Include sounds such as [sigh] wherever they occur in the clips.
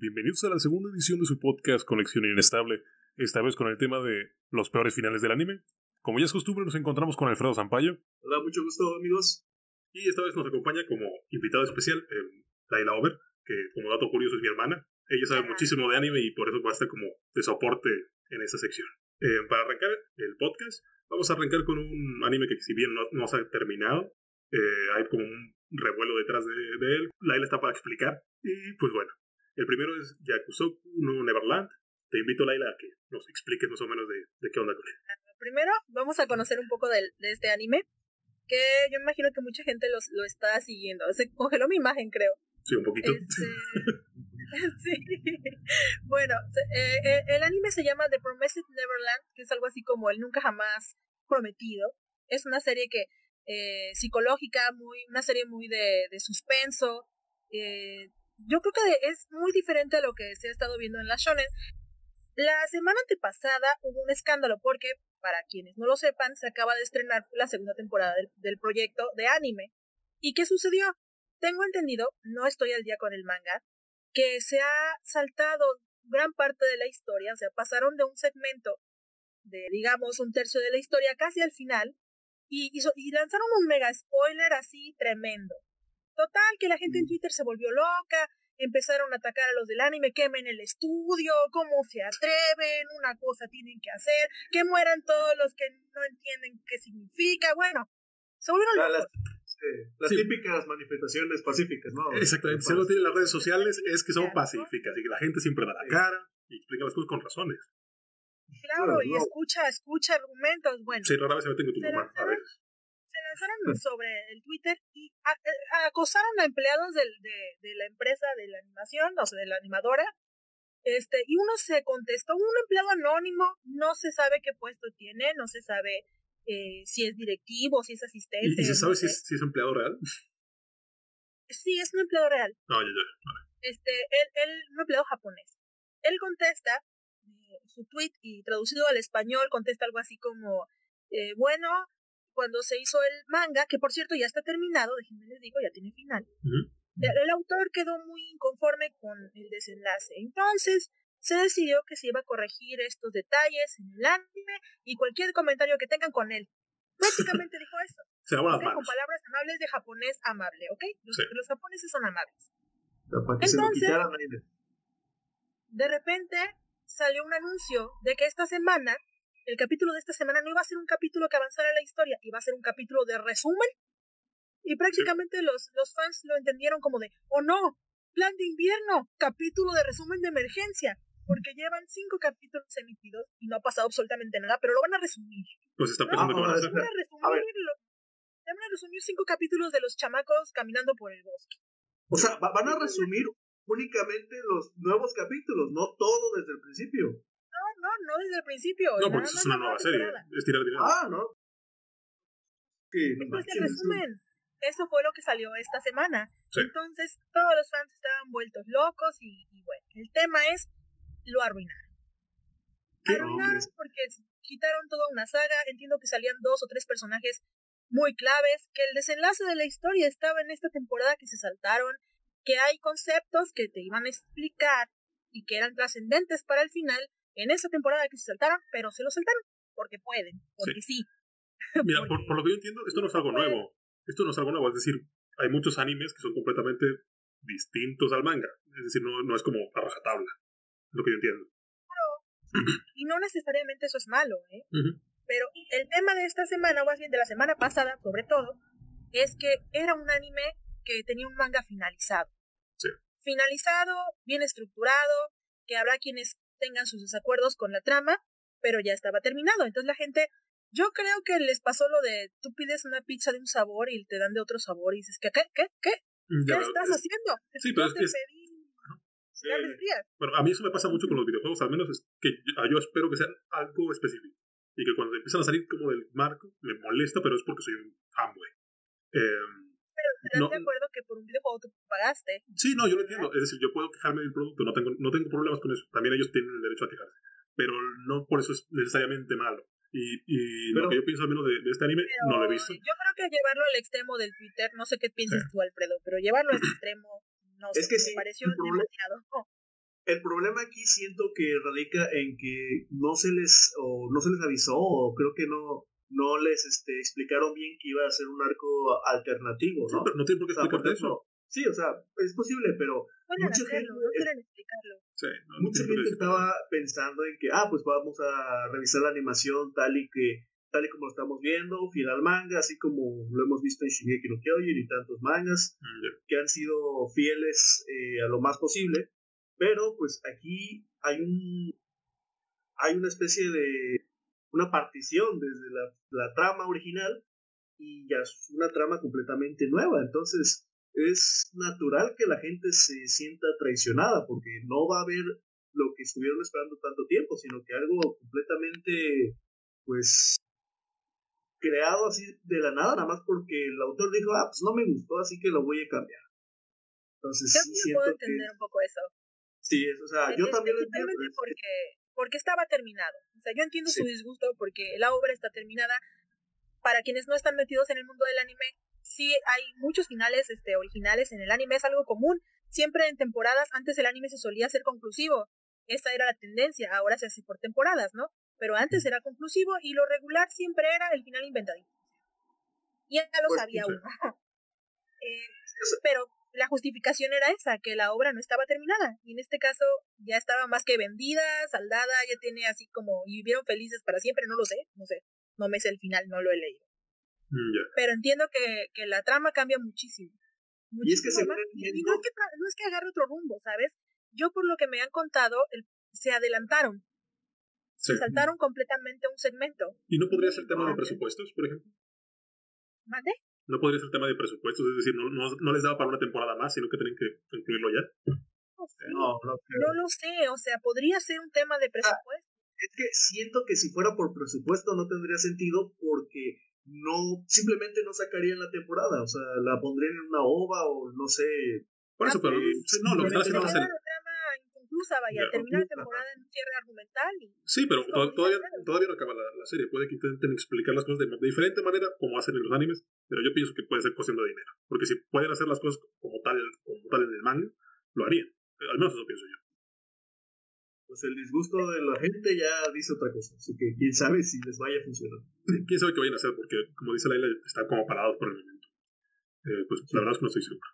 Bienvenidos a la segunda edición de su podcast Conexión Inestable, esta vez con el tema de los peores finales del anime. Como ya es costumbre, nos encontramos con Alfredo Zampayo. Hola, mucho gusto, amigos. Y esta vez nos acompaña como invitado especial eh, Laila Over, que como dato curioso es mi hermana. Ella sabe muchísimo de anime y por eso va a estar como de soporte en esta sección. Eh, para arrancar el podcast, vamos a arrancar con un anime que si bien no, se ha terminado, eh, hay como un revuelo detrás de, de, él. Laila está para explicar. Y pues bueno, el primero es Yakusoku no Neverland. Te invito, Laila, a que nos expliques más o menos de, qué onda con él. Primero, vamos a conocer un poco de, este anime, que yo imagino que mucha gente lo está siguiendo. Se congeló mi imagen, creo. Sí, un poquito. Este, [laughs] [laughs] sí. Bueno, eh, eh, el anime se llama The Promised Neverland, que es algo así como el nunca jamás prometido. Es una serie que eh, psicológica, muy, una serie muy de, de suspenso. Yo creo que es muy diferente a lo que se ha estado viendo en la shonen. La semana antepasada hubo un escándalo porque, para quienes no lo sepan, se acaba de estrenar la segunda temporada del, proyecto de anime. ¿Y qué sucedió? Tengo entendido, no estoy al día con el manga, que se ha saltado gran parte de la historia, o sea, pasaron de un segmento de, digamos, un tercio de la historia casi al final y, lanzaron un mega spoiler así tremendo. Total, que la gente en mm. Twitter se volvió loca, empezaron a atacar a los del anime, quemen el estudio, cómo se atreven, una cosa tienen que hacer, que mueran todos los que no entienden qué significa, bueno, se volvieron locos las típicas manifestaciones pacíficas, ¿no? Exactamente. Si algo tiene las redes sociales es que son pacíficas y que la gente siempre da la cara y explica las cosas con razones. Claro, y escucha, escucha argumentos. Bueno, sí, rara vez se meten con tu mamá, a veces. Lanzaron sobre el Twitter y acosaron a empleados del, de, de la empresa de la animación, o sea, de la animadora, este, y uno se contestó, un empleado anónimo, no se sabe qué puesto tiene, no se sabe eh, si es directivo, si es asistente. ¿Y, se sabe si, es, si, es, empleado real? Sí, es un empleado real. No, ya, ya. Este, él, él, un empleado japonés. Él contesta eh, su tweet y traducido al español contesta algo así como, eh, bueno, cuando se hizo el manga, que por cierto ya está terminado, déjenme les digo, ya tiene final. el, autor quedó muy inconforme con el desenlace. Entonces, se decidió que se iba a corregir estos detalles en el anime y cualquier comentario que tengan con él. Prácticamente [laughs] dijo eso. Se Con palabras amables de japonés amable, ¿ok? Los, los japoneses son amables. Entonces, de repente salió un anuncio de que esta semana, el capítulo de esta semana no iba a ser un capítulo que avanzara la historia, iba a ser un capítulo de resumen. Y prácticamente los, los fans lo entendieron como de, oh no, plan de invierno, capítulo de resumen de emergencia porque llevan cinco capítulos emitidos y no ha pasado absolutamente nada, pero lo van a resumir. Pues está pensando que van a hacer. Van a van a resumir cinco capítulos de los chamacos caminando por el bosque. O sea, van a resumir únicamente los nuevos capítulos, no todo desde el principio. No, no, desde el principio. No, porque es una nueva serie. Es tirar dinero. Ah, no. Pues el resumen. Eso fue lo que salió esta semana. Entonces, todos los fans estaban vueltos locos y, y bueno, el tema es lo arruinaron. Arruinaron porque quitaron toda una saga, entiendo que salían dos o tres personajes muy claves, que el desenlace de la historia estaba en esta temporada que se saltaron, que hay conceptos que te iban a explicar y que eran trascendentes para el final en esa temporada que se saltaron, pero se lo saltaron porque pueden, porque sí. [laughs] Mira, por, lo que yo entiendo, esto no es algo nuevo. Esto no es algo nuevo, es decir, hay muchos animes que son completamente distintos al manga. Es decir, no, no es como a rajatabla lo que yo entiendo. y no necesariamente eso es malo, ¿eh? Pero el tema de esta semana, o más bien de la semana pasada, sobre todo, es que era un anime que tenía un manga finalizado. Sí. Finalizado, bien estructurado, que habrá quienes tengan sus desacuerdos con la trama, pero ya estaba terminado. Entonces la gente, yo creo que les pasó lo de tú pides una pizza de un sabor y te dan de otro sabor y dices, ¿qué? ¿Qué? ¿Qué? ¿Qué, ¿Qué estás haciendo? Sí, pero es que bueno, a mí eso me pasa mucho con los videojuegos, al menos es que yo, espero que sean algo específico. Y que cuando empiezan a salir como del marco, me molesta, pero es porque soy un fanboy. Em, pero estás de acuerdo que por un videojuego tú pagaste. Sí, no, yo lo entiendo. Es decir, yo puedo quejarme del producto, no tengo, no tengo problemas con eso. También ellos tienen el derecho a quejarse. Pero no por eso es necesariamente malo. Y, y lo que yo pienso al menos de, este anime, no lo he visto. Yo creo que llevarlo al extremo del Twitter, no sé qué piensas tú, Alfredo, pero llevarlo al extremo no es sé, que sí, me pareció demasiado. El problema aquí siento que radica en que no se les o no se les avisó o creo que no no les este, explicaron bien que iba a ser un arco alternativo, ¿no? no tiene por qué explicarte eso. Sí, o sea, es posible, pero mucha gente, no quieren explicarlo. Sí, mucha gente estaba pensando en que, ah, pues vamos a revisar la animación tal y que tal y como lo estamos viendo, final manga, así como lo hemos visto en Shingeki no Kyojin y tantos mangas mm, que han sido fieles eh, a lo más posible, pero pues aquí hay un hay una especie de una partición desde la, la trama original y ya es una trama completamente nueva, entonces es natural que la gente se sienta traicionada porque no va a haber lo que estuvieron esperando tanto tiempo, sino que algo completamente pues creado así de la nada, nada más porque el autor dijo, ah, pues no me gustó, así que lo voy a cambiar. Entonces, sí, siento puedo entender un poco eso. Sí, o sea, yo también lo entiendo. Porque, porque estaba terminado. O sea, yo entiendo su disgusto porque la obra está terminada. Para quienes no están metidos en el mundo del anime, sí hay muchos finales este, originales en el anime, es algo común. Siempre en temporadas, antes el anime se solía hacer conclusivo. Esta era la tendencia, ahora se hace por temporadas, ¿no? pero antes era conclusivo y lo regular siempre era el final inventado. Y ya lo pues, sabía uno. [laughs] Eh, pero la justificación era esa, que la obra no estaba terminada. Y en este caso ya estaba más que vendida, saldada, ya tiene así como, y vivieron felices para siempre, no lo sé, no sé, no me sé el final, no lo he leído. Mm, pero entiendo que, que la trama cambia muchísimo. y es que se y no, es que no es que agarre otro rumbo, ¿sabes? Yo por lo que me han contado, se adelantaron se saltaron completamente un segmento. ¿Y no podría ser tema de presupuestos, por ejemplo? ¿Mande? No podría ser tema de presupuestos, es decir, no, no, les daba para una temporada más, sino que tienen que incluirlo ya. No, no, no, lo sé, o sea, podría ser un tema de ah, presupuesto. es que siento que si fuera por presupuesto no tendría sentido porque no, simplemente no sacarían la temporada, o sea, la pondrían en una ova o no sé. Por eso, pero no, lo que están haciendo es vaya, termina la temporada en un cierre argumental. sí, pero todavía, todavía no acaba la, la, serie. Puede que intenten explicar las cosas de, de, diferente manera, como hacen en los animes, pero yo pienso que puede ser cuestión de dinero. Porque si pueden hacer las cosas como tal, como tal en el manga, lo harían. Al menos eso pienso yo. Pues el disgusto de la gente ya dice otra cosa, así que quién sabe si les vaya a funcionar. quién sabe qué vayan a hacer, porque como dice Laila, están como parados por el momento. Eh, pues la verdad es que no estoy seguro.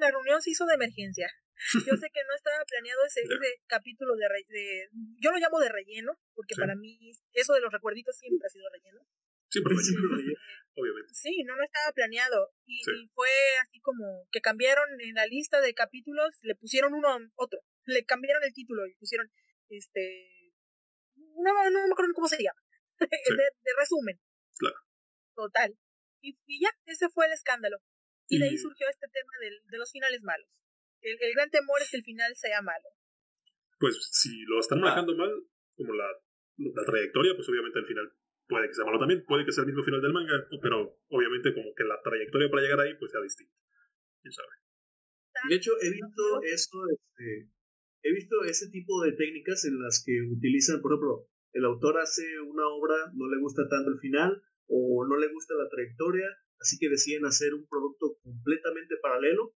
La reunión se hizo de emergencia. Yo sé que no estaba planeado ese, capítulo de, de, Yo lo llamo de relleno, porque para mí eso de los recuerditos siempre ha sido relleno. Siempre relleno, obviamente. Sí, no, no estaba planeado. Y, fue así como que cambiaron en la lista de capítulos, le pusieron uno otro. Le cambiaron el título y pusieron este. No, no me acuerdo cómo se llama. [laughs] de, resumen. Claro. Total. Y, ya, ese fue el escándalo. Y, de ahí surgió este tema de los finales malos. El, gran temor es que el final sea malo. Pues si lo están manejando mal, como la, la trayectoria, pues obviamente el final puede que sea malo también, puede que sea el mismo final del manga, pero obviamente como que la trayectoria para llegar ahí pues sea distinta. ¿Quién sabe? De hecho, he visto esto, este, he visto ese tipo de técnicas en las que utilizan, por ejemplo, el autor hace una obra, no le gusta tanto el final o no le gusta la trayectoria, así que deciden hacer un producto completamente paralelo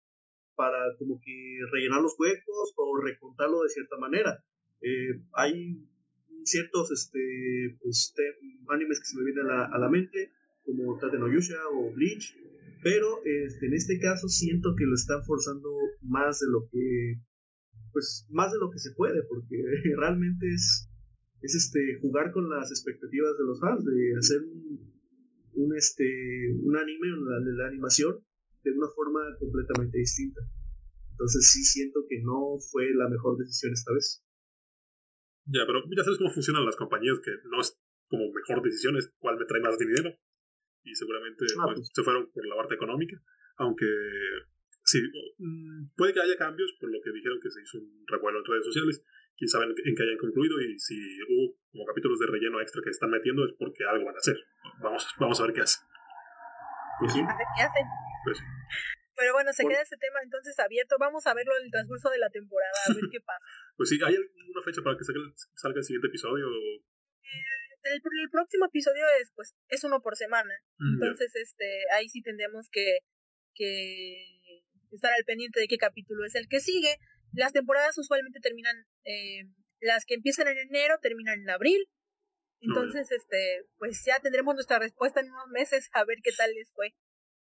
para como que rellenar los huecos o recontarlo de cierta manera. Eh, hay ciertos este, pues, animes que se me vienen a la, mente, como Tate no o Bleach, pero este, en este caso siento que lo están forzando más de lo que pues más de lo que se puede porque [laughs] realmente es es este jugar con las expectativas de los fans de hacer un, un este un anime de la animación de una forma completamente distinta. Entonces sí siento que no fue la mejor decisión esta vez. Ya, pero ya sabes cómo funcionan las compañías, que no es como mejor decisión, es cuál me trae más dinero. Y seguramente ah, pues, pues. se fueron por la parte económica. Aunque sí, mm, puede que haya cambios, por lo que dijeron que se hizo un revuelo en redes sociales. Quién sabe en qué hayan concluido y si hubo como capítulos de relleno extra que están metiendo es porque algo van a hacer. Vamos, vamos a ver qué hacen. Pues a ver qué hacen. Pues Pero bueno, se queda ese tema entonces abierto. Vamos a verlo en el transcurso de la temporada, a ver qué [laughs] pasa. pues sí, ¿hay alguna fecha para que salga el, siguiente episodio? Eh, el, próximo episodio es pues es uno por semana. Mm, entonces, este, ahí sí tendremos que, que estar al pendiente de qué capítulo es el que sigue. las temporadas usualmente terminan, eh, las que empiezan en enero terminan en abril. Entonces, este, pues ya tendremos nuestra respuesta en unos meses a ver qué tal les fue.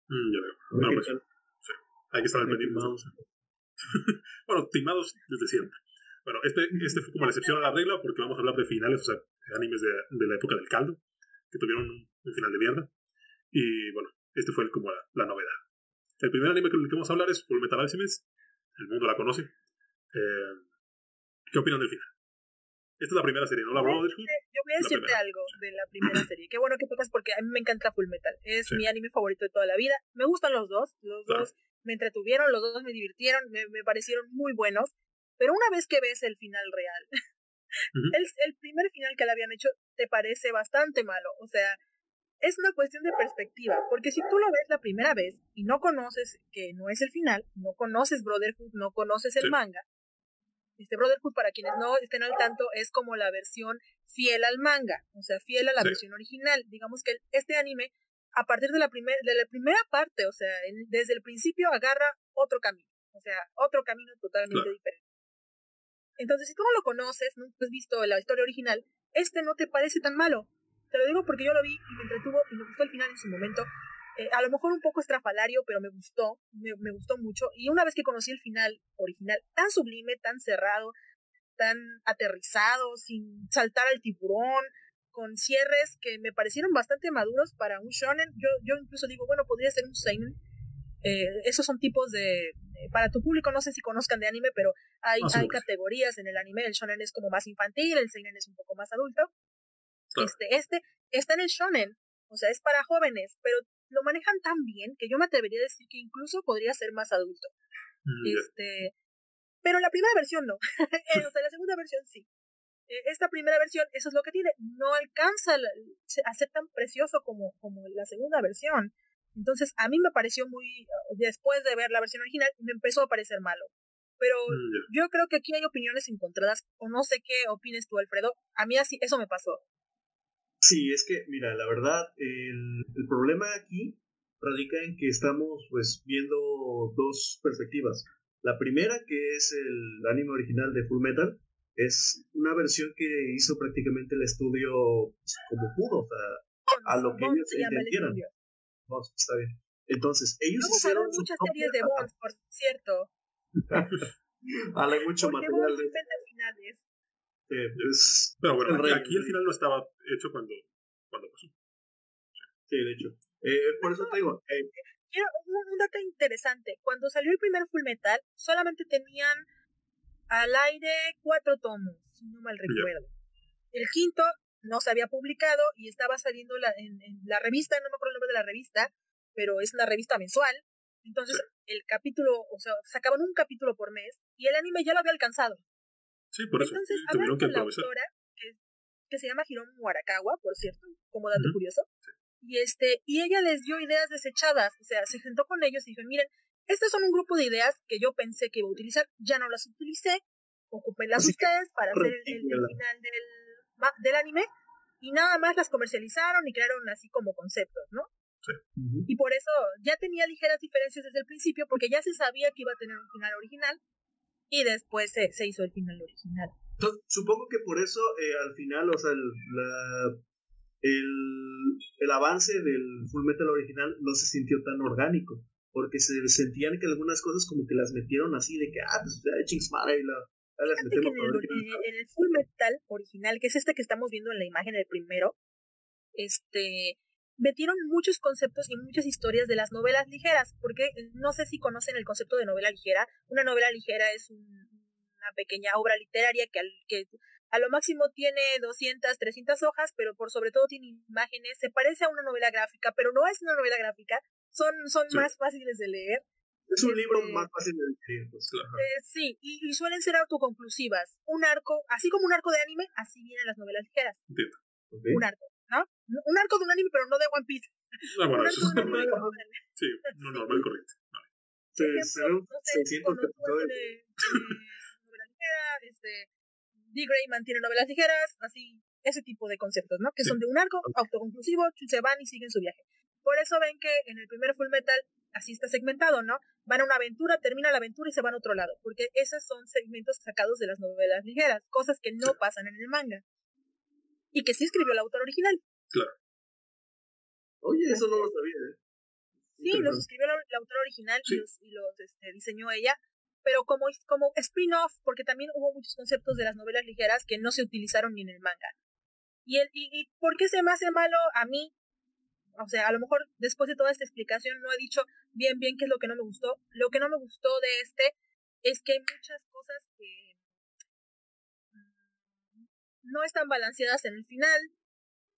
Mm, ya veo. No, pues, sí. Hay que estar al pendiente. [laughs] bueno, timados desde siempre. Bueno, este, este fue como la excepción a la regla porque vamos a hablar de finales, o sea, animes de, de la época del caldo, que tuvieron un, un final de mierda. Y bueno, este fue como la, la novedad. El primer anime que, que vamos a hablar es Full Metal Alchemist. El mundo la conoce. Eh, ¿Qué opinan del final? Esta es la primera serie, ¿no? La Brotherhood. Yo voy a decirte algo de la primera serie. Qué bueno que tocas porque a mí me encanta Full Metal. Es mi anime favorito de toda la vida. Me gustan los dos. Los dos me entretuvieron, los dos me divirtieron, me, me, parecieron muy buenos. Pero una vez que ves el final real, [laughs] el, el primer final que le habían hecho te parece bastante malo. O sea, es una cuestión de perspectiva, porque si tú lo ves la primera vez y no conoces que no es el final, no conoces Brotherhood, no conoces el manga, este Brotherhood, para quienes no estén al tanto, es como la versión fiel al manga, o sea, fiel a la versión original. Digamos que este anime, a partir de la, primer, de la primera parte, o sea, desde el principio agarra otro camino, o sea, otro camino totalmente diferente. Entonces, si tú no lo conoces, no has visto la historia original, este no te parece tan malo. Te lo digo porque yo lo vi y me entretuvo y me gustó el final en su momento. Eh, a lo mejor un poco estrafalario, pero me gustó, me, me, gustó mucho. Y una vez que conocí el final original, tan sublime, tan cerrado, tan aterrizado, sin saltar al tiburón, con cierres que me parecieron bastante maduros para un shonen. Yo, yo incluso digo, bueno, podría ser un seinen. Eh, esos son tipos de... Para tu público no sé si conozcan de anime, pero hay, hay categorías en el anime. El shonen es como más infantil, el seinen es un poco más adulto. Este, este está en el shonen, o sea, es para jóvenes, pero lo manejan tan bien que yo me atrevería a decir que incluso podría ser más adulto. Mm, este, pero la primera versión no. [laughs] Eh, o sea, la segunda versión sí. Eh, esta primera versión, eso es lo que tiene, no alcanza a ser tan precioso como, como la segunda versión. Entonces, a mí me pareció muy, después de ver la versión original, me empezó a parecer malo. Pero mm, yo creo que aquí hay opiniones encontradas, o no sé qué opines tú, Alfredo. A mí así, eso me pasó. Sí, es que, mira, la verdad, el, el problema aquí radica en que estamos pues viendo dos perspectivas. La primera, que es el anime original de Full Metal, es una versión que hizo prácticamente el estudio como pudo, o sea, a lo que ellos entendieran. Vamos, está bien. Entonces, ellos Vamos hicieron. muchas series de Bones, por cierto. [laughs] hay mucho material. De... finales. Pues, Pero bueno, aquí, aquí, el final no estaba hecho cuando, cuando pasó. Sí, de hecho. Eh, por eso te digo. Eh, Quiero un, un, dato interesante. Cuando salió el primer Full Metal, solamente tenían al aire cuatro tomos, si no mal recuerdo. Yeah. El quinto no se había publicado y estaba saliendo la, en, en, la revista, no me acuerdo el nombre de la revista, pero es una revista mensual. Entonces, sí. el capítulo, o sea, sacaban un capítulo por mes y el anime ya lo había alcanzado. Sí, por eso. Entonces, tuvieron que la autora, que, que, se llama Hiromu Arakawa, por cierto, como dato uh -huh. curioso. Sí. Y este, y ella les dio ideas desechadas, o sea, se sentó con ellos y dijo, miren, estas son un grupo de ideas que yo pensé que iba a utilizar, ya no las utilicé, ocupenlas ustedes para hacer el, el, el final del, del anime, y nada más las comercializaron y crearon así como conceptos, ¿no? Sí. Uh -huh. Y por eso ya tenía ligeras diferencias desde el principio, porque ya se sabía que iba a tener un final original, y después se, se hizo el final original. Entonces, supongo que por eso eh, al final, o sea, el, la, el, el avance del Full Metal original no se sintió tan orgánico, porque se sentían que algunas cosas como que las metieron así de que, ah, pues ya chings madre y la, las metemos en, el, en el Full Metal original, que es este que estamos viendo en la imagen del primero, este metieron muchos conceptos y muchas historias de las novelas ligeras, porque no sé si conocen el concepto de novela ligera. Una novela ligera es un, una pequeña obra literaria que, al, que a lo máximo tiene 200, 300 hojas, pero por sobre todo tiene imágenes, se parece a una novela gráfica, pero no es una novela gráfica, son, son sí. más fáciles de leer. Es un libro más fácil de leer, pues, claro. eh, sí, y, y, suelen ser autoconclusivas. Un arco, así como un arco de anime, así vienen las novelas ligeras. Okay. Un arco. Un arco de un anime, pero no de One Piece. Ah, bueno, eso es normal. Sí, no normal y corriente. Vale. Sí, ejemplo, no sé, 600 episodios. De, de novela ligera, este, D. Grayman tiene novelas ligeras, así, ese tipo de conceptos, ¿no? Que son de un arco autoconclusivo, se van y siguen su viaje. por eso ven que en el primer Full Metal así está segmentado, ¿no? Van a una aventura, termina la aventura y se van a otro lado, porque esos son segmentos sacados de las novelas ligeras, cosas que no pasan en el manga. Y que sí escribió el autor original. Claro. Oye, eso no lo sabía, ¿eh? Sí, los escribió el, autor original y los, y los este, diseñó ella, pero como, como spin-off, porque también hubo muchos conceptos de las novelas ligeras que no se utilizaron ni en el manga. ¿Y, el, y, y por qué se me hace malo a mí? O sea, a lo mejor después de toda esta explicación no he dicho bien, bien qué es lo que no me gustó. Lo que no me gustó de este es que hay muchas cosas que mm, no están balanceadas en el final,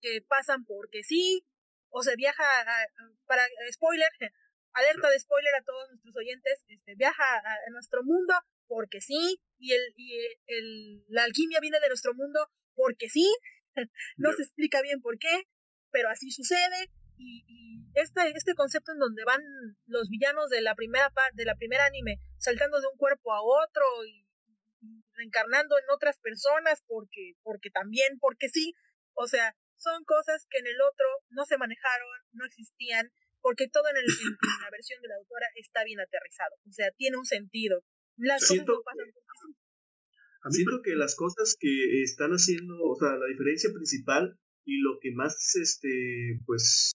que pasan porque sí, o se viaja, para spoiler, [laughs] alerta de spoiler a todos nuestros oyentes, este, viaja a, nuestro mundo porque sí, y, el, y el, la alquimia viene de nuestro mundo porque sí, [laughs] no se explica bien por qué, pero así sucede, y, y este, este concepto en donde van los villanos de la primera parte, de la primera anime, saltando de un cuerpo a otro y, reencarnando en otras personas porque, porque también, porque sí, o sea, son cosas que en el otro no se manejaron, no existían, porque todo en, el, en, la versión de la autora está bien aterrizado, o sea, tiene un sentido. Las siento, cosas no pasan Siento que las cosas que están haciendo, o sea, la diferencia principal y lo que más, este, pues,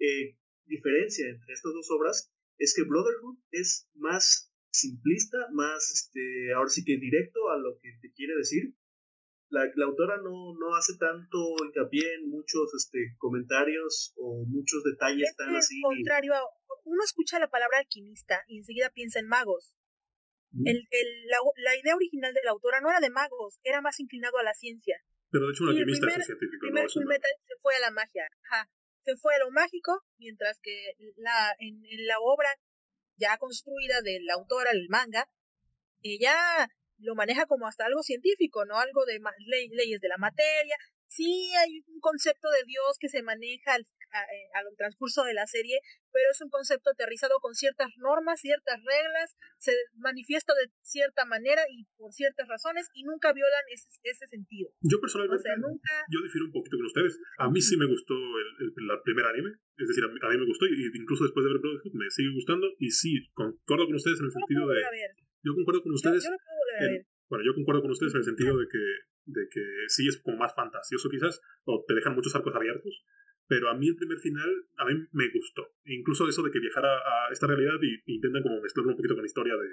eh, diferencia entre estas dos obras es que Brotherhood es más simplista, más, este, ahora sí que directo a lo que te quiere decir. La, la autora no, no hace tanto hincapié en muchos este, comentarios o muchos detalles es tan así. contrario, uno escucha la palabra alquimista y enseguida piensa en magos. El, el, la, la, idea original de la autora no era de magos, era más inclinado a la ciencia. Pero de hecho un alquimista es científico. primer no, metal se fue a la magia. Ajá se fue a lo mágico, mientras que la, en, la obra ya construida del autor al manga, ella lo maneja como hasta algo científico, ¿no? Algo de leyes de la materia, sí hay un concepto de Dios que se maneja al, a, lo transcurso de la serie, pero es un concepto aterrizado con ciertas normas, ciertas reglas, se manifiesta de cierta manera y por ciertas razones y nunca violan ese, ese sentido. Yo personalmente, nunca... yo difiero un poquito con ustedes. A mí sí me gustó el, el, primer anime, es decir, a mí, a mí, me gustó y incluso después de ver Brotherhood me sigue gustando y sí, concuerdo con ustedes en el sentido de... Yo concuerdo con ustedes... bueno, yo concuerdo con ustedes en el sentido de que de que sí es como más fantasioso quizás, o te dejan muchos arcos abiertos, pero a mí el primer final, a mí me gustó. Incluso eso de que viajara a esta realidad y, intentan como mezclarlo un poquito con la historia de,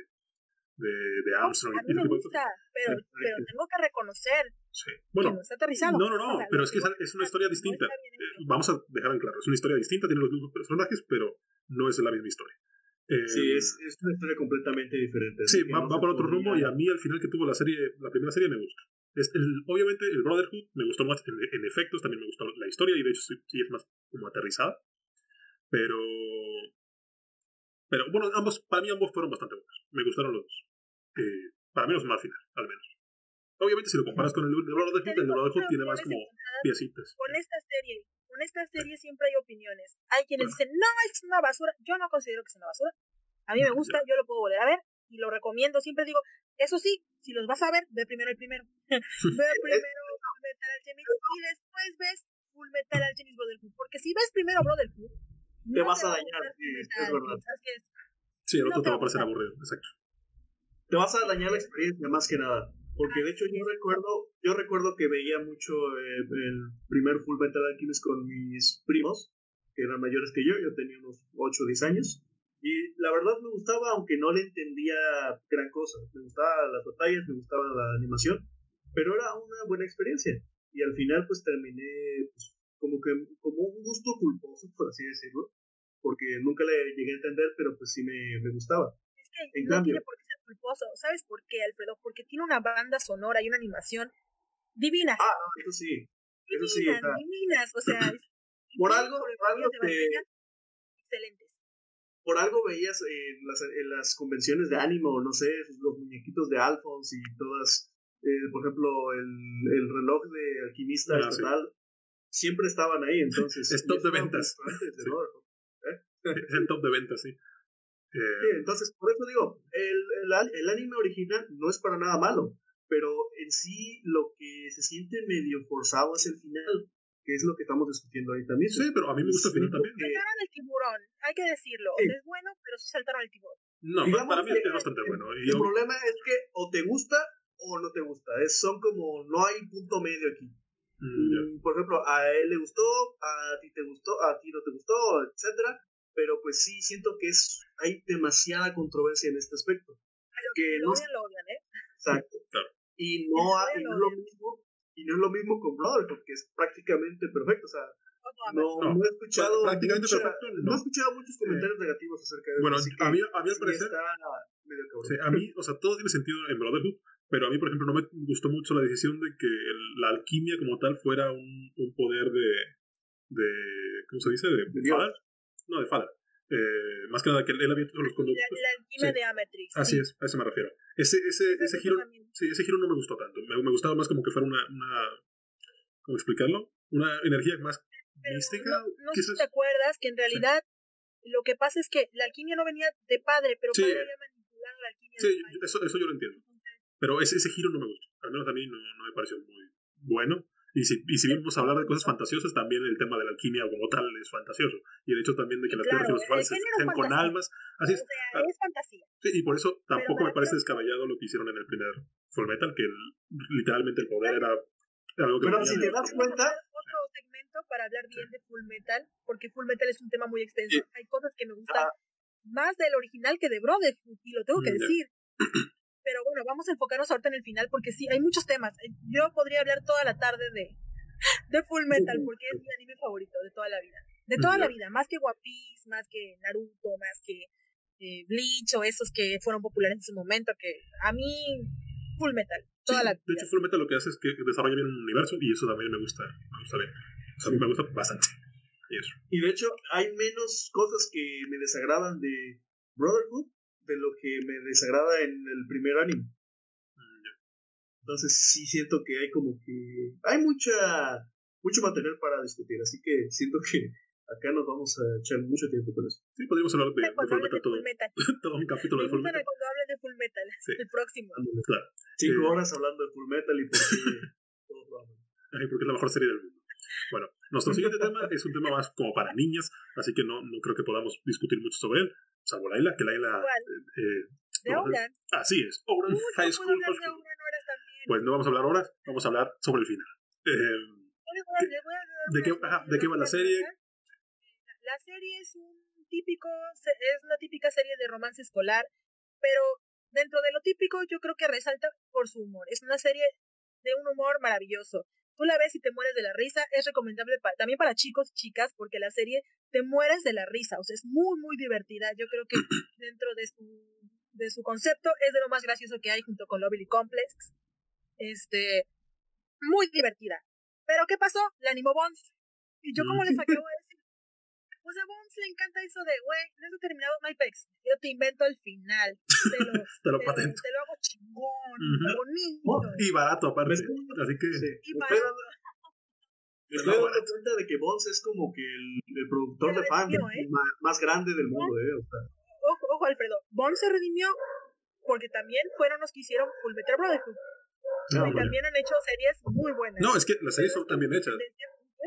de, de Armstrong. a mí me gusta, pero, pero tengo que reconocer sí. bueno, que no está aterrizado. No, no, no, pero es que es, una historia distinta. Eh, vamos a dejar en claro, es una historia distinta, tiene los mismos personajes, pero no es la misma historia. Eh, sí, es, es, una historia completamente diferente. Sí, va, va por otro rumbo y a mí al final que tuvo la serie, la primera serie me gusta. Es el, obviamente el Brotherhood me gustó más en, en, efectos, también me gustó la historia y de hecho sí, es más como aterrizada. Pero... Pero bueno, ambos, para mí ambos fueron bastante buenos. Me gustaron los dos. Eh, para mí los más final, al menos. Obviamente si lo comparas con el, el Brotherhood, el Brotherhood tiene más como piecitas. Con esta serie, con esta serie siempre hay opiniones. Hay quienes dicen, no, es una basura. Yo no considero que sea una basura. A mí me gusta, yo lo puedo volver a ver y lo recomiendo. Siempre digo, eso sí, si los vas a ver, ve primero el primero. [laughs] ve [laughs] primero Full Metal Alchemist y después ves Full Metal Alchemist Brotherhood. Porque si ves primero Brotherhood, te vas a dañar, sí, es verdad. Sí, el otro te va a parecer aburrido, exacto. Te vas a dañar la experiencia más que nada. Porque de hecho yo recuerdo, yo recuerdo que veía mucho eh, el primer Full Metal Alchemist con mis primos, que eran mayores que yo, yo tenía unos 8 o 10 años. Y la verdad me gustaba, aunque no le entendía gran cosa. Me gustaban las batallas, me gustaba la animación, pero era una buena experiencia. Y al final pues terminé pues, como que como un gusto culposo, por así decirlo, porque nunca le llegué a entender, pero pues sí me, me gustaba. Que en no cambio, tiene por qué ser culposo. ¿Sabes por qué, Alfredo? Porque tiene una banda sonora y una animación divina. Ah, eso sí. Eso sí, divinas, o sea, [clears throat] por algo, por algo excelentes por algo veías en las, en las convenciones de ánimo, no sé, los muñequitos de Alphonse y todas, eh, por ejemplo, el, el, reloj de alquimista ah, siempre estaban ahí, entonces. es top de ventas. ¿eh? [laughs] Es el top de ventas, sí. Eh, sí. entonces, por eso digo, el, el, el anime original no es para nada malo, pero en sí lo que se siente medio forzado es el final, que es lo que estamos discutiendo ahí también. Sí, pero a mí me gusta el final también. Saltaron el tiburón, hay que decirlo. Es bueno, pero sí saltaron el tiburón. No, para mí es bastante bueno. el problema es que o te gusta o no te gusta. Es, son como, no hay punto medio aquí. Mm, mm, por ejemplo, a él le gustó, a ti te gustó, a ti no te gustó, etcétera. Pero pues sí, siento que es hay demasiada controversia en este aspecto. que lo odian, lo odian, ¿eh? Exacto. Y no, no es lo mismo y no es lo mismo con Brother, porque es prácticamente perfecto. O sea, no, no, he escuchado. Prácticamente perfecto. No. he escuchado muchos comentarios negativos acerca de Bueno, eso. a mí, a mí al parecer. Sí, a mí, o sea, todo tiene sentido en Brotherhood, pero a mí, por ejemplo, no me gustó mucho la decisión de que la alquimia como tal fuera un, un poder de, de. ¿Cómo se dice? De, de. No, de Fadar. Eh, más que nada que él había hecho los conductos. La, la alquimia de Ametrix. Así es, a eso me refiero. Ese, ese, ese, giro, sí, ese giro no me gustó tanto. Me, me, gustaba más como que fuera una, una. ¿Cómo explicarlo? Una energía más mística. No, no sé si te acuerdas que en realidad lo que pasa es que la alquimia no venía de padre, pero padre había manipulado la alquimia. Sí, eso, eso yo lo entiendo. Pero ese, ese giro no me gustó. Al menos a mí no, no me pareció muy bueno. Y si, y si vamos a hablar de cosas fantasiosas, también el tema de la alquimia como tal es fantasioso. Y el hecho también de que las claro, tierras se estén con almas. Así es. O sea, es fantasía. Sí, y por eso tampoco me parece descabellado lo que hicieron en el primer Full Metal, que el, literalmente el poder era algo que. Pero si te das cuenta. Otro segmento para hablar bien de Full Metal, porque Full Metal es un tema muy extenso. Hay cosas que me gustan ah. más del original que de Brotherhood, y lo tengo que mm, decir. [clears throat] Pero bueno, vamos a enfocarnos ahorita en el final porque sí, hay muchos temas. Yo podría hablar toda la tarde de, de Full Metal porque es mi anime favorito de toda la vida. De toda la vida, más que One Piece, más que Naruto, más que eh, Bleach o esos que fueron populares en su momento, que a mí Full Metal, toda la vida. De hecho, Full Metal lo que hace es que desarrolla bien un universo y eso también me gusta, me gusta bien. O sea, a mí me gusta bastante. Y, eso. y de hecho, hay menos cosas que me desagradan de Brotherhood de lo que me desagrada en el primer anime. Mm, Entonces sí siento que hay como que hay mucha mucho material para discutir, así que siento que acá nos vamos a echar mucho tiempo con eso. Sí, podríamos hablar de, de Full Metal, todo, [laughs] todo, un capítulo de Full Metal. cuando hablen de Full Metal, sí. el próximo. Claro. Cinco eh, horas hablando de Full Metal y por qué [laughs] porque es la mejor serie del mundo. Bueno, nuestro siguiente tema es un tema más como para niñas, así que no, no creo que podamos discutir mucho sobre él salvo Laila, que Laila... Eh, de Ouran. Así es, Ouran High School. Pues no vamos a hablar ahora, vamos a hablar sobre el final. Eh, ¿De qué, ¿De qué va la serie? La serie es un típico, es una típica serie de romance escolar, pero dentro de lo típico yo creo que resalta por su humor. Es una serie de un humor maravilloso. Tú la ves y te mueres de la risa. Es recomendable también para chicos y chicas porque la serie te mueres de la risa. O sea, es muy, muy divertida. Yo creo que [clears throat] dentro de su, de su concepto es de lo más gracioso que hay junto con Lovely Complex. Este, muy divertida. Pero ¿qué pasó? La animó Bones. Y yo como les acabo de decir, pues a Bones le encanta eso de, güey, no he terminado My Pex. Yo te invento el final. Te lo, [laughs] te lo, patento. Te, lo hago chingón, bonito. Oh, y barato aparte. Así que... Sí. Y barato. Me estoy dando cuenta de que Bones es como que el, el productor de fans ¿eh? más, más, grande del mundo, ¿eh? O sea. Ojo, ojo, Alfredo. Bones se redimió porque también fueron los que hicieron Full Metal Brotherhood. No, y también han hecho series muy buenas. No, es que las series son también hechas.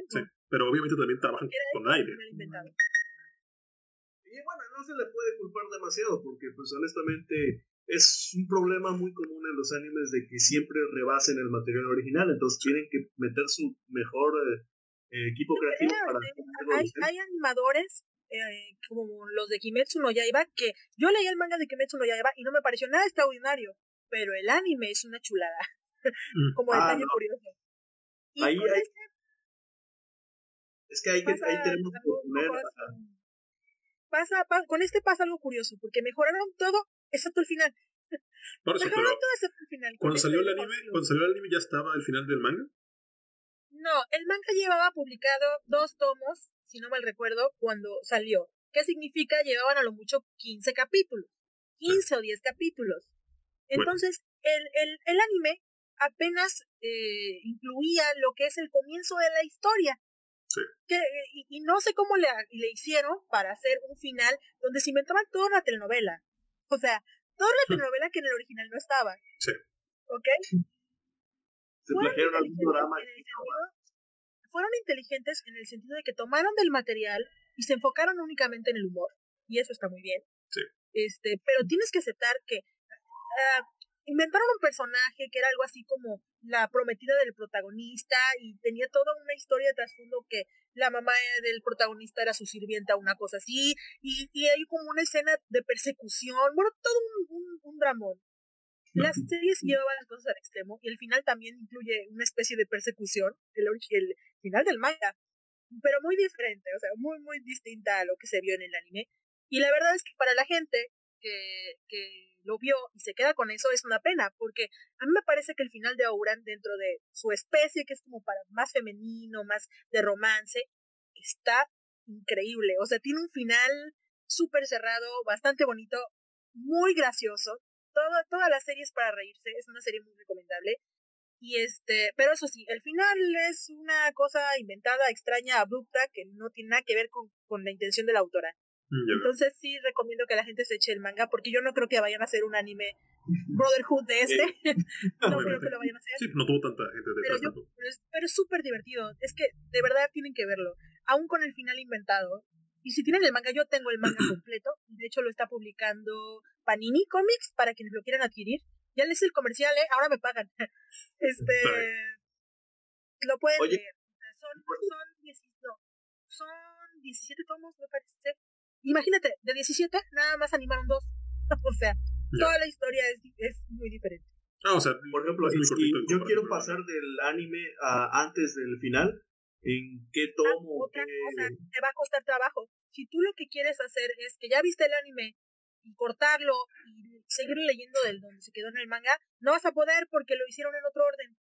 Sí, pero obviamente también trabajan con aire. Y bueno, no se le puede culpar demasiado porque pues honestamente es un problema muy común en los animes de que siempre rebasen el material original, entonces tienen que meter su mejor eh, equipo creativo para... Hay, hay animadores eh, como los de Kimetsu no Yaiba que yo leí el manga de Kimetsu no Yaiba y no me pareció nada extraordinario, pero el anime es una chulada, [laughs] mm. como detalle ah, curioso. Y ahí, este es que hay que ahí tenemos que poner... Pasa, pasa, con este pasa algo curioso, porque mejoraron todo excepto el final. Por eso, pero todo excepto el final. Cuando salió el anime, cuando salió el anime ya estaba el final del manga. No, el manga llevaba publicado dos tomos, si no mal recuerdo, cuando salió. ¿Qué significa? Llevaban a lo mucho 15 capítulos. 15 o 10 capítulos. Entonces, el, el, el anime apenas eh, incluía lo que es el comienzo de la historia. Sí. Que, y, y, no sé cómo le, le hicieron para hacer un final donde se inventaban toda una telenovela. O sea, toda la telenovela que en el original no estaba. Sí. ¿Ok? Se plagiaron algún programa. fueron inteligentes en el sentido de que tomaron del material y se enfocaron únicamente en el humor. Y eso está muy bien. Sí. Este, pero tienes que aceptar que ah, inventaron un personaje que era algo así como la prometida del protagonista y tenía toda una historia de trasfondo que la mamá del protagonista era su sirvienta, una cosa así, y, y hay como una escena de persecución, bueno, todo un, un, dramón. Las series llevaban las cosas al extremo y el final también incluye una especie de persecución, el, el final del manga, pero muy diferente, o sea, muy, muy distinta a lo que se vio en el anime. Y la verdad es que para la gente que, que lo vio y se queda con eso es una pena, porque a mí me parece que el final de Auran, dentro de su especie, que es como para más femenino, más de romance, está increíble. O sea, tiene un final súper cerrado, bastante bonito, muy gracioso. Toda, toda la serie es para reírse, es una serie muy recomendable. Y este, pero eso sí, el final es una cosa inventada, extraña, abrupta, que no tiene nada que ver con, con la intención de la autora. Entonces sí recomiendo que la gente se eche el manga porque yo no creo que vayan a hacer un anime Brotherhood de este. [laughs] no creo que lo vayan a hacer. Sí, no tuvo tanta gente detrás. Pero, pero es súper divertido. Es que de verdad tienen que verlo. Aún con el final inventado. Y si tienen el manga, yo tengo el manga [clears throat] completo. De hecho, lo está publicando Panini Comics para quienes lo quieran adquirir. Ya les el comercial, ¿eh? Ahora me pagan. [laughs] este. Lo pueden leer. Son, son, son 17 tomos, me parece. Imagínate, de 17 nada más animaron dos. [laughs] o sea, toda la historia es, es muy diferente. Ah, o sea, por ejemplo, si yo quiero pasar del anime a antes del final, ¿en qué ah, tomo? otra cosa, te va a costar trabajo. Si tú lo que quieres hacer es que ya viste el anime y cortarlo y seguir leyendo del donde se quedó en el manga, no vas a poder porque lo hicieron en otro orden.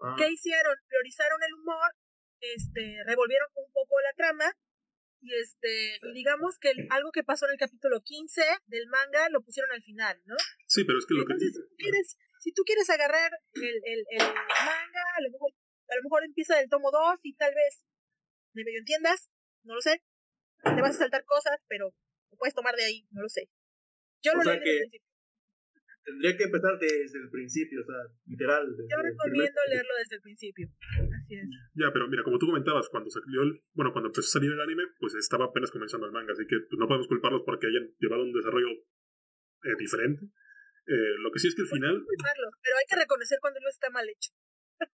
Ah. ¿Qué hicieron? Priorizaron el humor, este, revolvieron un poco la trama y este, digamos que algo que pasó en el capítulo 15 del manga lo pusieron al final, ¿no? Sí, pero es que lo Entonces, que... Si, tú quieres, si tú quieres agarrar el, el, el manga, a lo, mejor, a lo mejor empieza del tomo 2 y tal vez me medio entiendas, no lo sé. Te vas a saltar cosas, pero lo puedes tomar de ahí, no lo sé. Yo lo leí desde el principio. Tendría que empezar desde el principio, o sea, literal. Yo recomiendo leerlo desde el principio. Así es. Ya, pero mira, como tú comentabas, cuando salió el, bueno, cuando empezó a salir el anime, pues estaba apenas comenzando el manga, así que pues, no podemos culparlos porque hayan llevado un desarrollo eh, diferente. Eh, lo que sí es que al final. pero hay que reconocer cuando no está mal hecho.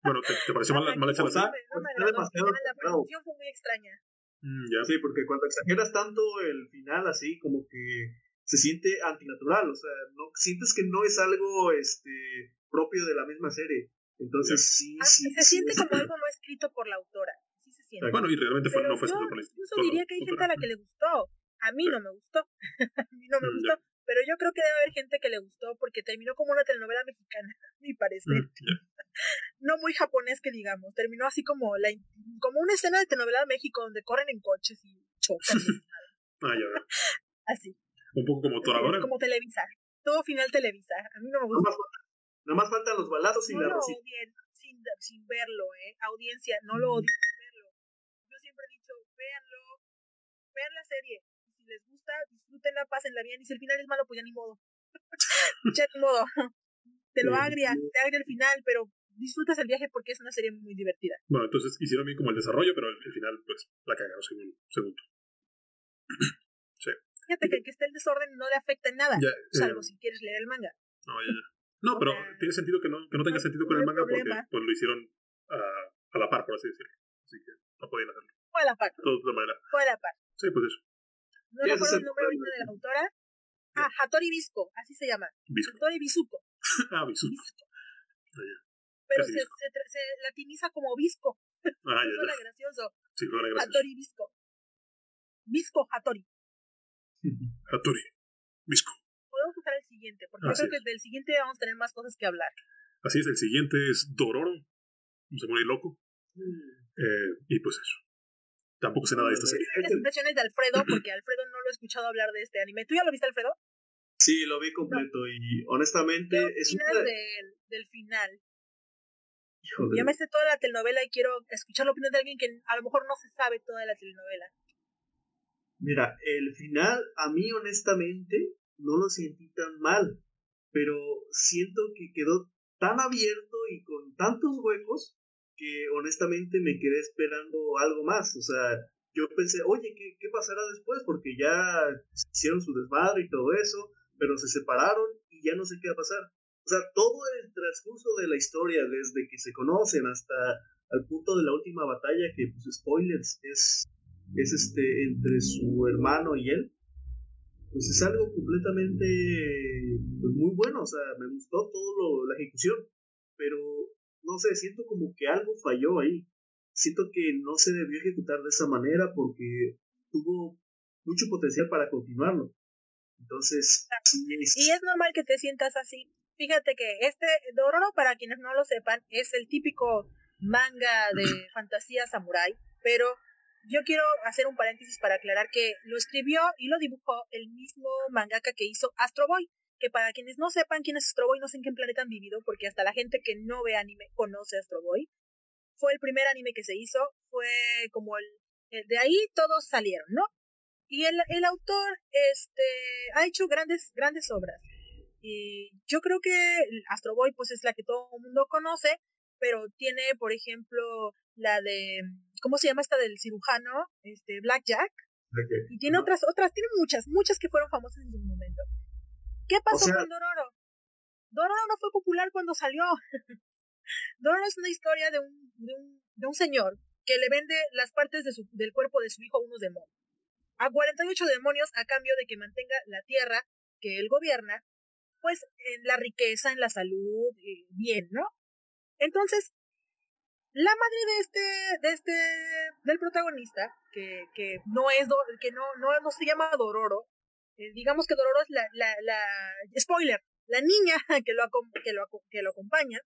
Bueno, ¿te, pareció mal, mal hecha la saga? la producción fue muy extraña. Mm, ya. Sí, porque cuando exageras tanto el final así, como que se siente antinatural, o sea, no sientes que no es algo este propio de la misma serie. Entonces sí, ah, sí, se siente como algo no escrito por la autora. Sí se siente. Bueno, y realmente fue, no fue escrito por la autora. Incluso diría que hay gente a la que le gustó. A mí no me gustó. [laughs] a mí no me mm, gustó. Pero yo creo que debe haber gente que le gustó porque terminó como una telenovela mexicana, [laughs] a mi parecer. Mm, [laughs] no muy japonés que digamos. Terminó así como la como una escena de telenovela de México donde corren en coches y chocan. ah, ya veo. Así. Un poco como Toradora. Como Televisa. Todo final Televisa. A mí no me gusta. Nada más, faltan los balazos y no la lo odien sin, sin verlo, ¿eh? Audiencia, no lo odien sin verlo. Yo siempre he dicho, véanlo, vean la serie. si les gusta, disfrútenla, pásenla bien. Y si el final es malo, pues ya ni modo. [laughs] ya ni modo. Te lo agria, te agria el final, pero disfrutas el viaje porque es una serie muy divertida. Bueno, entonces hicieron bien como el desarrollo, pero el, final, pues, la cagaron según, según sí. Fíjate que el que esté el desorden no le afecta en nada, salvo eh, si quieres leer el manga. No, ya, ya. No, pero tiene sentido que no, que no tenga sentido con el manga porque pues, lo hicieron a, a, la par, por así decirlo. Así que no podían hacerlo. Fue a la par. Todo de manera. Fue a la par. Sí, pues eso. No recuerdo el nombre ahorita de la autora. Ah, Hattori Bisco, así se llama. Bisco. Hattori Bizuko. [laughs] ah, Bizuko. Ah, Pero se, se, se, latiniza como Bisco. Ah, ya, [laughs] Suena gracioso. Sí, suena gracioso. Hattori Bisco. Bisco Hattori. Hattori. Bisco podemos buscar el siguiente, porque yo creo que del siguiente vamos a tener más cosas que hablar. Así es, el siguiente es Dororo, se muere loco. Mm. Eh, y pues eso. Tampoco sé nada de esta serie. Las impresiones de Alfredo, porque Alfredo no lo he escuchado hablar de este anime. ¿Tú ya lo viste, Alfredo? Sí, lo vi completo y honestamente es una... del, del final. Ya me sé toda la telenovela y quiero escuchar la opinión de alguien que a lo mejor no se sabe toda la telenovela. Mira, el final a mí honestamente no lo sentí tan mal, pero siento que quedó tan abierto y con tantos huecos que honestamente me quedé esperando algo más. O sea, yo pensé, oye, ¿qué, pasará después? Porque ya hicieron su desmadre y todo eso, pero se separaron y ya no sé qué va a pasar. O sea, todo el transcurso de la historia, desde que se conocen hasta al punto de la última batalla, que pues spoilers, es, es este entre su hermano y él, pues es algo completamente pues, muy bueno, o sea, me gustó todo la ejecución, pero no sé, siento como que algo falló ahí. Siento que no se debió ejecutar de esa manera porque tuvo mucho potencial para continuarlo. Entonces, y es normal que te sientas así. Fíjate que este Dororo, para quienes no lo sepan, es el típico manga de [clears throat] fantasía samurai, pero yo quiero hacer un paréntesis para aclarar que lo escribió y lo dibujó el mismo mangaka que hizo Astro Boy, que para quienes no sepan quién es Astro Boy, no sé en qué planeta han vivido, porque hasta la gente que no ve anime conoce Astro Boy. Fue el primer anime que se hizo, fue como el... De ahí todos salieron, ¿no? Y el, el autor este, ha hecho grandes, grandes obras. Y yo creo que Astro Boy pues es la que todo el mundo conoce, pero tiene, por ejemplo, la de, ¿cómo se llama esta del cirujano? Este, Blackjack. Y tiene otras, otras, tiene muchas, muchas que fueron famosas en su momento. ¿Qué pasó con Dororo? Dororo no fue popular cuando salió. [laughs] Dororo es una historia de un, de un, de un señor que le vende las partes de su, del cuerpo de su hijo a unos demonios. A 48 demonios a cambio de que mantenga la tierra que él gobierna, pues en la riqueza, en la salud, eh, bien, ¿no? Entonces, la madre de este, de este, del protagonista, que, que no es, que no, no, no se llama Dororo, eh, digamos que Dororo es la, la, la, spoiler, la niña [laughs] que lo, que lo, que lo acompaña,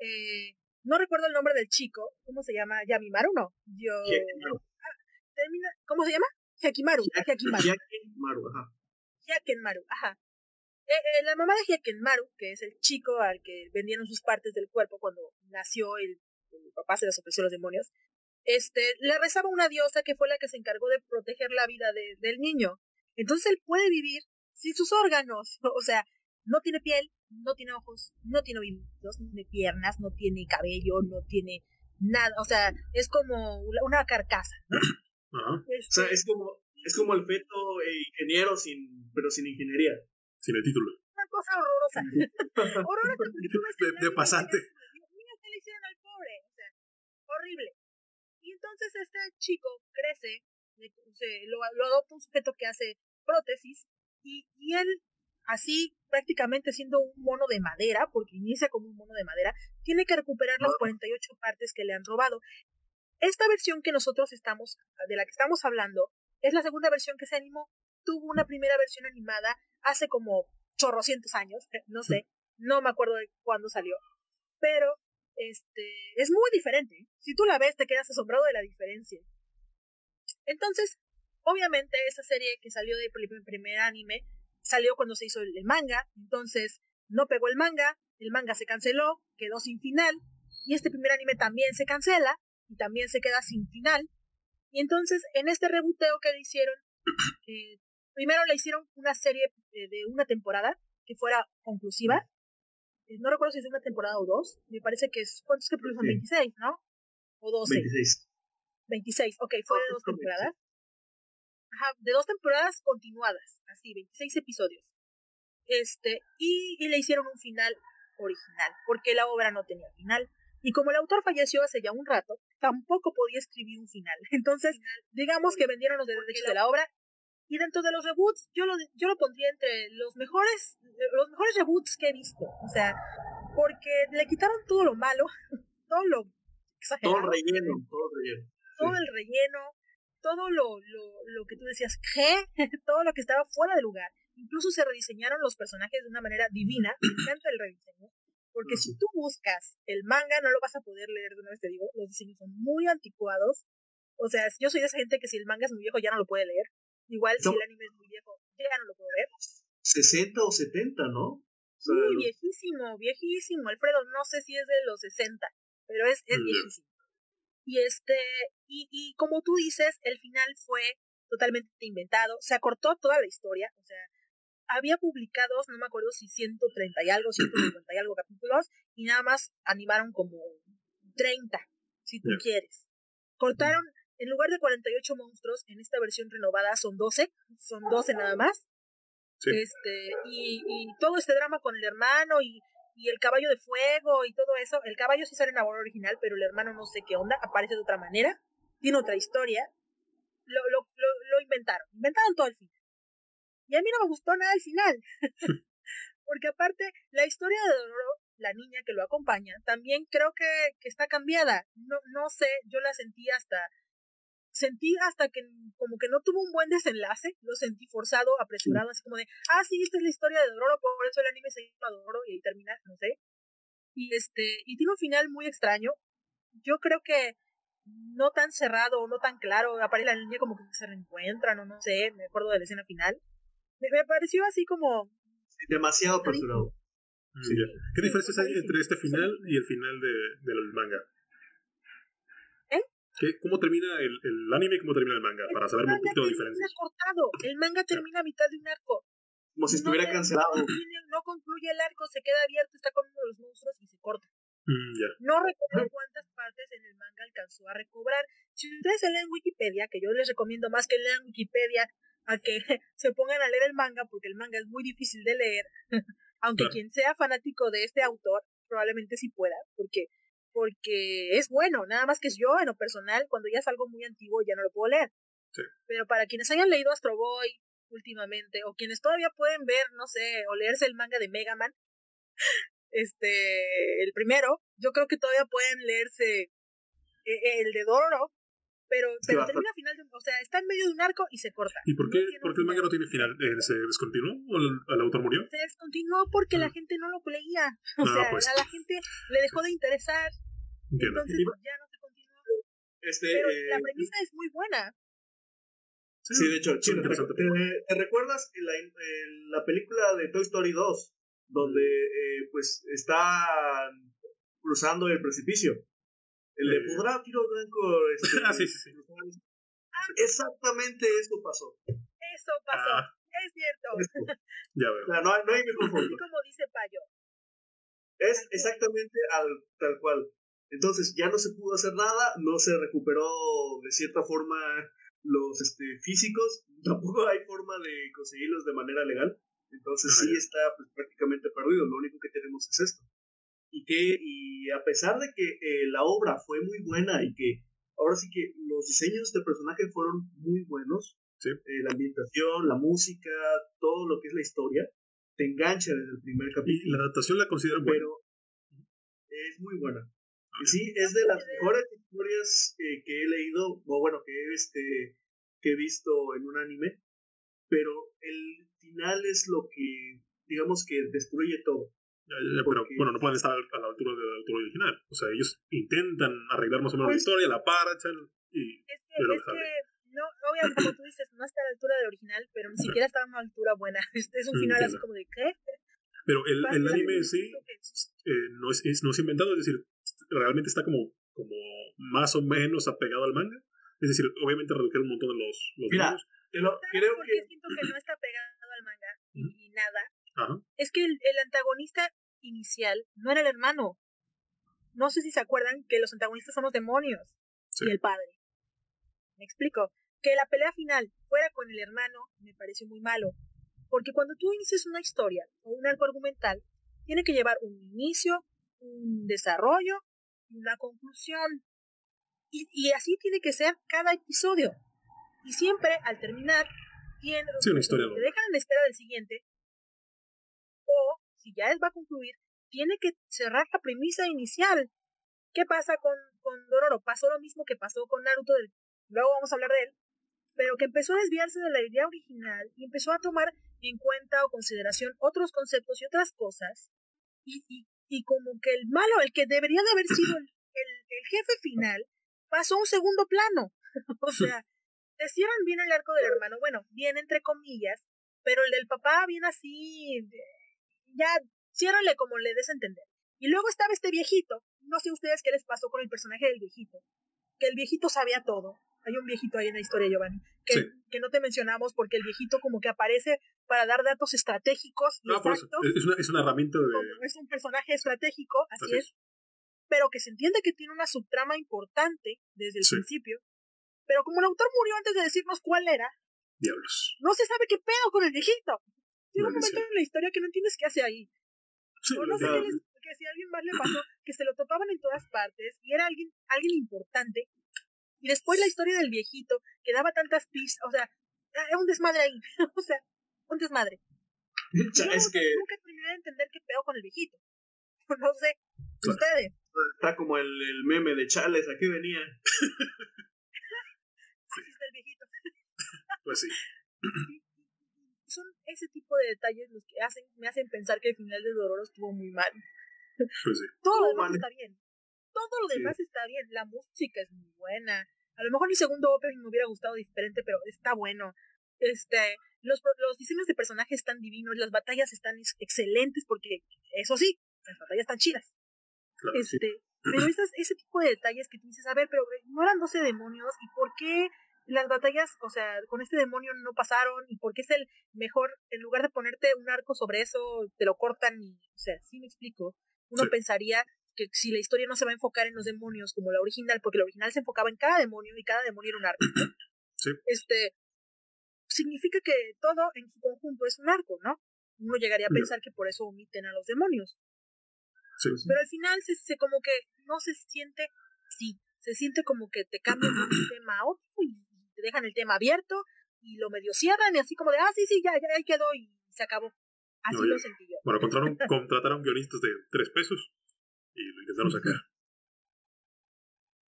eh, no recuerdo el nombre del chico, ¿cómo se llama? Yamimaru, ¿no? Yo, ah, termina, ¿Cómo se llama? Yakimaru. Yakimaru, ajá. Yakimaru, ajá. Eh, eh, la mamá de Hyakenmaru, que es el chico al que vendieron sus partes del cuerpo cuando nació el, el papá se les ofreció los demonios, este, le rezaba una diosa que fue la que se encargó de proteger la vida de, del niño. Entonces él puede vivir sin sus órganos. [laughs] O sea, no tiene piel, no tiene ojos, no tiene oídos, no tiene piernas, no tiene cabello, no tiene nada. O sea, es como una carcasa, ¿no? [clears throat] o sea, este es como, es como el feto eh, ingeniero sin, pero sin ingeniería sin el título. Una cosa horrorosa. horrorosa porque tú ves de, de pasante. Qué le hicieron al pobre. O sea, horrible. Y entonces este chico crece, se, lo, lo adopta un sujeto que hace prótesis y, y él, así prácticamente siendo un mono de madera, porque inicia como un mono de madera, tiene que recuperar las 48 partes que le han robado. Esta versión que nosotros estamos, de la que estamos hablando, es la segunda versión que se animó. Tuvo una primera versión animada hace como chorrocientos años, no sé, no me acuerdo de cuándo salió, pero este es muy diferente. Si tú la ves, te quedas asombrado de la diferencia. Entonces, obviamente, esa serie que salió de primer anime salió cuando se hizo el manga, entonces no pegó el manga, el manga se canceló, quedó sin final, y este primer anime también se cancela y también se queda sin final. Y entonces, en este rebuteo que le hicieron, [clears throat] eh, primero le hicieron una serie de, una temporada que fuera conclusiva. Eh, no recuerdo si es una temporada o dos. Me parece que es. ¿Cuántos capítulos son? 26, ¿no? O 12. 26. 26, ok, fue de dos temporadas. Ajá, de dos temporadas continuadas, así, 26 episodios. Este, y, y, le hicieron un final original, porque la obra no tenía final. Y como el autor falleció hace ya un rato, tampoco podía escribir un final. [laughs] Entonces, digamos que vendieron los derechos de la obra y dentro de los reboots, yo lo, yo lo pondría entre los mejores, los mejores reboots que he visto. O sea, porque le quitaron todo lo malo, [laughs] todo lo exagerado. Todo el relleno, todo el relleno. Todo el relleno, todo lo, lo, lo que tú decías, ¿qué? [laughs] todo lo que estaba fuera de lugar. Incluso se rediseñaron los personajes de una manera divina. Me encanta el rediseño. Porque si tú buscas el manga, no lo vas a poder leer de una vez, te digo. Los diseños son muy anticuados. O sea, yo soy de esa gente que si el manga es muy viejo ya no lo puede leer. Igual si el anime es muy viejo, ya no lo puedo ver. 60 o 70, ¿no? muy viejísimo, viejísimo. Alfredo, no sé si es de los 60, pero es, es viejísimo. Y este, y, y como tú dices, el final fue totalmente inventado, se acortó toda la historia, o sea, había publicados, no me acuerdo si 130 y algo, 150 y algo capítulos, y nada más animaron como 30, si tú quieres. Cortaron, en lugar de 48 monstruos, en esta versión renovada son 12, son 12 nada más. Este, y, y todo este drama con el hermano y, y el caballo de fuego y todo eso. El caballo sí sale en la obra original, pero el hermano no sé qué onda, aparece de otra manera, tiene otra historia. Lo, lo, lo, lo inventaron, inventaron todo el final. Y a mí no me gustó nada el final. [laughs] Porque aparte, la historia de Dororo, la niña que lo acompaña, también creo que, que está cambiada. No, no sé, yo la sentí hasta sentí hasta que como que no tuvo un buen desenlace, lo sentí forzado, apresurado, así como de, ah, sí, esta es la historia de Dororo, por eso el anime se llama Dororo y ahí termina, no sé. Y este, y tiene un final muy extraño. Yo creo que no tan cerrado, no tan claro, aparece la niña como que se reencuentran o no sé, me acuerdo de la escena final. Me, pareció así como... demasiado apresurado. Sí. ¿Qué diferencia hay entre este final y el final de, del manga? ¿Cómo termina el, el, anime y cómo termina el manga? Para saber un poquito de diferencias. cortado. El manga termina a mitad de un arco. Como si estuviera cancelado. No, concluye el arco, se queda abierto, está con uno de los monstruos y se corta. Mm, no recuerdo cuántas partes en el manga alcanzó a recobrar. Si ustedes leen Wikipedia, que yo les recomiendo más que lean Wikipedia a que [laughs] se pongan a leer el manga, porque el manga es muy difícil de leer, [laughs] aunque quien sea fanático de este autor probablemente sí pueda, porque porque es bueno, nada más que yo en lo personal, cuando ya es algo muy antiguo ya no lo puedo leer. Pero para quienes hayan leído Astro Boy últimamente, o quienes todavía pueden ver, no sé, o leerse el manga de Mega Man, [laughs] este, el primero, yo creo que todavía pueden leerse eh, el de Doro, pero, pero termina final de, o sea, está en medio de un arco y se corta. ¿Y por qué, ¿por qué el manga no tiene final? Eh, ¿Se descontinuó o el, autor murió? Se descontinuó porque la ah. gente no lo leía. [laughs] O ah, sea, pues. a la gente le dejó de interesar. Entonces ya no se continuó. Este, pero la eh, premisa es muy buena. Sí, de hecho, ¿te, recuerdas la, la película de Toy Story 2? Donde eh, pues está cruzando el precipicio. El de podrá tiro blanco. Este, [laughs] ah, sí, sí, sí. Exactamente eso pasó. Eso pasó. Ah. Es cierto. [laughs] ya veo. O sea, no, hay, no hay mejor como dice Payo. Es exactamente al, tal cual. Entonces ya no se pudo hacer nada, no se recuperó de cierta forma los este, físicos, [laughs] tampoco hay forma de conseguirlos de manera legal. Entonces sí está pues, prácticamente perdido, lo único que tenemos es esto y que y a pesar de que eh, la obra fue muy buena y que ahora sí que los diseños de personaje fueron muy buenos, eh, la ambientación, la música, todo lo que es la historia, te engancha desde el primer capítulo. Y la adaptación la considero buena. Pero es muy buena. Y sí, es de las mejores historias que he leído, o bueno, que he, este, que he visto en un anime, pero el final es lo que, digamos que destruye todo pero bueno, no pueden estar a la altura del autor original. O sea, ellos intentan arreglar más o menos la pues historia, la parachan y. Es que, es que no, obviamente, como tú dices, no está a la altura del original, pero ni siquiera está a una altura buena. [laughs] Es, es un final así como de ¿qué? Pero el, el anime sí eh, no, es, es, no es inventado, es decir, realmente está como, como más o menos apegado al manga. Es decir, obviamente redujeron un montón de los, los Mira, creo que... siento que no está pegado al manga y nada es que el, antagonista inicial no era el hermano. No sé si se acuerdan que los antagonistas son los demonios y el padre. Me explico. Que la pelea final fuera con el hermano me pareció muy malo. Porque cuando tú inicias una historia o un arco argumental, tiene que llevar un inicio, un desarrollo una conclusión. Y, y así tiene que ser cada episodio. Y siempre, al terminar, tiene, una historia te dejan en espera del siguiente o, si ya es va a concluir, tiene que cerrar la premisa inicial. ¿Qué pasa con, con Dororo? Pasó lo mismo que pasó con Naruto, luego vamos a hablar de él, pero que empezó a desviarse de la idea original y empezó a tomar en cuenta o consideración otros conceptos y otras cosas, y, y, y como que el malo, el que debería de haber sido el, el, jefe final, pasó a un segundo plano. [laughs] o sea, decían bien el arco del hermano, bueno, bien entre comillas, pero el del papá bien así, ya ciérrale como le des a entender. Y luego estaba este viejito, no sé ustedes qué les pasó con el personaje del viejito, que el viejito sabía todo. Hay un viejito ahí en la historia, Giovanni, que, que no te mencionamos porque el viejito como que aparece para dar datos estratégicos y ah, exactos. Es una, es una herramienta de... Es un personaje estratégico, así, es. pero que se entiende que tiene una subtrama importante desde el principio. Pero como el autor murió antes de decirnos cuál era, Diablos. no se sabe qué pedo con el viejito. Tiene un momento en la historia que no entiendes qué hace ahí. o no sé qué les, que si a alguien más le pasó, que se lo topaban en todas partes y era alguien, alguien importante. Y después la historia del viejito, que daba tantas pistas, o sea, era un desmadre ahí. [laughs] o sea, un desmadre. es que... Nunca terminé de entender qué pedo con el viejito. [laughs] No sé, ustedes. Está como el, el meme de Chales, ¿a qué venía? [laughs] Así está el viejito. pues sí. Son ese tipo de detalles los que hacen, me hacen pensar que el final de Dororo estuvo muy mal. Pues sí. Todo lo demás está bien. Todo lo demás está bien. La música es muy buena. A lo mejor el segundo opening me hubiera gustado diferente, pero está bueno. Este, los, los diseños de personajes están divinos, las batallas están excelentes, porque eso sí, las batallas están chidas. este, pero ese tipo de detalles que tú dices, a ver, pero no eran 12 demonios, ¿y por qué las batallas, o sea, con este demonio no pasaron? ¿Y por qué es el mejor, en lugar de ponerte un arco sobre eso, te lo cortan? Y, o sea, sí me explico. Uno pensaría que si la historia no se va a enfocar en los demonios como la original, porque la original se enfocaba en cada demonio y cada demonio era un arco. [clears throat] Este, significa que todo en su conjunto es un arco, ¿no? Uno llegaría a pensar que por eso omiten a los demonios. Pero al final se, se, como que no se siente, sí, se siente como que te cambian de un [clears throat] tema a otro y te dejan el tema abierto y lo medio cierran y así como de, ah, sí, sí, ya, ya ahí quedó y se acabó. Así lo sentí yo. Bueno, contrataron, [laughs] contrataron guionistas de tres pesos y lo intentaron sacar.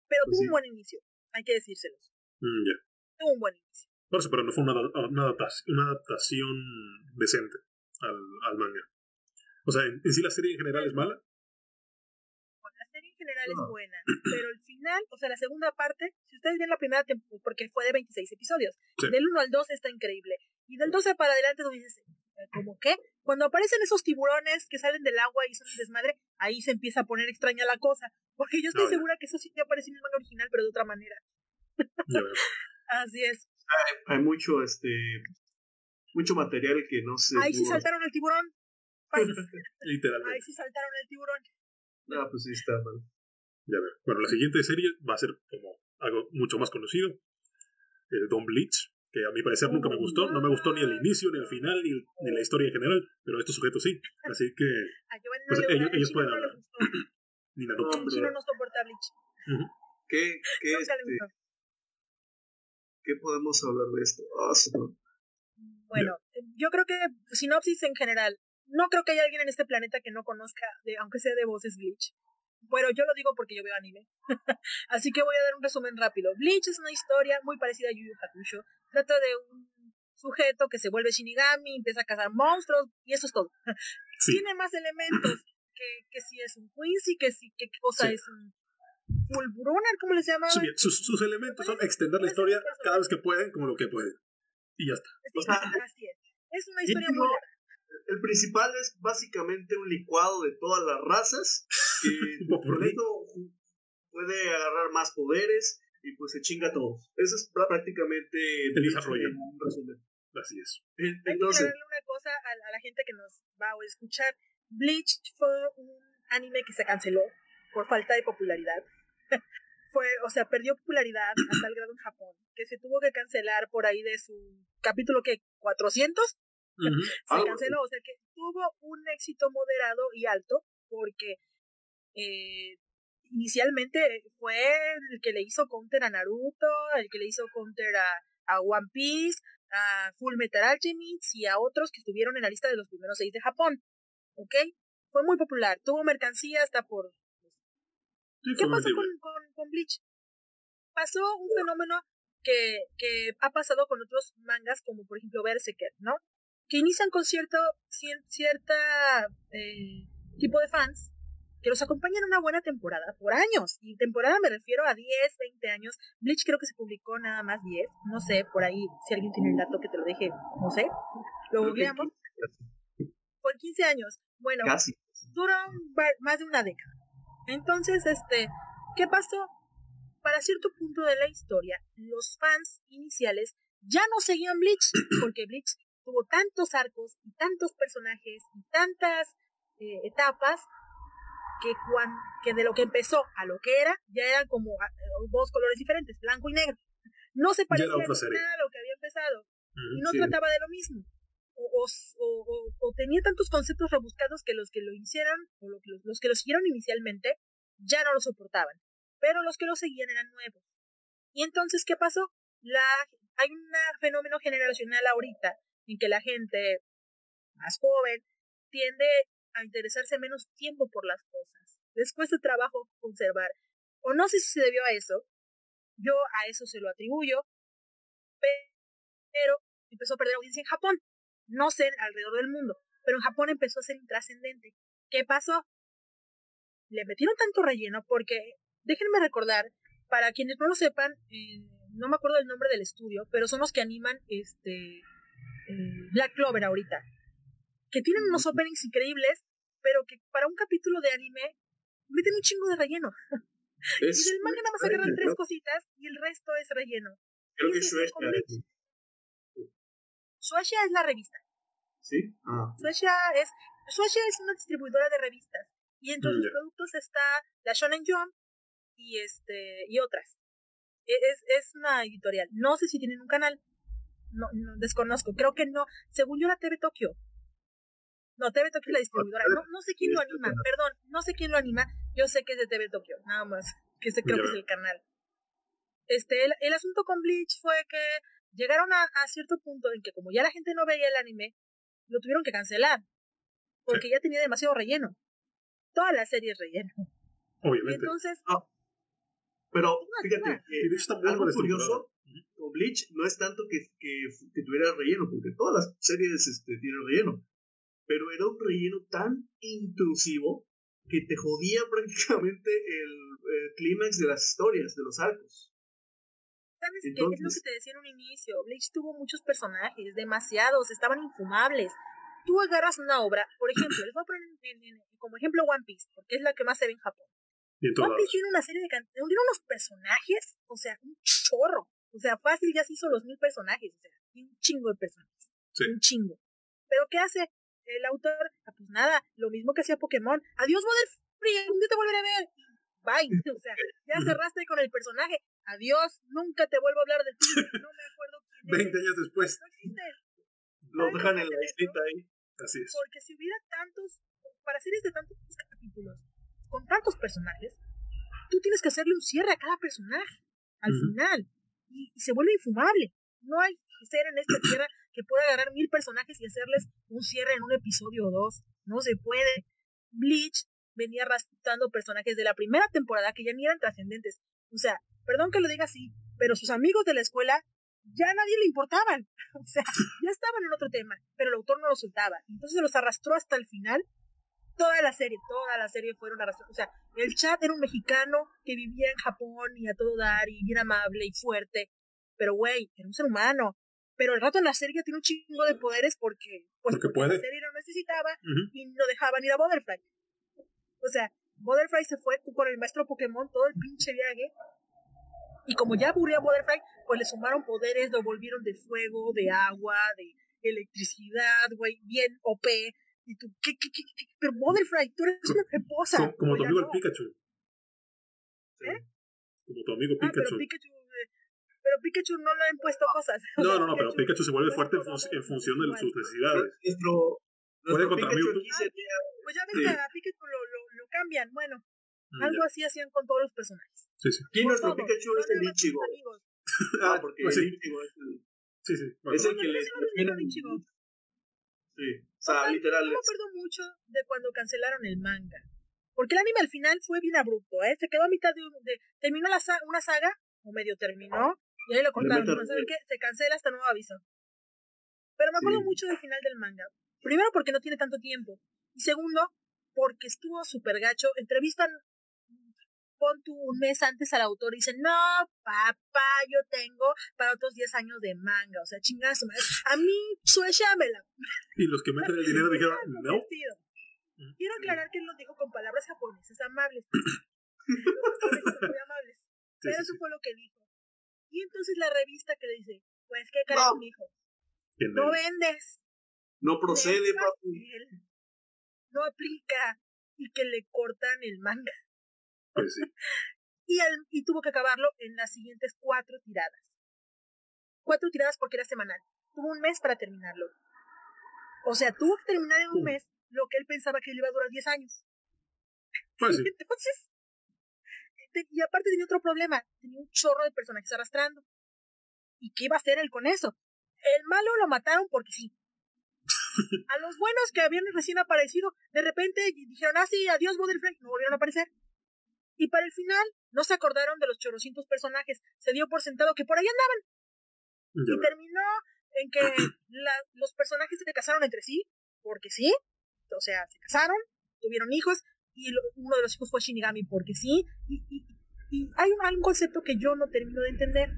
Pero pues tuvo un buen inicio, hay que decírselos. Mm, ya. Tuvo un buen inicio. Por eso, pero no fue una, una, adaptación, una adaptación decente al, al manga. O sea, en, sí la serie en general es mala, general es buena, pero el final, o sea, la segunda parte, si ustedes ven la primera temporada, porque fue de 26 episodios, del 1 al 2 está increíble, y del 12 para adelante tú dices, ¿cómo qué? Cuando aparecen esos tiburones que salen del agua y son un desmadre, ahí se empieza a poner extraña la cosa, porque yo estoy segura que eso sí te aparece en el manga original, pero de otra manera. [laughs] Así es. Hay, mucho, este, mucho material que no se... Ahí sí saltaron el tiburón. [laughs] Literalmente. Ahí sí saltaron el tiburón. No, pues sí está mal. Ya veo. Bueno, la siguiente serie va a ser como algo mucho más conocido. El Don Bleach, que a mi parecer nunca me gustó. No me gustó ni el inicio, ni el final, ni, ni la historia en general. Pero estos sujetos sí. Así que. [laughs] Pues, ellos, ellos pueden hablar. [clears throat] ni Naruto. No, no soporta Bleach. ¿Qué, qué, este, ¿Qué podemos hablar de esto? Oh, bueno, yo creo que sinopsis en general no creo que haya alguien en este planeta que no conozca, de, aunque sea de voces, Bleach. Bueno, yo lo digo porque yo veo anime. [laughs] Así que voy a dar un resumen rápido. Bleach es una historia muy parecida a Yu Yu Hakusho. Trata de un sujeto que se vuelve Shinigami, empieza a cazar monstruos, y eso es todo. [laughs] Tiene más elementos [clears throat] que, que si es un Quincy, que si que cosa es un Full Brunner, ¿cómo les llama? sus, sus, elementos son extender la historia cada vez que pueden, como lo que pueden. Y ya está. así es. Es una historia muy larga el principal es básicamente un licuado de todas las razas que por eso puede agarrar más poderes y pues se chinga a todos. Eso es prácticamente el desarrollo. Un resumen. Así es. Entonces, Hay que una cosa a, la gente que nos va a escuchar. Bleach fue un anime que se canceló por falta de popularidad. [laughs] fue, o sea, perdió popularidad hasta el grado en Japón, que se tuvo que cancelar por ahí de su capítulo que 400 [laughs] se canceló, o sea que tuvo un éxito moderado y alto porque eh, inicialmente fue el que le hizo counter a Naruto, el que le hizo counter a, a One Piece, a Full Metal Alchemist y a otros que estuvieron en la lista de los primeros seis de Japón. ¿Ok? Fue muy popular, tuvo mercancía hasta por... ¿Qué pasó con, con, con, Bleach? Pasó un fenómeno que, que ha pasado con otros mangas como por ejemplo Berserker, ¿no? Que inician con cierto cierta eh, tipo de fans que los acompañan una buena temporada por años. Y temporada me refiero a 10, 20 años. Bleach creo que se publicó nada más 10. No sé, por ahí, si alguien tiene el dato que te lo deje, no sé. Lo googleamos. Por 15 años. Bueno, Casi. duró más de una década. Entonces, este, ¿qué pasó? Para cierto punto de la historia, los fans iniciales ya no seguían Bleach, porque Bleach tuvo tantos arcos y tantos personajes y tantas eh, etapas que, que de lo que empezó a lo que era, ya eran como ah, dos colores diferentes, blanco y negro. No se parecía nada a lo que había empezado. y no trataba de lo mismo. O, o, o, tenía tantos conceptos rebuscados que los que lo hicieron, o lo, los, los que lo siguieron inicialmente, ya no lo soportaban. Pero los que lo seguían eran nuevos. Y entonces, ¿qué pasó? La, hay un fenómeno generacional ahorita en que la gente más joven tiende a interesarse menos tiempo por las cosas. Les cuesta trabajo conservar. O no sé si se debió a eso. Yo a eso se lo atribuyo. Pero empezó a perder audiencia en Japón. No sé alrededor del mundo. Pero en Japón empezó a ser intrascendente. ¿Qué pasó? Le metieron tanto relleno porque, déjenme recordar, para quienes no lo sepan, eh, no me acuerdo el nombre del estudio, pero son los que animan este Black Clover ahorita que tienen unos openings increíbles, pero que para un capítulo de anime meten un chingo de relleno. [laughs] y del manga nada más agarran tres cositas y el resto es relleno. Creo que Shueisha es. Es la revista. ¿Sí? Ah. Shueisha es, Shueisha es una distribuidora de revistas. Y entre sus productos está la Shonen Jump y este y otras. E, es, es una editorial. No sé si tienen un canal. No, no, desconozco. Creo que no. Según yo, la TV Tokio no, TV Tokio es la distribuidora. No, no sé quién lo anima, perdón, no sé quién lo anima. Yo sé que es de TV Tokio, nada más. Que sé, creo que es el canal. Este, el, el asunto con Bleach fue que llegaron a, a, cierto punto en que como ya la gente no veía el anime, lo tuvieron que cancelar. Porque ya tenía demasiado relleno. Toda la serie es relleno. Obviamente. entonces... Pero fíjate, que algo curioso con Bleach no es tanto que, que, que, tuviera relleno, porque todas las series este, tienen relleno pero era un relleno tan intrusivo que te jodía [laughs] prácticamente el, clímax de las historias, de los arcos. ¿Sabes qué? Es lo que te decía en un inicio. Bleach tuvo muchos personajes, demasiados, estaban infumables. Tú agarras una obra, por ejemplo, les voy a poner como ejemplo One Piece, porque es la que más se ve en Japón. One Piece tiene una serie de tiene unos personajes, o sea, un chorro. O sea, fácil ya se hizo los mil personajes, o sea, un chingo de personajes. Un chingo. Pero ¿qué hace? el autor, ah, pues nada, lo mismo que hacía Pokémon. Adiós, Free, un día te volveré a ver. Bye. [laughs] O sea, ya cerraste con el personaje. Adiós, nunca te vuelvo a hablar de ti. [laughs] No me acuerdo quién 20 años después. No existe. Lo dejan en la listita ahí. Así es. Porque si hubiera tantos, para series de tantos capítulos, con tantos personajes, tú tienes que hacerle un cierre a cada personaje al final. Y, y, se vuelve infumable. No hay ser en esta [clears throat] tierra que pueda agarrar mil personajes y hacerles un cierre en un episodio o dos. No se puede. Bleach venía arrastrando personajes de la primera temporada que ya ni eran trascendentes. O sea, perdón que lo diga así, pero sus amigos de la escuela ya a nadie le importaban. [laughs] O sea, ya estaban en otro tema, pero el autor no los soltaba. Entonces los arrastró hasta el final. Toda la serie, toda la serie fueron arrastrados. O sea, el chat era un mexicano que vivía en Japón y a todo dar y bien amable y fuerte. Pero, güey, era un ser humano pero el rato en la serie tiene un chingo de poderes porque, pues, porque puede. la serie lo necesitaba y no dejaban ir a Butterfly. O sea, Butterfly se fue con el maestro Pokémon todo el pinche viaje. Y como ya aburrió a Butterfly, pues le sumaron poderes, lo volvieron de fuego, de agua, de electricidad, güey, bien OP. Y tú, ¿qué, qué, qué, qué? Pero Butterfly, tú eres una esposa. Como, como tu amigo el Pikachu. ¿Eh? Como tu amigo Pikachu. Ah, pero Pikachu pero Pikachu no le han puesto cosas. No, no, no, pero Pikachu se vuelve fuerte en, función de sus necesidades. Nuestro, Puede contra Mewtwo. Pues ya ves que a Pikachu lo, lo, lo cambian, bueno. Mm, algo así hacían con todos los personajes. Sí, sí. ¿Quién nuestro Pikachu es el Ichigo? [laughs] Ah, porque pues sí. el Ichigo es el... Sí, sí. Es el que le... Sí, o sea, literal. Yo me acuerdo mucho de cuando cancelaron el manga. Porque el anime al final fue bien abrupto, ¿eh? Se quedó a mitad de... de terminó la una saga, o medio terminó, y ahí lo cortaron. ¿Saben qué? Se cancela hasta nuevo aviso. Pero me acuerdo mucho del final del manga. Primero porque no tiene tanto tiempo. Y segundo, porque estuvo súper gacho. Entrevistan, pon tu un mes antes al autor y dicen, no, papá, yo tengo para otros 10 años de manga. O sea, madre. A mí, suéchamela. Y los que meten el dinero [laughs] dijeron, no. Quiero aclarar que él lo dijo con palabras japonesas amables. [clears throat] muy amables. Pero eso fue lo que dijo. Y entonces la revista que le dice, pues qué carajo, no. hijo. No vendes. No procede, papi. No aplica. y que le cortan el manga. Pues sí. y, y tuvo que acabarlo en las siguientes cuatro tiradas. Cuatro tiradas porque era semanal. Tuvo un mes para terminarlo. O sea, tuvo que terminar en un mes lo que él pensaba que le iba a durar 10 años. Pues sí. [laughs] Entonces, y aparte tenía otro problema, tenía un chorro de personajes arrastrando. ¿Y qué iba a hacer él con eso? El malo lo mataron porque sí. [laughs] A los buenos que habían recién aparecido, de repente dijeron, ah, sí, adiós, Butterfly, no volvieron a aparecer. Y para el final, no se acordaron de los chorrocientos personajes, se dio por sentado que por ahí andaban. y terminó en que [clears throat] los personajes se casaron entre sí, porque sí, o sea, se casaron, tuvieron hijos, y uno de los hijos fue Shinigami, porque sí, y, y, hay un concepto que yo no termino de entender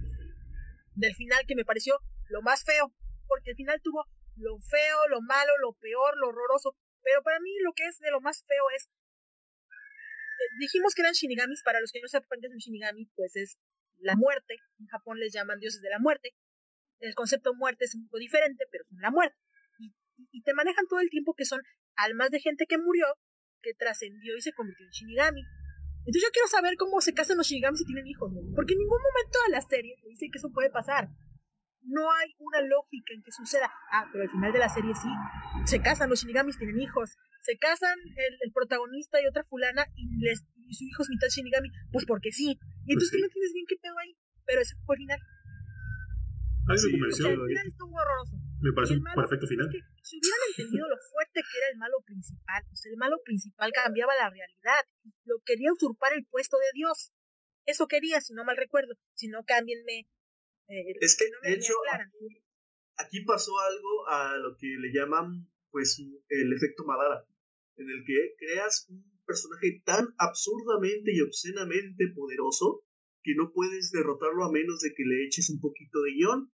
del final que me pareció lo más feo, porque el final tuvo lo feo, lo malo, lo peor, lo horroroso, pero para mí lo que es de lo más feo es dijimos que eran shinigamis, para los que no sepan qué es un shinigami, pues es la muerte, en Japón les llaman dioses de la muerte, el concepto muerte es un poco diferente, pero son la muerte, y, te manejan todo el tiempo que son almas de gente que murió, que trascendió y se convirtió en shinigami, entonces yo quiero saber cómo se casan los Shinigamis si tienen hijos, ¿no? Porque en ningún momento de la serie te dice que eso puede pasar. No hay una lógica en que suceda. Ah, pero al final de la serie sí. Se casan los Shinigamis, tienen hijos. Se casan el, protagonista y otra fulana y, les, y su hijo es mitad Shinigami. Pues porque sí. Y entonces tú no entiendes bien qué pedo ahí. Pero ese fue el final. A mí me convenció. el final estuvo horroroso. Me parece un perfecto final. Es que si hubieran entendido lo fuerte que era el malo principal, pues el malo principal cambiaba la realidad. Lo quería usurpar el puesto de Dios. Eso quería, si no mal recuerdo. Si no, cámbienme. Eh, es que, de hecho, aquí, pasó algo a lo que le llaman, pues, el efecto Madara. En el que creas un personaje tan absurdamente y obscenamente poderoso que no puedes derrotarlo a menos de que le eches un poquito de guion.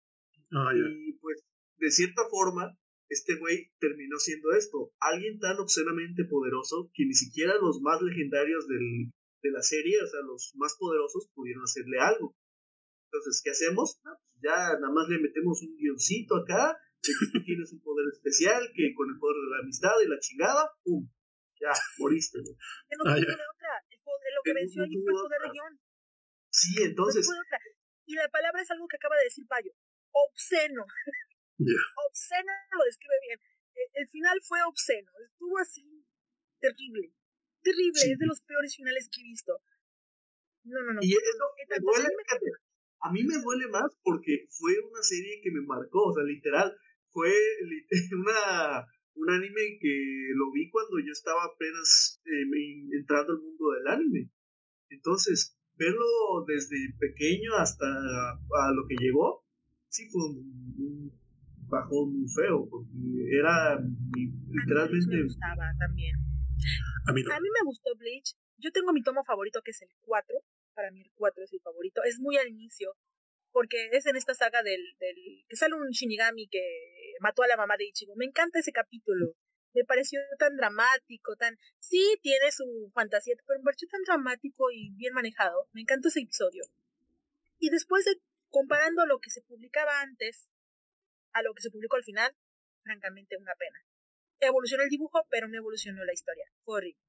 Ah, y pues de cierta forma, este güey terminó siendo esto, alguien tan obscenamente poderoso que ni siquiera los más legendarios del, de la serie, o sea, los más poderosos, pudieron hacerle algo. Entonces, ¿qué hacemos? Ah, pues ya nada más le metemos un guioncito acá, de que tú tienes un poder especial, que con el poder de la amistad y la chingada, ¡pum! Ya, moriste. No ah, otra. lo que venció allí fue el poder de guion. Sí, entonces. y la palabra es algo que acaba de decir Payo. Obsceno. Obsceno lo describe bien. E, el, final fue obsceno. Estuvo así terrible. Terrible. Es de los peores finales que he visto. No, no, no. Y eso me duele, a mí me duele más porque fue una serie que me marcó. O sea, literal. Fue [laughs] una, un anime que lo vi cuando yo estaba apenas eh, entrando al mundo del anime. Entonces, verlo desde pequeño hasta a lo que llegó, sí fue un, bajón muy feo, porque era literalmente... A mí me gustaba también. A mí, a mí me gustó Bleach. Yo tengo mi tomo favorito que es el 4. Para mí el 4 es el favorito. Es muy al inicio, porque es en esta saga del, del que sale un Shinigami que mató a la mamá de Ichigo. Me encanta ese capítulo. Me pareció tan dramático, tan... Sí, tiene su fantasía, pero me pareció tan dramático y bien manejado. Me encantó ese episodio. Y después de comparando lo que se publicaba antes a lo que se publicó al final, francamente una pena. Evolucionó el dibujo, pero no evolucionó la historia. Horrible.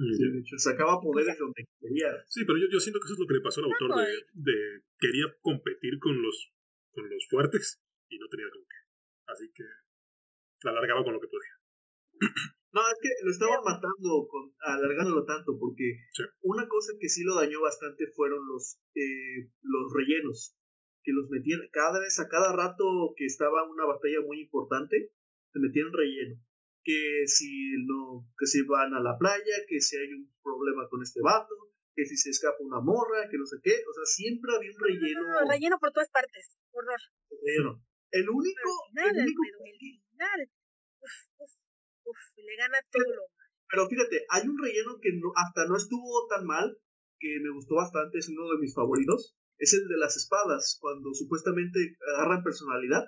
Sí, sacaba poderes donde quería. Sí, pero yo, yo siento que eso es lo que le pasó al autor de, de, quería competir con los con los fuertes y no tenía con qué. Así que la alargaba con lo que podía. [clears throat] No, es que lo estaban matando, con, alargándolo tanto, porque una cosa que sí lo dañó bastante fueron los, eh, los rellenos que los metían cada vez, a cada rato que estaba una batalla muy importante, se metían relleno. Que si no, que se van a la playa, que si hay un problema con este vato, que si se escapa una morra, que no sé qué, o sea, siempre había un relleno. No, relleno por todas partes, horror. Relleno. El único. el, único el, final. Uf, uf, uf, le gana todo lo Pero fíjate, hay un relleno que no, hasta no estuvo tan mal, que me gustó bastante, es uno de mis favoritos, es el de las espadas, cuando supuestamente agarran personalidad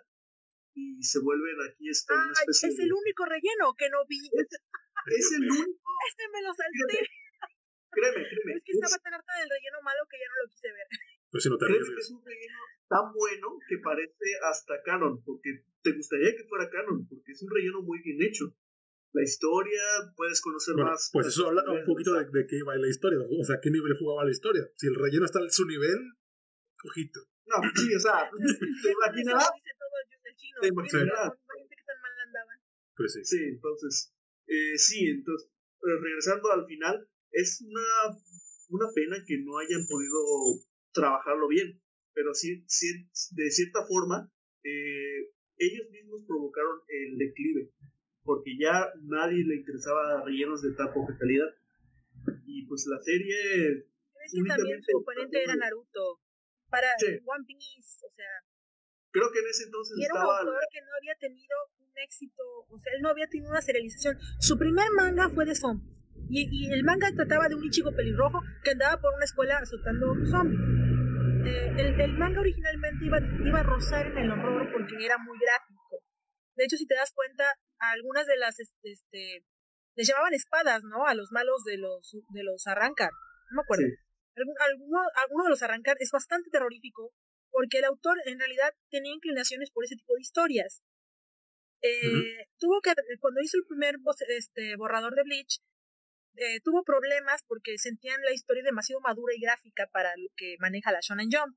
y se vuelven aquí esta una especie es el único relleno que no vi. Es, el único. Este me lo salté. Créeme, créeme. Es que estaba tan harta del relleno malo que ya no lo quise ver. Pues si no te créeme es un relleno tan bueno que parece hasta canon, porque te gustaría que fuera canon, porque es un relleno muy bien hecho. la historia, puedes conocer más. Pues eso habla un poquito de, de, qué va la historia, o sea, qué nivel jugaba la historia. Si el relleno está en su nivel, ojito. No, sí, o sea, [laughs] ¿te imaginarás? ¿Te imaginarás? Pues sí. Sí, entonces, eh, sí, entonces, regresando al final, es una, una pena que no hayan podido trabajarlo bien, pero sí, sí de cierta forma, eh, ellos mismos provocaron el declive, porque ya nadie le interesaba rellenos de tan poca calidad. Y pues la serie... Es que también su oponente era Naruto, para One Piece, o sea... Creo que en ese entonces era un autor que no había tenido un éxito, o sea, él no había tenido una serialización. Su primer manga fue de zombies. Y, el manga trataba de un Ichigo pelirrojo que andaba por una escuela azotando zombies. Eh, el, manga originalmente iba, iba a rozar en el horror porque era muy gráfico. De hecho, si te das cuenta, algunas de las, este, este les llamaban espadas, ¿no? A los malos de los, de los arrancar. No me acuerdo. Alguno, alguno de los arrancar es bastante terrorífico porque el autor en realidad tenía inclinaciones por ese tipo de historias. Eh, tuvo que, cuando hizo el primer este, borrador de Bleach, eh, tuvo problemas porque sentían la historia demasiado madura y gráfica para lo que maneja la Shonen Jump.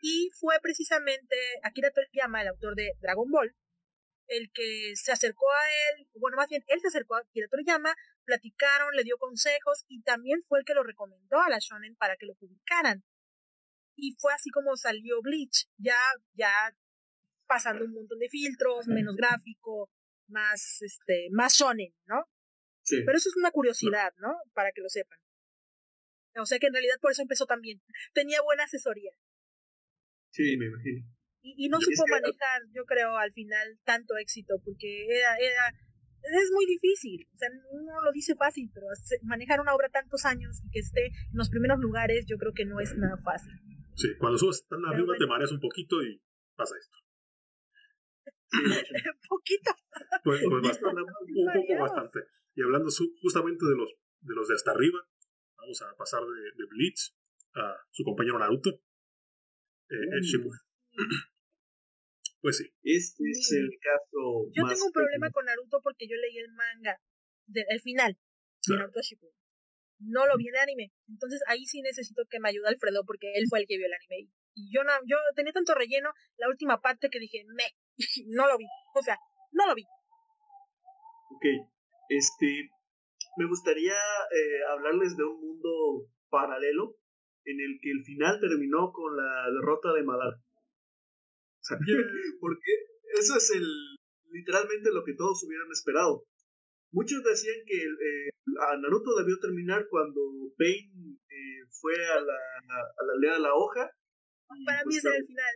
Y fue precisamente Akira Toriyama, el autor de Dragon Ball, el que se acercó a él, bueno, más bien él se acercó a Akira Toriyama, platicaron, le dio consejos y también fue el que lo recomendó a la Shonen para que lo publicaran. Y fue así como salió Bleach, ya, ya pasando un montón de filtros, menos gráfico, más, este, más shonen, ¿no? Pero eso es una curiosidad, ¿no? Para que lo sepan. O sea que en realidad por eso empezó también. Tenía buena asesoría. Sí, me imagino. Y, no supo manejar, yo creo, al final tanto éxito, porque era, era, es muy difícil. O sea, uno lo dice fácil, pero manejar una obra tantos años y que esté en los primeros lugares, yo creo que no es nada fácil. Sí, cuando subes tan arriba te mareas un poquito y pasa esto. [laughs] un poquito. Pues, pues bastante, [laughs] un poco bastante. Y hablando justamente de los, de los de hasta arriba, vamos a pasar de, de Blitz a su compañero Naruto. Eh, Pues sí. Este es el caso. Yo tengo un problema con Naruto porque yo leí el manga, el final de Naruto Shippuden. No lo vi en anime. Entonces ahí sí necesito que me ayude Alfredo porque él fue el que vio el anime. Y yo, no, yo tenía tanto relleno la última parte que dije, me, [laughs] no lo vi. O sea, no lo vi. Ok. Este, me gustaría eh, hablarles de un mundo paralelo en el que el final terminó con la derrota de Madara. [laughs] porque eso es el literalmente lo que todos hubieran esperado. Muchos decían que eh, a Naruto debió terminar cuando Pain eh, fue a la, a la aldea de la hoja. Para mí pues ese era el final.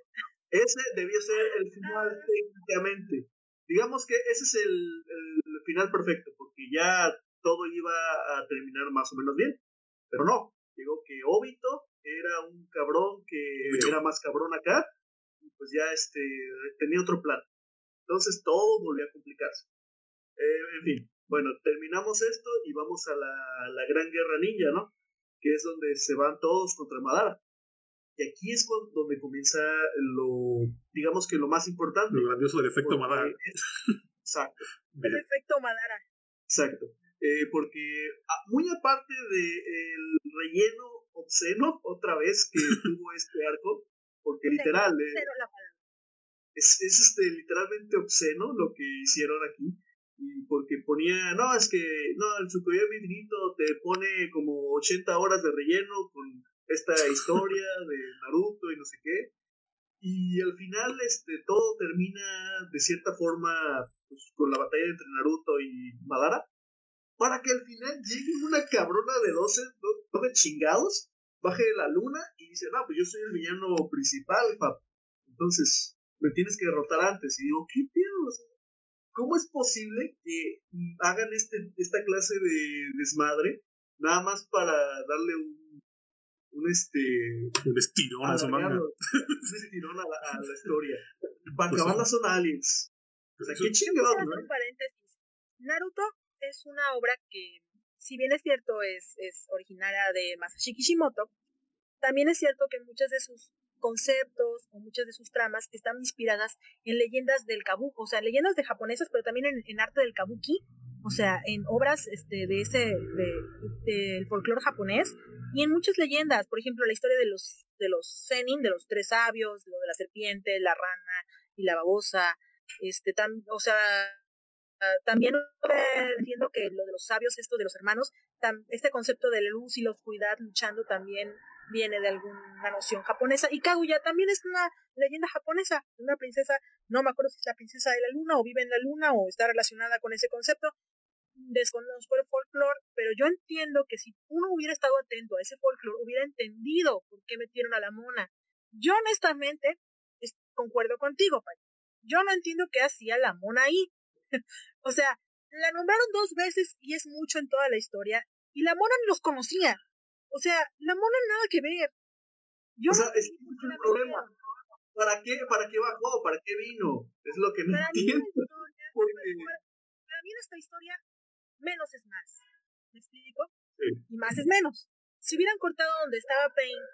Ese debió ser el final técnicamente digamos que ese es el, el, final perfecto, porque ya todo iba a terminar más o menos bien, pero no, llegó que Obito era un cabrón que era más cabrón acá, y pues ya este tenía otro plan. Entonces todo volvió a complicarse. Eh, en fin, bueno, terminamos esto y vamos a la, la gran guerra ninja, ¿no? Que es donde se van todos contra Madara. Y aquí es cuando, donde comienza lo, digamos que lo más importante. Lo grandioso del efecto Madara. exacto. [laughs] El efecto Madara. Exacto. Eh, porque ah, muy aparte del relleno obsceno, otra vez que [laughs] tuvo este arco, porque literal eh, es, es este, literalmente obsceno lo que hicieron aquí. Porque ponía, no, es que, no, el Tsukuyomi infinito te pone como 80 horas de relleno con esta [laughs] historia de Naruto y no sé qué. Y al final este, todo termina de cierta forma pues, con la batalla entre Naruto y Madara. Para que al final llegue una cabrona de 12, 12 chingados, baje de la luna y dice, no, pues yo soy el villano principal, papá. Entonces, me tienes que derrotar antes. Y digo, ¿qué pedo? ¿Cómo es posible que hagan este, esta clase de desmadre nada más para darle un un este un estirón a su manga [laughs] un estirón a la, a la historia. Para pues acabarla son aliens. O sea qué chingado ¿no? paréntesis. Naruto es una obra que si bien es cierto es, es originaria de Masashi Kishimoto también es cierto que muchos de sus conceptos o muchas de sus tramas están inspiradas en leyendas del kabuki, o sea, leyendas de japonesas, pero también en, arte del kabuki, o sea, en obras este, de ese, del folclore japonés y en muchas leyendas, por ejemplo, la historia de los, de los Zenin, de los tres sabios, lo de la serpiente, la rana y la babosa, este, tan, o sea, también entiendo que lo de los sabios, esto de los hermanos, este concepto de la luz y la oscuridad luchando también viene de alguna noción japonesa. Y Kaguya también es una leyenda japonesa, una princesa, no me acuerdo si es la princesa de la luna o vive en la luna o está relacionada con ese concepto. Desconozco el folclore, pero yo entiendo que si uno hubiera estado atento a ese folclore, hubiera entendido por qué metieron a la mona. Yo honestamente concuerdo contigo, Pai. Yo no entiendo qué hacía la mona ahí. [laughs] o sea, la nombraron dos veces y es mucho en toda la historia, y la mona ni los conocía. O sea, la mona nada que ver. Yo o sea, es un problema. ¿Para qué, ¿Para qué bajó? ¿Para qué vino? Es lo que no entiendo. [laughs] para, mí en esta historia, menos es más. ¿Me explico? Y más es menos. Si hubieran cortado donde estaba Pain,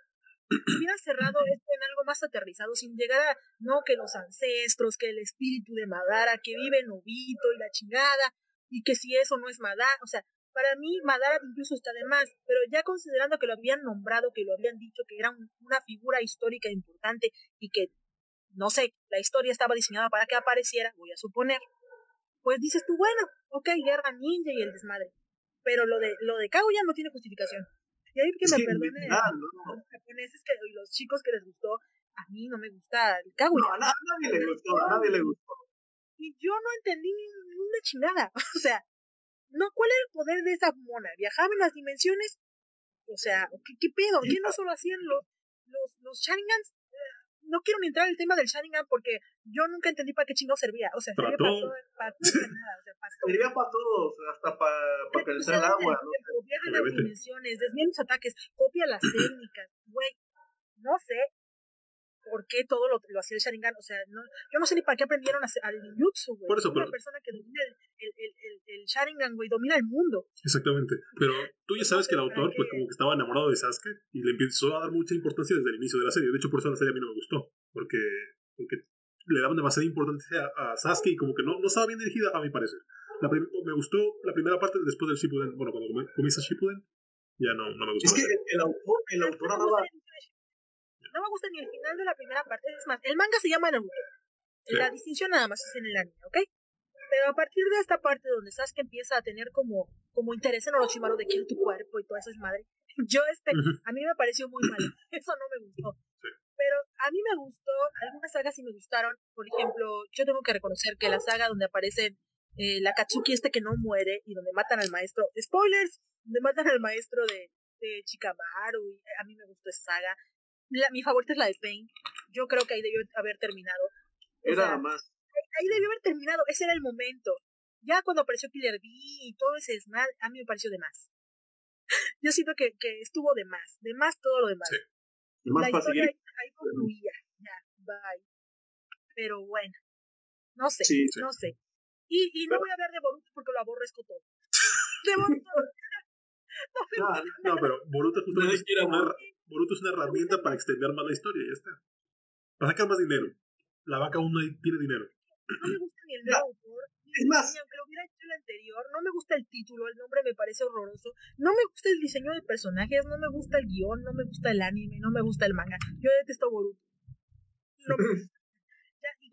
hubieran cerrado esto en algo más aterrizado, sin llegar a, no, que los ancestros, que el espíritu de Madara, que vive en Obito y la chingada, y que si eso no es Madara, o sea, para mí, Madara incluso está de más, pero ya considerando que lo habían nombrado, que lo habían dicho, que era una figura histórica importante y que, no sé, la historia estaba diseñada para que apareciera, voy a suponer, pues dices tú, bueno, ok, guerra ninja y el desmadre. Pero lo de, lo de Kaguya no tiene justificación. Y ahí que me perdone los japoneses que, y los chicos que les gustó, a mí no me gusta el Kaguya. No, a nadie le gustó, a nadie le gustó. Y yo no entendí ni una chingada. [laughs] O sea, no, ¿cuál era el poder de esa mona? ¿Viajaba en las dimensiones? O sea, ¿qué, qué pedo? ¿Qué no solo hacían los, los, los Sharingans? Eh, no quiero ni entrar en el tema del Sharingan porque yo nunca entendí para qué chingo servía. O sea, servía para todo, para todo, [laughs] nada. O sea, para todo. Servía para todos, hasta para, para calentar el agua. ¿no? Viaja en las dimensiones, desvía los ataques, copia las [clears throat] técnicas, güey. No sé, por qué todo lo, lo hacía el Sharingan. O sea, no, yo no sé ni para qué aprendieron al ninjutsu, güey. Por eso, Una persona que domina el, el, Sharingan, güey, domina el mundo. Exactamente. Pero tú ya sabes que el autor, pues como que estaba enamorado de Sasuke y le empezó a dar mucha importancia desde el inicio de la serie. De hecho, por eso la serie a mí no me gustó. Porque, porque le daban demasiada importancia a, a Sasuke y como que no, no estaba bien dirigida, a mi parecer. La me gustó la primera parte después del Shippuden. Bueno, cuando comienza Shippuden, ya no, no me gustó. Es que el, autor, el autor no me gusta ni el final de la primera parte. Es más, el manga se llama Naruto. La distinción nada más es en el anime, ¿ok? Pero a partir de esta parte donde Sasuke empieza a tener como, como interés en Orochimaru de quiero tu cuerpo y toda esa es madre, [laughs] yo este, a mí me pareció muy mal. [clears throat] Eso no me gustó. Pero a mí me gustó, algunas sagas sí me gustaron. Por ejemplo, yo tengo que reconocer que la saga donde aparece eh, la Katsuki este que no muere y donde matan al maestro, spoilers, donde matan al maestro de, de Chikamaru, y a mí me gustó esa saga mi favorita es la de Pain. Yo creo que ahí debió haber terminado. Era más. Ahí, debió haber terminado. Ese era el momento. Ya cuando apareció Killer B y todo ese mal, a mí me pareció de más. Yo siento que, que estuvo de más. De más todo lo demás. la historia ahí, concluía. Ya, bye. Pero bueno. No sé, no sé. Y, y no voy a hablar de Boruto porque lo aborrezco todo. De Boruto. [laughs] [laughs] no, no, pero Boruto justamente quiere amar Boruto es una herramienta para extender más la historia ya está. Para sacar más dinero. La vaca aún no tiene dinero. No me gusta ni el nuevo autor. Es más, aunque lo hubiera hecho el anterior, no me gusta el título, el nombre me parece horroroso. No me gusta el diseño de personajes, no me gusta el guion, no me gusta el anime, no me gusta el manga. Yo detesto Boruto. No me gusta.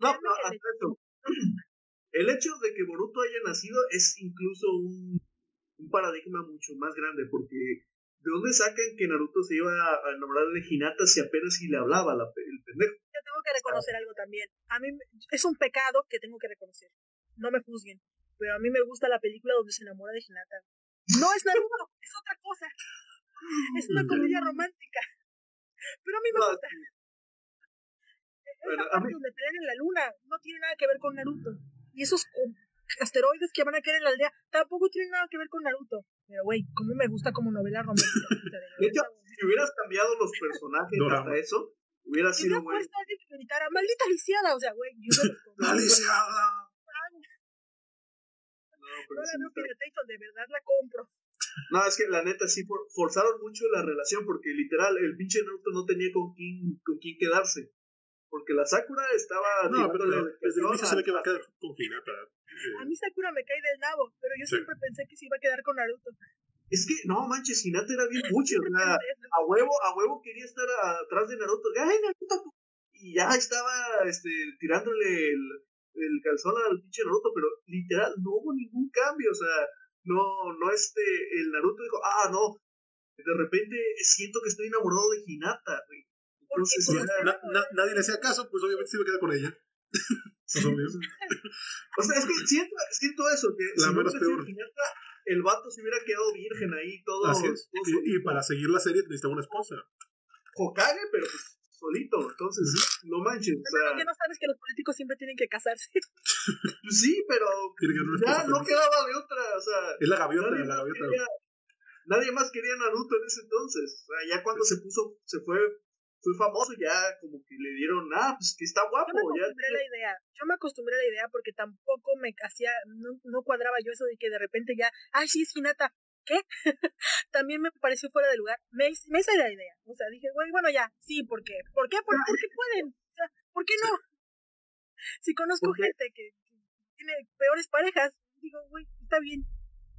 [laughs] no, no, [clears throat] el hecho de que Boruto haya nacido es incluso un, un paradigma mucho más grande porque ¿De dónde sacan que Naruto se iba a enamorar de Hinata si apenas si le hablaba la, el pendejo? Yo tengo que reconocer algo también. A mí es un pecado que tengo que reconocer. No me juzguen. Pero a mí me gusta la película donde se enamora de Hinata. No es Naruto, [laughs] es otra cosa. Es una comedia romántica. Pero a mí me gusta. Esa parte donde pelean en la luna no tiene nada que ver con Naruto. Y esos asteroides que van a caer en la aldea tampoco tienen nada que ver con Naruto. Pero, güey, ¿cómo me gusta como novela romántica? de hecho, si hubieras cambiado los personajes hasta eso, hubiera sido bueno. puesto alguien que gritara, maldita lisiada, o sea, güey, yo ¡La lisiada! No, pero no, no, Piratation, de verdad la compro. No, es que la neta sí forzaron mucho la relación porque literal el pinche Naruto no tenía con quién, con quién quedarse. Porque la Sakura estaba. No, pero desde el inicio se ve que va a quedar con Hinata. A mí Sakura me cae del nabo, pero yo siempre pensé que se iba a quedar con Naruto. Es que, no manches, Hinata era bien [laughs] mucho, o sea, a huevo, a huevo quería estar atrás de Naruto. ¡Ay, Naruto! Y ya estaba este, tirándole el, el calzón al pinche Naruto, pero literal, no hubo ningún cambio, o sea, no, no este, el Naruto dijo, ah, no, de repente siento que estoy enamorado de Hinata, güey. Entonces, nadie le hacía caso, pues obviamente se iba a quedar con ella. [laughs] [laughs] o sea, es que siento, siento eso, que la si menos peor. Hinata, el vato se hubiera quedado virgen ahí todo. Así es. y, para seguir la serie necesitaba una esposa. Hokage, pero pues solito, entonces no manches. O sea, que no sabes que los políticos siempre tienen que casarse. Pues sí, pero ya no quedaba de otra, o sea. Es la gaviota, la gaviota. nadie más quería Naruto en ese entonces. O sea, ya cuando se puso, se fue fue famoso, ya como que le dieron, ah, pues que está guapo. Yo me acostumbré a la idea, yo me acostumbré a la idea porque tampoco me hacía, no, no cuadraba yo eso de que de repente ya, ay, sí, es Hinata, ¿qué? [laughs] También me pareció fuera de lugar. Me, me hice la idea, o sea, dije, güey, bueno, ya, sí, ¿por qué? ¿Por qué? ¿Por, qué pueden? O sea, ¿por qué no? [laughs] Si conozco gente que, tiene peores parejas, digo, güey, está bien.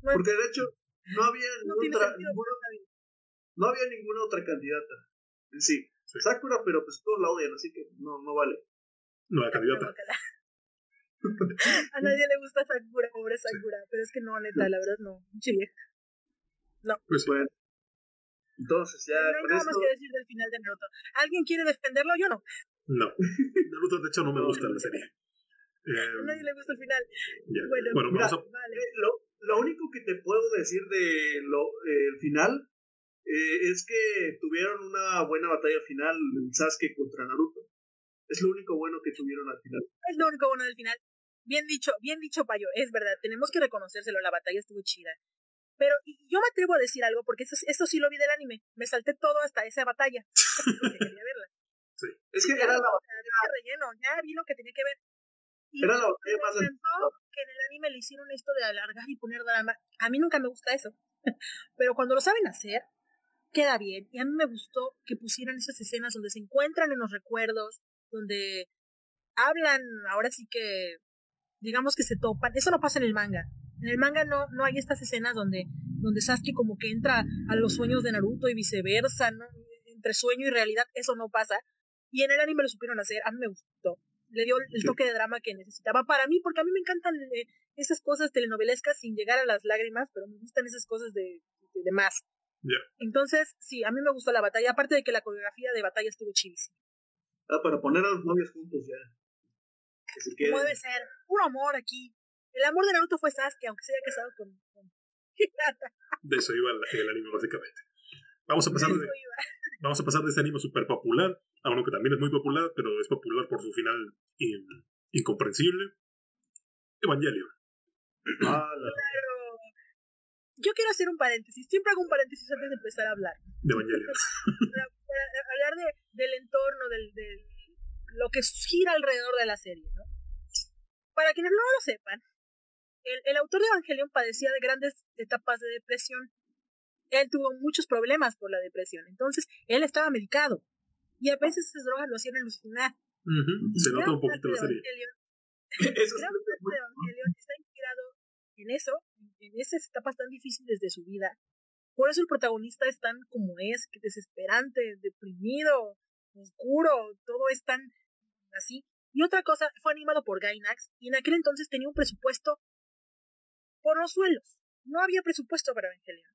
porque de hecho, no había ninguna, no había ninguna otra candidata. Sí, Sakura, pero pues todos la odian, así que no, no vale. No, la candidata. [laughs] a nadie le gusta Sakura, pobre Sakura, pero es que no, neta, la verdad no, chile. No. Pues bueno. Entonces ya. No hay nada más que decir del final de Naruto. ¿Alguien quiere defenderlo? Yo no. No. Naruto, de hecho, no me gusta la serie. a nadie le gusta el final. Bueno, bueno mira, vale. Eh, lo, lo, único que te puedo decir de lo, eh, el final eh, es que tuvieron una buena batalla final Sasuke contra Naruto. Es lo único bueno que tuvieron al final. Es lo único bueno del final. Bien dicho, bien dicho, Payo. Es verdad, tenemos que reconocérselo. La batalla estuvo chida. Pero yo me atrevo a decir algo, porque eso, eso sí lo vi del anime. Me salté todo hasta esa batalla. [laughs] porque quería verla. Sí. Es que era la batalla. relleno, ya vi lo que tenía que ver. Y era la batalla más. que en el anime le hicieron esto de alargar y poner drama. A mí nunca me gusta eso. [laughs] Pero cuando lo saben hacer, queda bien. Y a mí me gustó que pusieran esas escenas donde se encuentran en los recuerdos, donde hablan, ahora sí que, digamos que se topan. Eso no pasa en el manga. En el manga no, no hay estas escenas donde, donde Sasuke como que entra a los sueños de Naruto y viceversa, ¿no? Entre sueño y realidad, eso no pasa. Y en el anime lo supieron hacer, a mí me gustó. Le dio el toque de drama que necesitaba para mí, porque a mí me encantan eh, esas cosas telenovelescas sin llegar a las lágrimas, pero me gustan esas cosas de, de más. Entonces, sí, a mí me gustó la batalla, aparte de que la coreografía de batalla estuvo chidísima. Ah, para poner a los novios juntos ya. Que se Como debe ser, puro amor aquí. El amor de Naruto fue Sasuke, aunque se haya casado con... [laughs] de eso iba el, anime, básicamente. Vamos a pasar de, [laughs] vamos a pasar de este anime súper popular a uno que también es muy popular, pero es popular por su final incomprensible. Evangelion. Ah, la yo quiero hacer un paréntesis, siempre hago un paréntesis antes de empezar a hablar. De Evangelion. para, hablar de, del entorno, del, del, lo que gira alrededor de la serie, ¿no? Para quienes no lo sepan, el, el autor de Evangelion padecía de grandes etapas de depresión. Él tuvo muchos problemas por la depresión, entonces él estaba medicado. Y a veces esas drogas lo hacían alucinar. Se nota un poquito la serie. [laughs] Eso es Evangelion está inspirado en eso, en esas etapas tan difíciles de su vida. Por eso el protagonista es tan como es, desesperante, deprimido, oscuro, todo es tan así. Y otra cosa, fue animado por Gainax y en aquel entonces tenía un presupuesto por los suelos. No había presupuesto para Evangelion.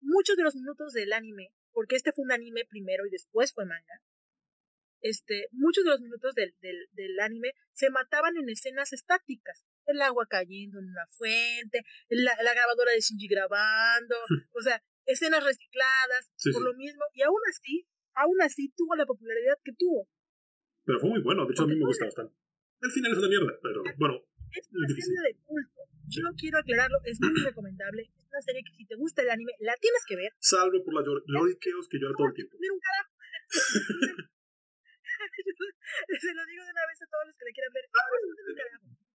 Muchos de los minutos del anime, porque este fue un anime primero y después fue manga, este, muchos de los minutos del, del, del anime se mataban en escenas estáticas el agua cayendo en una fuente, la, la grabadora de Shinji grabando, o sea, escenas recicladas, por lo mismo, y aún así, aún así tuvo la popularidad que tuvo. Pero fue muy bueno, de hecho a mí me gusta bastante. El final es una mierda, pero bueno. Es una serie de culto. Yo no quiero aclararlo, es muy [clears throat] recomendable. Es una serie que si te gusta el anime, la tienes que ver. Salvo por los lloriqueos que llora todo el tiempo. un carajo. [laughs] Se lo digo de una vez a todos los que le quieran ver. [laughs]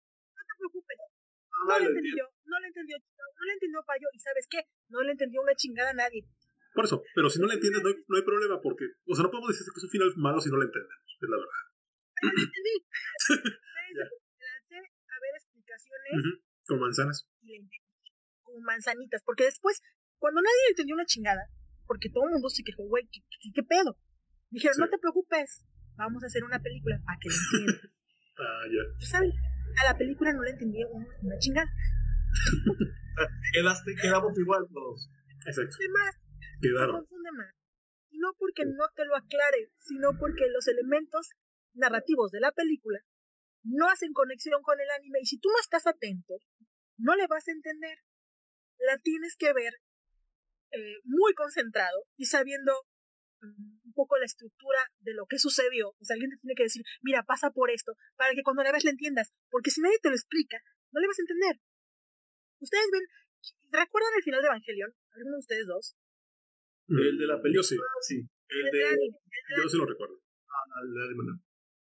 preocupes. No, no, lo entendió, no lo entendió, no lo entendió Payo, y ¿sabes qué? No le entendió una chingada a nadie. Por eso, pero si no le entiendes, no hay, no hay problema, porque, o sea, no podemos decir que es un final malo si no lo entendemos, es la verdad. entendí. [clears throat] a ver explicaciones. Con manzanas. Con manzanitas. Porque después, cuando nadie entendió una chingada, porque todo el mundo se quejó, güey, ¿qué, qué, pedo? Dijeron, no te preocupes, vamos a hacer una película para que lo entiendas. [laughs] ah, ya. ¿Sabes? A la película no le entendí una, chingada. [laughs] Quedaste, quedamos igual todos. Exacto. Más, Quedaron. confunde más. Y no porque no te lo aclare, sino porque los elementos narrativos de la película no hacen conexión con el anime y si tú no estás atento, no le vas a entender. La tienes que ver eh, muy concentrado y sabiendo un poco la estructura de lo que sucedió. O sea, alguien te tiene que decir, mira, pasa por esto, para que cuando la ves la entiendas. Porque si nadie te lo explica, no le vas a entender. Ustedes ven, ¿recuerdan el final de Evangelion? ¿Alguno de ustedes dos? El de la película, sí. El, de, Yo se lo recuerdo. Ah, el de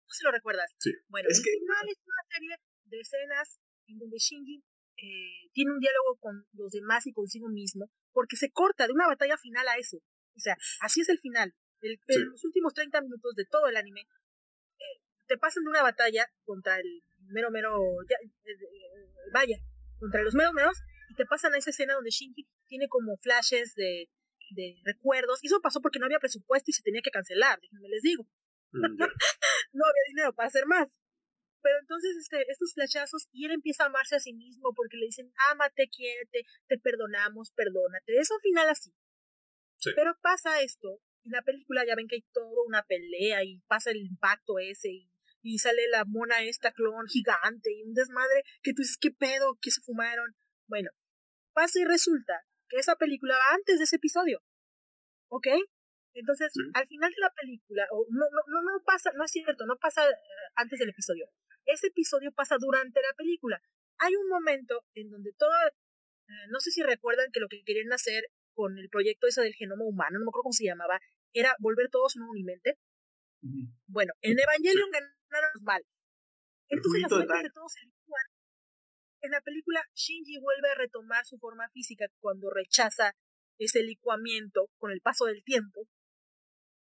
¿No se lo recuerdas? Sí. Bueno, es el final es una serie de escenas en donde Shinji eh, tiene un diálogo con los demás y consigo mismo, porque se corta de una batalla final a eso. O sea, así es el final. El, En los últimos 30 minutos de todo el anime, eh, te pasan de una batalla contra el mero mero, eh, vaya, contra los meros meros, y te pasan a esa escena donde Shinji tiene como flashes de, de recuerdos, y eso pasó porque no había presupuesto y se tenía que cancelar, déjenme les digo. Mm, [laughs] no había dinero para hacer más. Pero entonces este, estos flashazos y él empieza a amarse a sí mismo porque le dicen, ámate, quiérete, te perdonamos, perdónate. Es un final así. Pero pasa esto, en la película ya ven que hay toda una pelea y pasa el impacto ese y, y sale la mona esta clon gigante y un desmadre que tú dices, ¿qué pedo? ¿Qué se fumaron? Bueno, pasa y resulta que esa película va antes de ese episodio. ¿Ok? Entonces, al final de la película, o no, no, no, pasa, no es cierto, no pasa eh, antes del episodio. Ese episodio pasa durante la película. Hay un momento en donde todo, eh, no sé si recuerdan que lo que querían hacer con el proyecto ese del genoma humano, no me acuerdo cómo se llamaba, era volver todos una unimente. Bueno, en Evangelion ganaron los mal. Entonces las mentes de todos se licuan. En la película, Shinji vuelve a retomar su forma física cuando rechaza ese licuamiento con el paso del tiempo.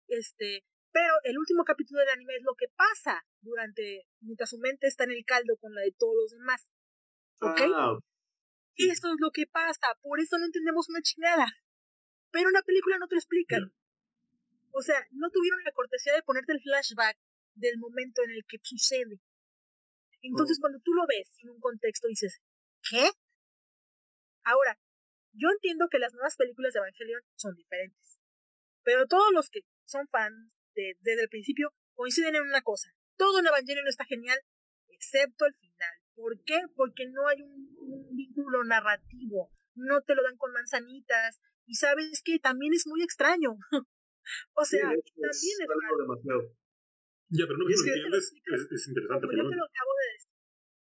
Este, pero el último capítulo del anime es lo que pasa durante, mientras su mente está en el caldo con la de todos los demás. ¿Ok? Ah, y Eso es lo que pasa, por eso no entendemos una chingada. Pero en la película no te lo explican. O sea, no tuvieron la cortesía de ponerte el flashback del momento en el que sucede. Entonces, oh. cuando tú lo ves en un contexto, dices, ¿qué? Ahora, yo entiendo que las nuevas películas de Evangelion son diferentes. Pero todos los que son fans desde el principio coinciden en una cosa. Todo en Evangelion está genial, excepto el final. ¿Por qué? Porque no hay un, vínculo narrativo. No te lo dan con manzanitas. Y sabes que también es muy extraño. [laughs] o sea, también es, demasiado. Ya, pero no es, es, interesante. yo te lo acabo de decir.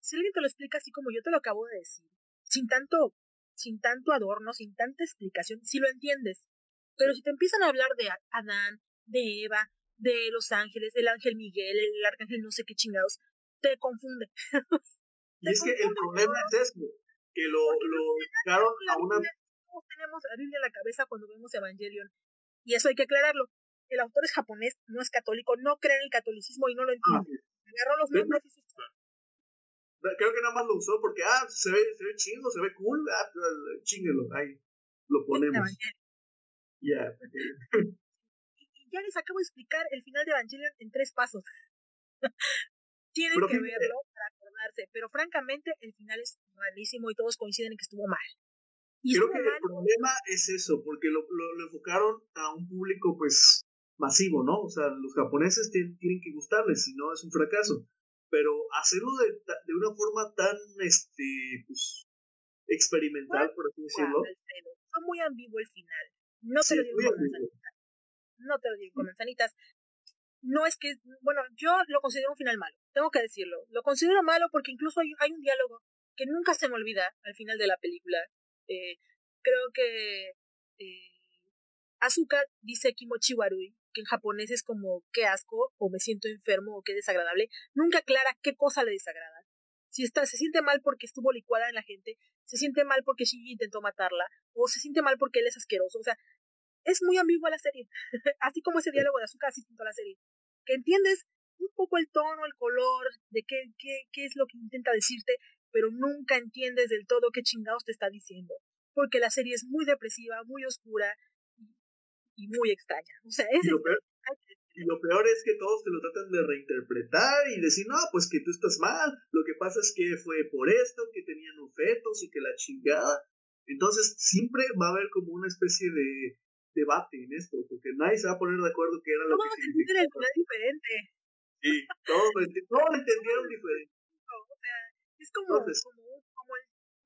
Si alguien te lo explica así como yo te lo acabo de decir, sin tanto, sin tanto adorno, sin tanta explicación, si lo entiendes. Pero si te empiezan a hablar de Adán, de Eva, de Los Ángeles, el ángel Miguel, el arcángel no sé qué chingados, te confunde. [laughs] y es que el problema es eso, que lo, lo a una... tenemos la Biblia en la cabeza cuando vemos Evangelion, y eso hay que aclararlo. El autor es japonés, no es católico, no cree en el catolicismo y no lo ah, entiende. Agarró los nombres y se Creo que nada más lo usó porque, ah, se ve, se ve chido, se ve cool, ah, pues, chinguelo, ahí lo ponemos. Ya. [laughs] ya les acabo de explicar el final de Evangelion en tres pasos. [laughs] Tienen que verlo para pero francamente el final es malísimo y todos coinciden en que estuvo mal. Y Creo que el problema es eso, porque lo, lo, enfocaron a un público pues masivo, ¿no? O sea, los japoneses tienen, tienen que gustarles, si no es un fracaso. Pero hacerlo de, de una forma tan, este, pues, experimental, por así decirlo. Fue muy ambiguo el final. No te lo digo no te lo digo con manzanitas. No es que, bueno, yo lo considero un final malo, tengo que decirlo. Lo considero malo porque incluso hay, hay un diálogo que nunca se me olvida al final de la película. Eh, creo que eh, Asuka dice Kimochi Warui, que en japonés es como qué asco, o me siento enfermo, o qué desagradable. Nunca aclara qué cosa le desagrada. Si está, se siente mal porque estuvo licuada en la gente, se siente mal porque Shinji intentó matarla, o se siente mal porque él es asqueroso. O sea, es muy ambigua la serie. [laughs] así como ese diálogo de azúcar así a la serie. Que entiendes un poco el tono, el color, de qué, qué, qué es lo que intenta decirte, pero nunca entiendes del todo qué chingados te está diciendo. Porque la serie es muy depresiva, muy oscura y muy extraña. O sea, es... Y lo, peor, es que todos te lo tratan de reinterpretar y decir, no, pues que tú estás mal, lo que pasa es que fue por esto, que tenían fetos y que la chingada. Entonces siempre va a haber como una especie de debate en esto, porque nadie se va a poner de acuerdo que era lo que significaba. diferente. Sí, todos lo, entendieron diferente. o sea, es como, como, como el,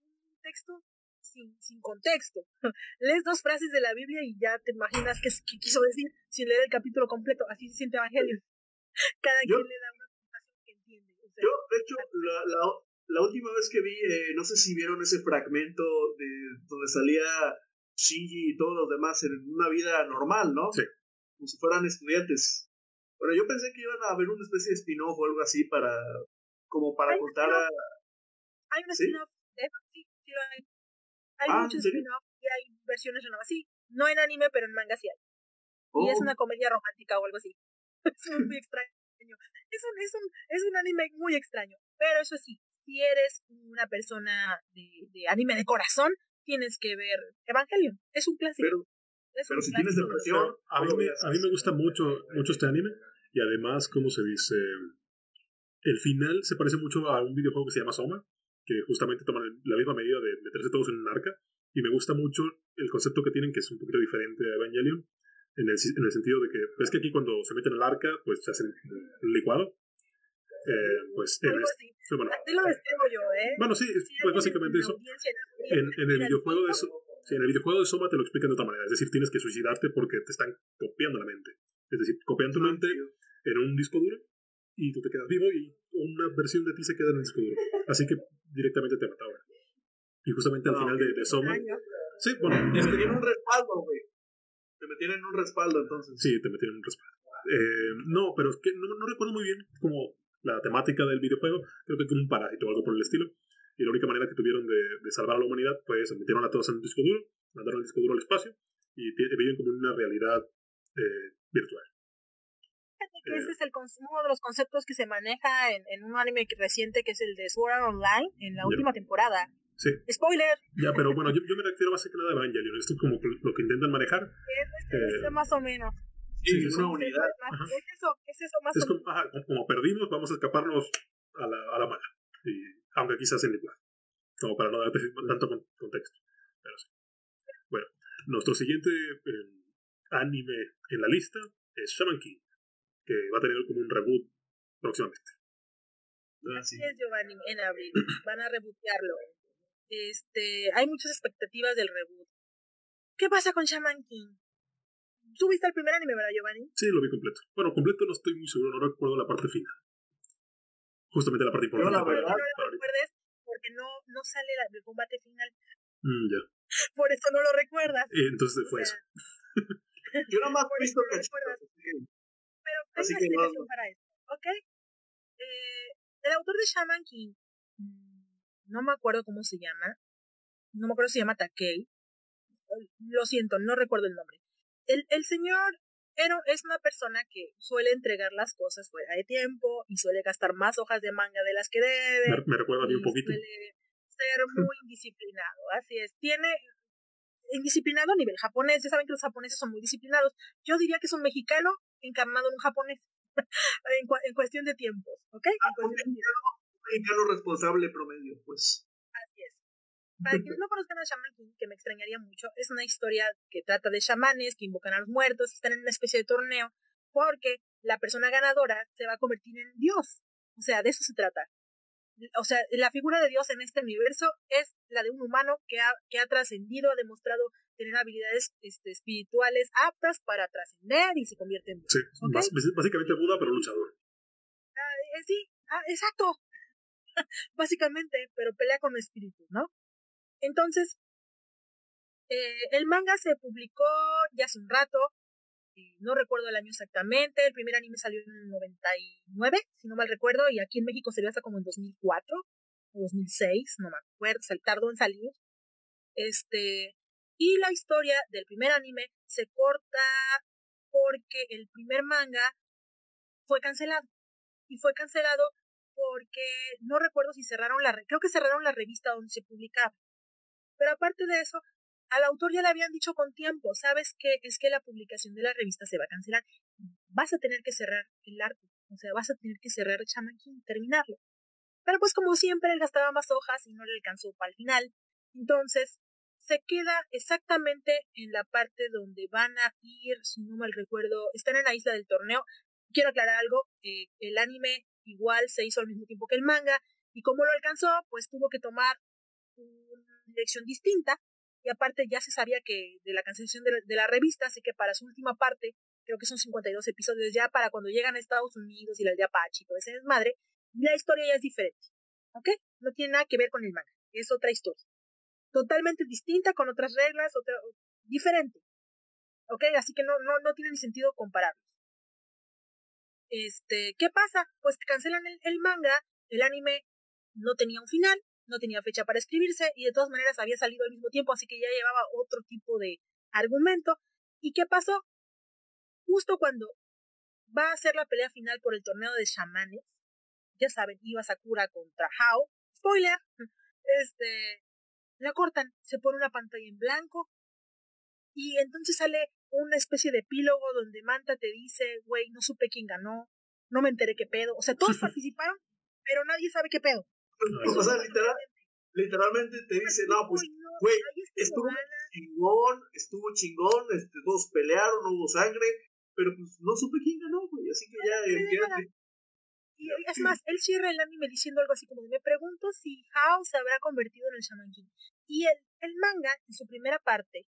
un texto sin, sin contexto. [laughs] Lees dos frases de la Biblia y ya te imaginas qué, quiso decir sin leer el capítulo completo. Así se siente Evangelio. [laughs] Cada quien le da una explicación que entiende. yo, de hecho, la, la, la, última vez que vi, eh, no sé si vieron ese fragmento de donde salía Shinji y todos los demás en una vida normal, ¿no? Sí. Como si fueran estudiantes. Bueno, yo pensé que iban a haber una especie de spin-off o algo así para, como para contar a... Hay un spin-off, sí, sí lo hay. Hay ah, muchos spin-off y hay versiones nuevas. Sí, no en anime, pero en manga sí hay. Y es oh. una comedia romántica o algo así. [laughs] es muy extraño. Es un, es, un, es un anime muy extraño. Pero eso sí, si eres una persona de, de anime de corazón, tienes que ver Evangelion. Es un clásico. Pero, pero si tienes depresión. A mí, me, a mí me gusta mucho, mucho este anime. Y además, ¿cómo se dice? El final se parece mucho a un videojuego que se llama Soma que justamente toman la misma medida de meterse todos en un arca. Y me gusta mucho el concepto que tienen, que es un poquito diferente a Evangelion, en el, en el sentido de que, ves que aquí cuando se meten al arca, pues se hacen un licuado. Eh, pues en este, bueno, lo describo yo, ¿eh? Bueno, sí, pues básicamente eso. En, en el videojuego de eso. Sí, en el videojuego de Soma te lo explican de otra manera. Es decir, tienes que suicidarte porque te están copiando la mente. Es decir, copian tu ah, mente en un disco duro y tú te quedas vivo y una versión de ti se queda en el disco duro. Así que directamente te mataba. Y justamente al final de, de Soma. Sí, bueno. Es que tiene un respaldo, güey. Te metieron en un respaldo entonces. Sí, te metieron en un respaldo. Eh, no, pero es que no, no, recuerdo muy bien como la temática del videojuego. Creo que como un parásito o algo por el estilo. Y la única manera que tuvieron de, de salvar a la humanidad, pues metieron a todos en un disco duro, mandaron el disco duro al espacio y viven como una realidad eh, virtual que ese es el, uno de los conceptos que se maneja en, en, un anime reciente que es el de Sword Art Online en la última temporada. Sí. ¡Spoiler! Ya, pero bueno, yo, yo me refiero más que nada a Evangelion. Esto es como lo que intentan manejar. [laughs] Es, es, eh, más o menos. Sí, es una unidad. Es eso, es eso más es como. Ajá, como perdimos, vamos a escaparnos a la, a la mala. Y, aunque quizás en igual. Como para no darte tanto contexto. Pero sí. Bueno, nuestro siguiente eh, anime en la lista es Shaman King que va a tener como un reboot próximamente. Ah, Así es, Giovanni, en abril. [clears throat] Van a rebootearlo. Este, hay muchas expectativas del reboot. ¿Qué pasa con Shaman King? ¿Tú viste el primer anime, verdad, Giovanni? Sí, lo vi completo. Bueno, completo no estoy muy seguro, no recuerdo la parte final. Justamente la parte importante. No, la no lo recuerdes porque no, no sale el combate final. Mm, ya. Por eso no lo recuerdas. Eh, entonces fue eso. Yo nada más [laughs] he visto que pero hay una explicación para eso, ¿ok? Eh, el autor de Shaman King, mm, no me acuerdo cómo se llama, no me acuerdo si se llama Takei, lo siento, no recuerdo el nombre. El, el señor era, es una persona que suele entregar las cosas fuera de tiempo y suele gastar más hojas de manga de las que debe. Me, recuerda a mí un poquito. Suele ser muy [laughs] indisciplinado, así es. Tiene indisciplinado a nivel japonés, ya saben que los japoneses son muy disciplinados. Yo diría que es un mexicano encarnado en un japonés, [laughs] en, en, cuestión de tiempos, ¿ok? Ah, un mexicano responsable promedio, pues. Para quienes no conozcan a Shaman King, que me extrañaría mucho, es una historia que trata de chamanes que invocan a los muertos están en una especie de torneo, porque la persona ganadora se va a convertir en Dios. O sea, de eso se trata. O sea, la figura de Dios en este universo es la de un humano que ha, que ha trascendido, ha demostrado tener habilidades este, espirituales aptas para trascender y se convierte en Sí, básicamente Buda, pero luchador. Ah, eh, sí, ah, exacto. [laughs] básicamente, pero pelea con espíritu, ¿no? Entonces, eh, el manga se publicó ya hace un rato, no recuerdo el año exactamente, el primer anime salió en el 99, si no mal recuerdo, y aquí en México vio hasta como en 2004 o 2006, no me acuerdo, se tardó en salir. Este, y la historia del primer anime se corta porque el primer manga fue cancelado. y fue cancelado porque no recuerdo si cerraron la, creo que cerraron la revista donde se publicaba. Pero aparte de eso, al autor ya le habían dicho con tiempo, ¿sabes qué? Es que la publicación de la revista se va a cancelar. Vas a tener que cerrar el arte. O sea, vas a tener que cerrar Shaman King, terminarlo. Pero pues como siempre, él gastaba más hojas y no le alcanzó para el final. Entonces, se queda exactamente en la parte donde van a ir, si no mal recuerdo, están en la isla del torneo. Quiero aclarar algo, eh, el anime igual se hizo al mismo tiempo que el manga, y como lo alcanzó, pues tuvo que tomar una dirección distinta, y aparte ya se sabía que de la cancelación de la, revista, así que para su última parte, creo que son 52 episodios ya para cuando llegan a Estados Unidos y la aldea Apache y todo ese desmadre, la historia ya es diferente, ¿ok? No tiene nada que ver con el manga, es otra historia. Totalmente distinta, con otras reglas, otra, diferente. ¿Ok? Así que no, no, no tiene ni sentido compararlos. Este, ¿qué pasa? Pues cancelan el, el manga, el anime no tenía un final, no tenía fecha para escribirse y de todas maneras había salido al mismo tiempo, así que ya llevaba otro tipo de argumento. ¿Y qué pasó? Justo cuando va a ser la pelea final por el torneo de chamanes, ya saben, iba Sakura contra Hao, spoiler, este, la cortan, se pone una pantalla en blanco y entonces sale una especie de epílogo donde Manta te dice, güey, no supe quién ganó, no me enteré qué pedo. O sea, todos [laughs] participaron, pero nadie sabe qué pedo. [laughs] o sea, literalmente te dice, no, pues, güey, estuvo chingón, estuvo chingón, este, todos pelearon, no hubo sangre, pero pues no supe quién ganó, güey, así que ya, y es más, él cierra el anime diciendo algo así como, me pregunto si Hao se habrá convertido en el Shaman King. Y el, el manga, en su primera parte,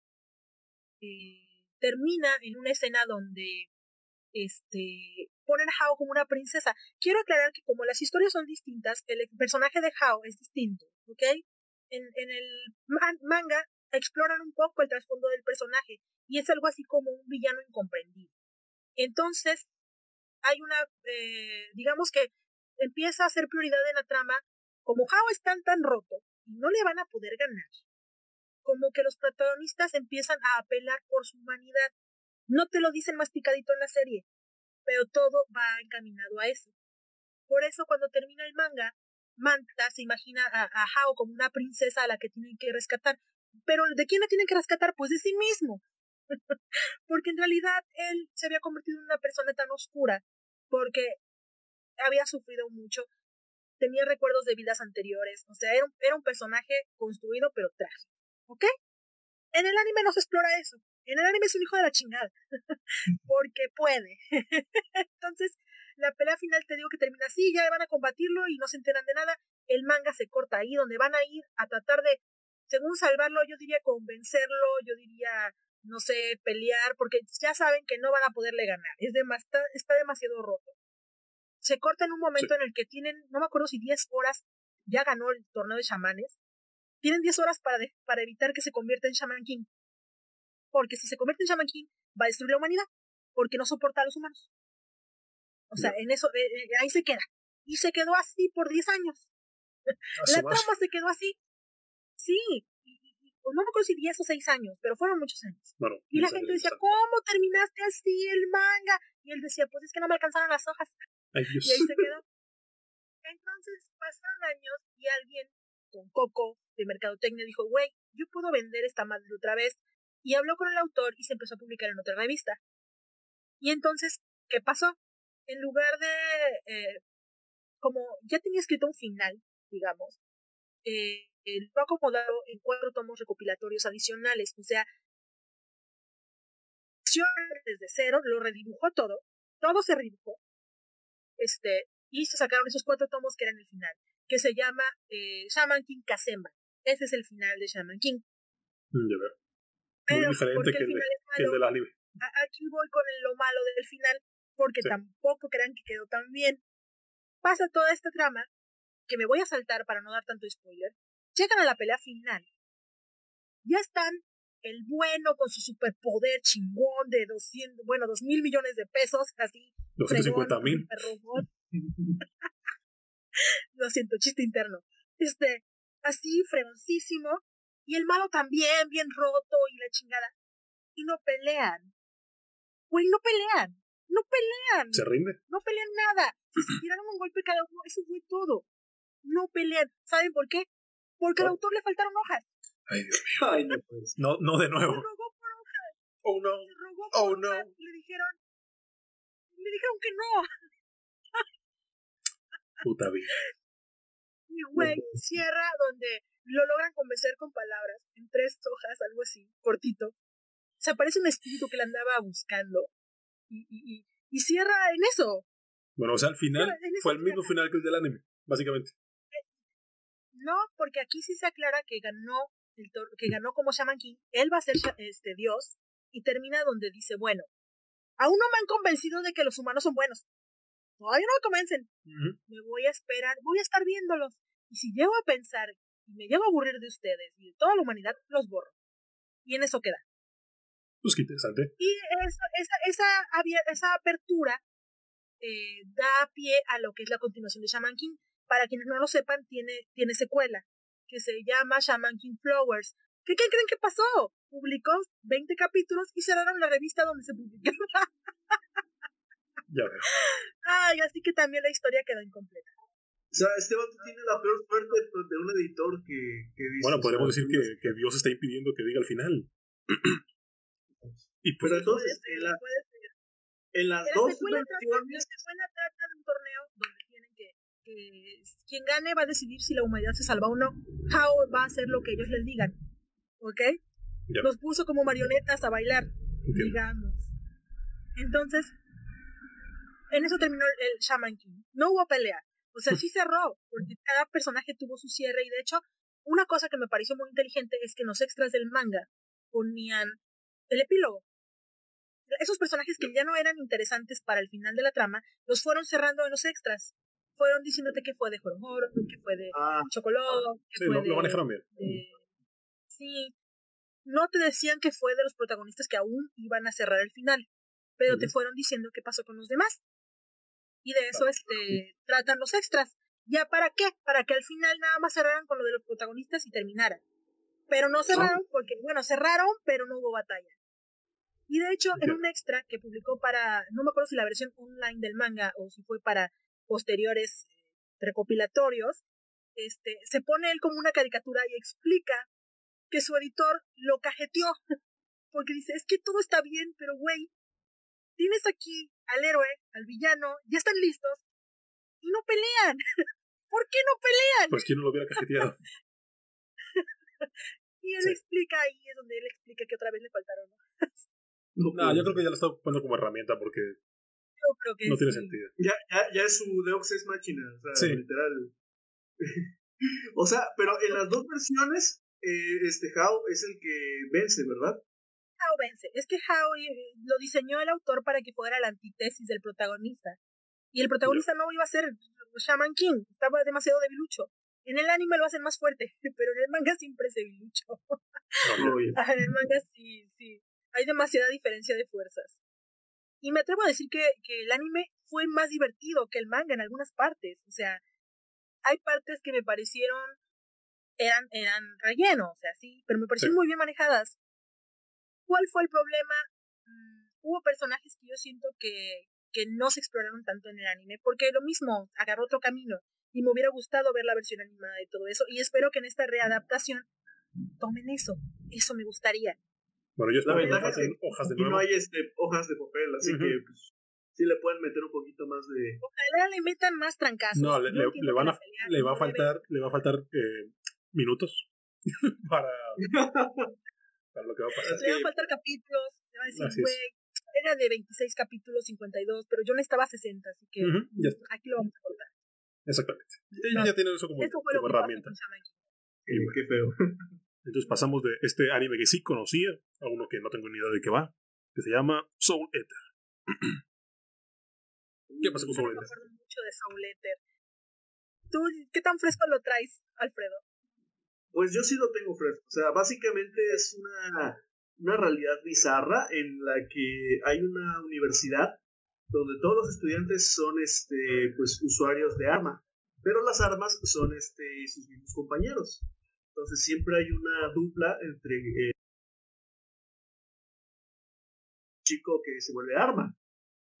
eh, termina en una escena donde este ponen a Hao como una princesa. Quiero aclarar que como las historias son distintas, el personaje de Hao es distinto, ¿ok? En, en el manga exploran un poco el trasfondo del personaje y es algo así como un villano incomprendido. Entonces, hay una, eh, digamos que empieza a ser prioridad en la trama, como Hao está tan roto y no le van a poder ganar, como que los protagonistas empiezan a apelar por su humanidad. No te lo dicen masticadito en la serie, pero todo va encaminado a eso. Por eso cuando termina el manga, Manta se imagina a, a Hao como una princesa a la que tienen que rescatar. Pero ¿de quién la tienen que rescatar? Pues de sí mismo. [laughs] porque en realidad él se había convertido en una persona tan oscura, porque había sufrido mucho, tenía recuerdos de vidas anteriores, o sea, era un, era un personaje construido pero trágico, ¿ok? En el anime no se explora eso, en el anime es un hijo de la chingada, [laughs] porque puede. [laughs] Entonces, la pelea final te digo que termina así, ya van a combatirlo y no se enteran de nada, el manga se corta ahí, donde van a ir a tratar de, según salvarlo, yo diría convencerlo, yo diría no sé, pelear, porque ya saben que no van a poderle ganar. Es está, está demasiado roto. Se corta en un momento en el que tienen, no me acuerdo si 10 horas, ya ganó el torneo de chamanes. Tienen 10 horas para, para evitar que se convierta en Shaman King. Porque si se convierte en Shaman King, va a destruir la humanidad. Porque no soporta a los humanos. O sea, en eso, eh, eh, ahí se queda. Y se quedó así por 10 años. la trama se quedó así. Sí, no me acuerdo si 10 o 6 años, pero fueron muchos años. y la gente decía, ¿cómo terminaste así el manga? Y él decía, pues es que no me alcanzaron las hojas. y ahí se quedó. [laughs] Entonces pasaron años y alguien con Coco de Mercadotecnia dijo, güey, yo puedo vender esta madre otra vez. Y habló con el autor y se empezó a publicar en otra revista. Y entonces, ¿qué pasó? En lugar de, eh, como ya tenía escrito un final, digamos, eh, lo ha acomodado en cuatro tomos recopilatorios adicionales, o sea, desde cero, lo redibujó todo, todo se redibujó, este, y se sacaron esos cuatro tomos que eran el final, que se llama eh, Shaman King Kazemba. Ese es el final de Shaman King. Mm, Muy diferente que el, de, el anime. Aquí voy con lo malo del final, porque tampoco crean que quedó tan bien. Pasa toda esta trama, que me voy a saltar para no dar tanto spoiler, llegan a la pelea final. Ya están el bueno con su superpoder chingón de 200, bueno, 2 mil millones de pesos, así. 250 mil. [laughs] [laughs] Lo siento, chiste interno. Este, así, fregoncísimo. Y el malo también, bien roto y la chingada. Y no pelean. Güey, no pelean. No pelean. Se rinde. No pelean nada. Si se tiraron un golpe cada uno, eso fue todo. No pelean. ¿Saben por qué? Porque al autor le faltaron hojas. Ay, Dios mío. Ay, no pues. No, no de nuevo. Se rogó por hojas. Oh, no. Se rogó por Oh, hojas. no. Y le dijeron. Le dijeron que no. Puta vida. Y güey, cierra donde lo logran convencer con palabras, en tres hojas, algo así, cortito. Se aparece un espíritu que le andaba buscando. Y, y, y, y cierra en eso. Bueno, o sea, al final fue el mismo final que el del anime, básicamente. No, porque aquí sí se aclara que ganó el tor- que ganó como Shaman King. Él va a ser este Dios y termina donde dice, bueno, aún no me han convencido de que los humanos son buenos. Todavía no me convencen. Ujú. Me voy a esperar, voy a estar viéndolos. Y si llego a pensar y me llego a aburrir de ustedes y de toda la humanidad, los borro. Y en eso queda. Pues qué interesante. Y eso, esa, esa, apertura eh, da pie a lo que es la continuación de Shaman King. Para quienes no lo sepan, tiene, tiene secuela, que se llama Shaman King Flowers. ¿Qué, qué creen que pasó? Publicó 20 capítulos y cerraron la revista donde se publicaba. [laughs] Ya veo. Ay, así que también la historia quedó incompleta. O sea, este vato tiene la peor suerte de un editor que, que visto. Bueno, podríamos decir que, que Dios está impidiendo que diga al final. y pues, Pero entonces, en, la- en las La dos secuela, la versiones. secuela trata de un torneo donde tienen que, que quien gane va a decidir si la humanidad se salva o no. How va a hacer lo que ellos les digan. ¿Ok? Ya. Los puso como marionetas a bailar, Entiendo. digamos. Entonces, en eso terminó el, Shaman King. No hubo pelea. O sea, sí cerró, porque cada personaje tuvo su cierre y de hecho, una cosa que me pareció muy inteligente es que en los extras del manga ponían el epílogo. Esos personajes que ya no eran interesantes para el final de la trama, los fueron cerrando en los extras. Fueron diciéndote que fue de Jorojoro, que fue de Ah, Chocoló, que sí, fue lo, de, lo manejaron bien. de- Sí. No te decían que fue de los protagonistas que aún iban a cerrar el final, pero te fueron diciendo qué pasó con los demás. Y de eso este, tratan los extras. ¿Ya para qué? Para que al final nada más cerraran con lo de los protagonistas y terminaran. Pero no cerraron porque, bueno, cerraron, pero no hubo batalla. Y de hecho, en un extra que publicó para, no me acuerdo si la versión online del manga o si fue para posteriores eh, recopilatorios, este, se pone él como una caricatura y explica que su editor lo cajeteó. [laughs] Porque dice, es que todo está bien, pero güey, tienes aquí al héroe, al villano, ya están listos y no pelean. [laughs] ¿Por qué no pelean? Pues quién no lo hubiera cajeteado. [laughs] Y él Sí. explica ahí, es donde él explica que otra vez le faltaron. no, No, yo creo que ya lo está poniendo como herramienta porque Yo creo que no tiene sentido. ya, ya, ya es su Deus Ex Machina, o sea, Sí. literal. [laughs] o sea, pero en las dos versiones, eh, este How es el que vence, ¿verdad? Vence. Es que Hao eh, lo diseñó el autor para que fuera la antítesis del protagonista. Y el protagonista no iba a ser Shaman King, estaba demasiado debilucho. En el anime lo hacen más fuerte, [laughs] pero en el manga siempre es debilucho. Ajá, en el manga sí, sí. Hay demasiada diferencia de fuerzas. Y me atrevo a decir que, que el anime fue más divertido que el manga en algunas partes. O sea, hay partes que me parecieron eran, eran relleno, o sea, sí, pero me parecieron Sí. muy bien manejadas. ¿Cuál fue el problema? Mm, hubo personajes que yo siento que, que no se exploraron tanto en el anime, porque lo mismo, agarró otro camino. Y me hubiera gustado ver la versión animada de todo eso. Y espero que en esta readaptación tomen eso. Eso me gustaría. Bueno, yo la espero que no ventaja es que hojas de aquí no nuevo. hay este, hojas de papel, así que pues, sí le pueden meter un poquito más de... Ojalá le metan más trancazos. No, le, van a, le va a faltar, le va a faltar eh, minutos [laughs] para, [laughs] lo que va a pasar. Le van a faltar capítulos. Le van a decir, güey, era de 26 capítulos, 52, pero yo necesitaba 60, así que Ujú, ya está, aquí lo vamos a cortar. exactamente. No. ya tienen eso como, Eso fue lo como herramienta. qué feo. [laughs] Entonces pasamos de este anime que sí conocía a uno que no tengo ni idea de qué va, que se llama Soul Eater. [clears throat] ¿Qué pasa con no Soul me Eater? acuerdo mucho de Soul Eater. ¿Tú qué tan fresco lo traes, Alfredo? Pues yo sí lo tengo fresco. O sea, básicamente es una, una realidad bizarra en la que hay una universidad donde todos los estudiantes son este pues usuarios de arma, pero las armas son este sus mismos compañeros. Entonces siempre hay una dupla entre eh, chico que se vuelve arma.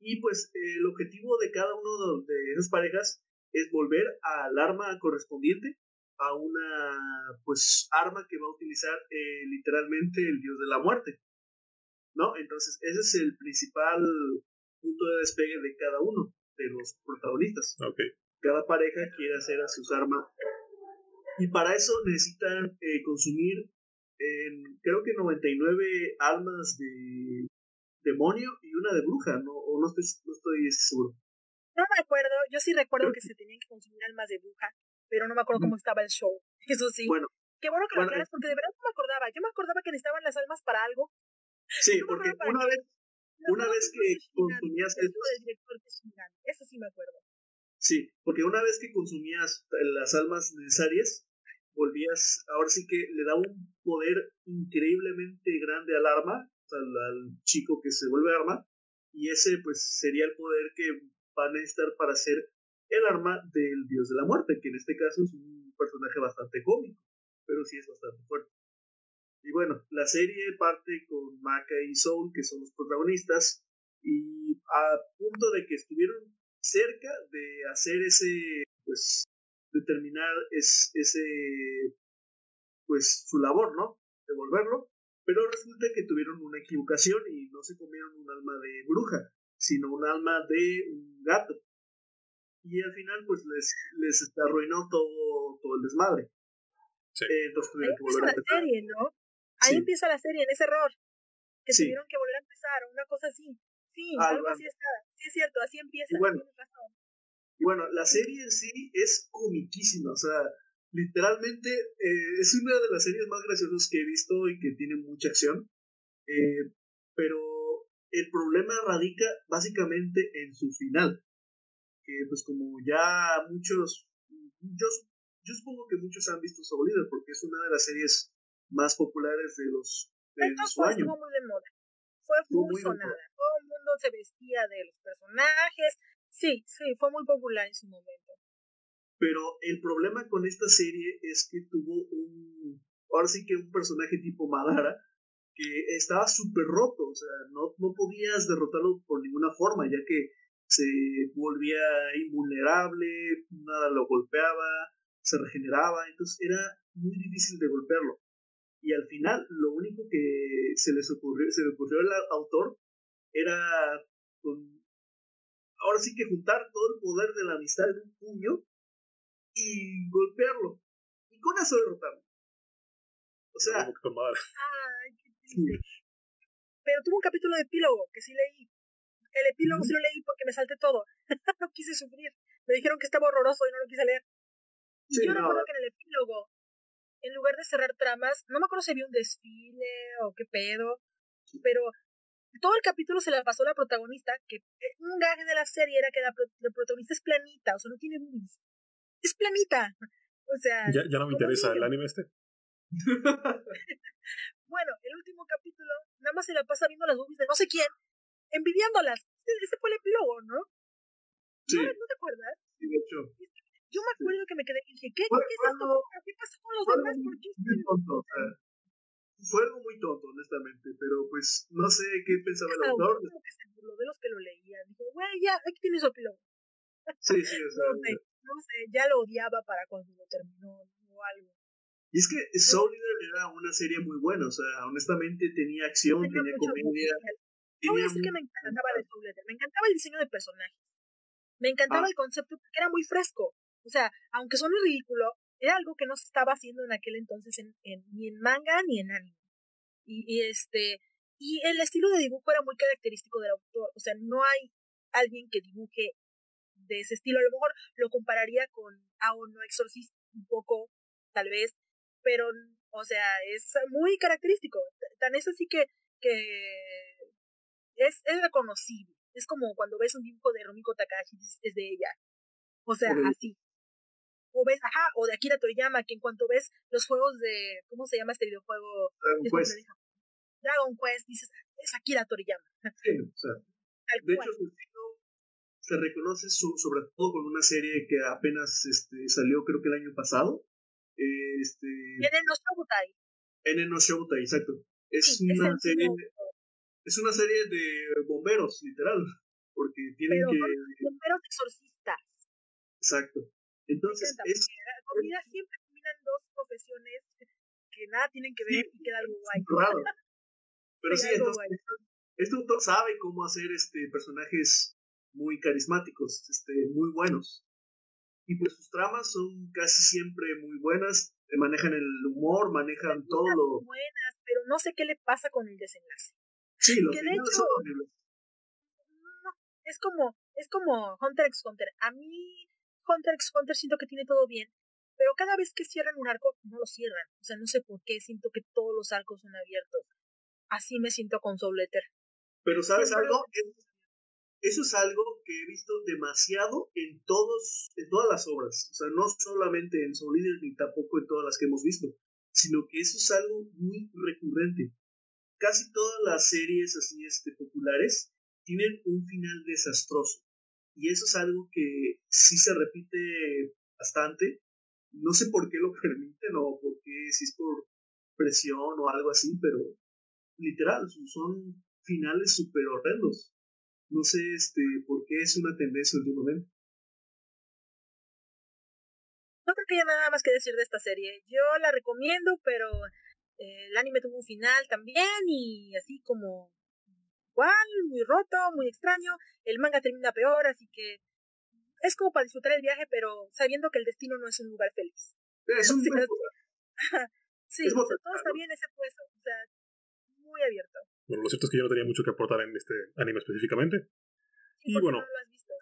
Y pues el objetivo de cada uno de esas parejas es volver al arma correspondiente, a una pues arma que va a utilizar eh, literalmente el dios de la muerte. ¿No? Entonces, ese es el principal punto de despegue de cada uno de los protagonistas. Cada pareja quiere hacer a sus armas. Y para eso necesitan eh, consumir, creo que 99 almas de demonio y una de bruja, ¿no? O no estoy, no estoy seguro. No me acuerdo, yo sí recuerdo que se tenían que consumir almas de bruja, pero no me acuerdo cómo estaba el show. [laughs] Eso sí. Bueno. Qué bueno que lo aclaras, porque de verdad no me acordaba. Yo me acordaba que necesitaban las almas para algo. Sí, porque una vez, una vez que consumías Eso sí me acuerdo. Sí, porque una vez que consumías las almas necesarias, volvías, ahora sí que le da un poder increíblemente grande al arma, al, chico que se vuelve arma, y ese pues sería el poder que va a necesitar para hacer el arma del dios de la muerte, que en este caso es un personaje bastante cómico, pero sí es bastante fuerte. Y bueno, la serie parte con Maka y Soul, que son los protagonistas, y a punto de que estuvieron cerca de hacer ese, pues, determinar es, ese, pues, su labor, ¿no? Devolverlo, pero resulta que tuvieron una equivocación y no se comieron un alma de bruja, sino un alma de un gato. Y al final, pues, les, les arruinó todo, todo el desmadre. Sí. Eh, entonces tuvieron que volver a empezar. La serie, ¿no? Ahí empieza la serie, en ese error. Que tuvieron que volver a empezar, una cosa así. Sí, algo, así está. Sí, es cierto, así empieza. Y bueno, y bueno, la serie en sí es comiquísima, o sea, literalmente eh, es una de las series más graciosas que he visto y que tiene mucha acción. Eh, pero el problema radica básicamente en su final. Que pues como ya muchos, yo, yo supongo que muchos han visto Soul Leader porque es una de las series más populares de los de su año. Fue muy de moda. Fue muy, sonada. Todo el mundo se vestía de los personajes. Sí, sí, fue muy popular en su momento. Pero el problema con esta serie es que tuvo un. Ahora sí que un personaje tipo Madara que estaba súper roto. O sea, no, no podías derrotarlo por ninguna forma, ya que se volvía invulnerable, nada lo golpeaba, se regeneraba, entonces era muy difícil de golpearlo. Y al final, lo único que se les ocurrió, se le ocurrió al autor era con, ahora sí que juntar todo el poder de la amistad en un puño y golpearlo. Y con eso derrotarlo. O sea. Ay, qué triste. Pero tuvo un capítulo de epílogo que sí leí. El epílogo sí lo leí porque me salté todo. [laughs] no quise sufrir. Me dijeron que estaba horroroso y no lo quise leer. Y yo recuerdo que en el epílogo en lugar de cerrar tramas, no me acuerdo si había un desfile o qué pedo, pero todo el capítulo se la pasó la protagonista, que eh, un gaje de la serie era que la, protagonista es planita, o sea, no tiene boobies. Es planita. O sea... Ya, ya no me interesa el anime este. [laughs] bueno, el último capítulo nada más se la pasa viendo las boobies de no sé quién, envidiándolas. Ese, fue el epílogo, ¿no? Sí. ¿No, ¿No te acuerdas? Sí, de hecho. Yo me acuerdo que me quedé y dije, ¿qué? ¿Qué, es esto? ¿Qué pasó con los demás? ¿Por qué tonto, fue algo muy tonto, honestamente, pero pues no sé qué pensaba el autor. Como que se burló de los que lo leían. Dijo, güey, ya, aquí tienes su epílogo. Sí, sí, o [laughs] sea. no, sé, no sé, ya lo odiaba para cuando lo terminó o algo. Y es que Soul Leader era una serie muy buena, o sea, honestamente tenía acción, tenía, comedia. No voy a decir que me encantaba de Leader, me encantaba el diseño de personajes. Me encantaba ah. el concepto porque era muy fresco. O sea, aunque suene ridículo, era algo que no se estaba haciendo en aquel entonces en, ni en manga ni en anime. Y, este y el estilo de dibujo era muy característico del autor. O sea, no hay alguien que dibuje de ese estilo. A lo mejor lo compararía con no Exorcist un poco, tal vez, pero, o sea, es muy característico. Tan es así que, que es, es reconocible. Es como cuando ves un dibujo de Rumiko Takahashi, es de ella. O sea, así o ves, ajá, o de Akira Toriyama, que en cuanto ves los juegos de, ¿cómo se llama este videojuego? Dragon Quest. Dragon Quest, dices, es Akira Toriyama. Sí, o sea, de hecho estilo se reconoce sobre todo con una serie que apenas este, salió creo que el año pasado. Este, en no Showtime. En no Showtime, exacto. Es una serie es una serie de bomberos, literal. porque tienen que... Pero exorcistas. Exacto. Entonces, es... La comida siempre combinan dos profesiones que nada tienen que ver y queda algo guay. Raro. [laughs] Pero sí, entonces, este autor sabe cómo hacer este personajes muy carismáticos, este, muy buenos. Y pues sus tramas son casi siempre muy buenas, manejan el humor, manejan todo lo... buenas, pero no sé qué le pasa con el desenlace. Sí, los que de hecho, no, es como, es como Hunter x Hunter. A mí, Hunter x Hunter siento que tiene todo bien, pero cada vez que cierran un arco, no lo cierran. O sea, no sé por qué, siento que todos los arcos son abiertos. Así me siento con Soul Letter. Pero ¿sabes algo? Eso es algo que he visto demasiado en todos, en todas las obras. O sea, no solamente en Soul Leader ni tampoco en todas las que hemos visto, sino que eso es algo muy recurrente. Casi todas las series así este, populares tienen un final desastroso. Y eso es algo que sí se repite bastante. No sé por qué lo [laughs] permiten o por qué, si es por presión o algo así, pero literal, son finales súper horrendos. No sé este, por qué es una tendencia últimamente. No creo que haya nada más que decir de esta serie. Yo la recomiendo, pero el anime tuvo un final también y así como igual, muy roto, muy extraño. El manga termina peor, así que es como para disfrutar el viaje, pero sabiendo que el destino no es un lugar feliz. Es un lugar. sí, todo está bien ese puesto, o sea, muy abierto. Bueno, lo cierto es que yo no tenía mucho que aportar en este anime específicamente. y bueno,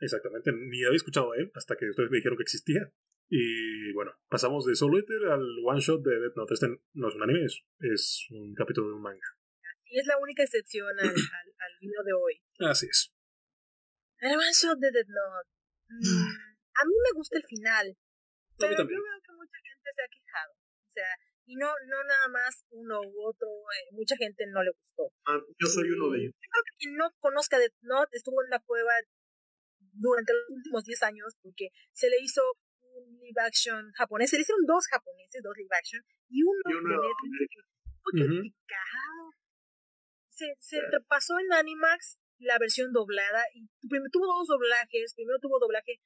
exactamente, ni había escuchado a él hasta que ustedes me dijeron que existía. Y bueno, pasamos de Soul Eater al one shot de Death Note. Este no es un anime, es, un capítulo de un manga. Y es la única excepción al, [clears throat] al, video de hoy. Así es. El one shot de Death Note. Mm, a mí me gusta el final. Pero yo veo que mucha gente se ha quejado. O sea, y no, no nada más uno u otro, eh, mucha gente no le gustó. Ah, yo soy uno de ellos. Yo creo que quien no conozca Death Note estuvo en la cueva durante los últimos 10 años porque se le hizo un live action japonés, se le hicieron dos japoneses, dos live action, y uno, de Netflix fue criticado. Se, se pasó en Animax la versión doblada y primero tuvo dos doblajes, primero tuvo doblaje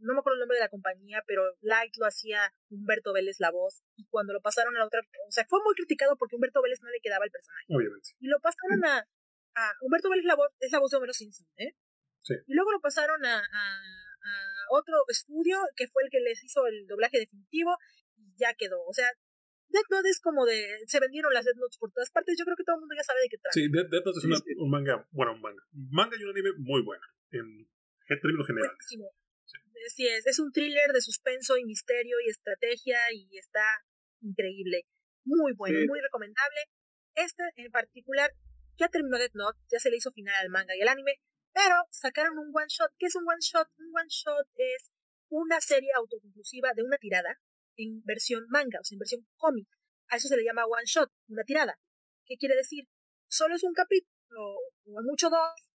no me acuerdo el nombre de la compañía, pero Light lo hacía Humberto Vélez la voz, y cuando lo pasaron a la otra, o sea, fue muy criticado porque Humberto Vélez no le quedaba el personaje. Obviamente. Y lo pasaron a, a Humberto Vélez la voz, es la voz de Homero Simpson, ¿eh? Sí. Y luego lo pasaron a, a, otro estudio que fue el que les hizo el doblaje definitivo y ya quedó. O sea, Death Note es como de. Se vendieron las Death Notes por todas partes. Yo creo que todo el mundo ya sabe de qué trata. Sí, Death, Note es un manga. Bueno, un manga. Manga y un anime muy bueno. En, términos generales. Sí, es, es un thriller de suspenso y misterio y estrategia y está increíble. Muy bueno, muy recomendable. Este en particular ya terminó Death Note, ya se le hizo final al manga y al anime, pero sacaron un one shot. ¿Qué es un one shot? Un one shot es una serie autoconclusiva de una tirada en versión manga, o sea, en versión cómic. A eso se le llama one shot, una tirada. ¿Qué quiere decir? Solo es un capítulo, o mucho dos,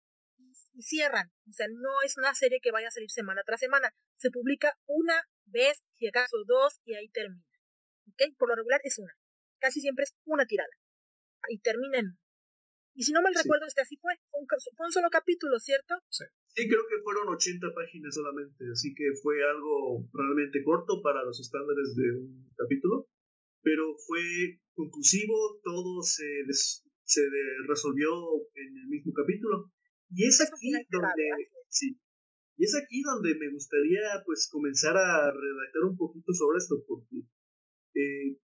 y cierran. O sea, no es una serie que vaya a salir semana tras semana. Se publica una vez, si acaso dos, y ahí termina. ¿Ok? Por lo regular es una. Casi siempre es una tirada. Y termina en. Y si no mal recuerdo, este así fue. Fue un, solo capítulo, ¿cierto? Sí. Sí, creo que fueron 80 páginas solamente, así que fue algo realmente corto para los estándares de un capítulo, pero fue conclusivo, todo se, se resolvió en el mismo capítulo. Y es aquí donde, sí, y es aquí donde me gustaría pues comenzar a redactar un poquito sobre esto, porque eh,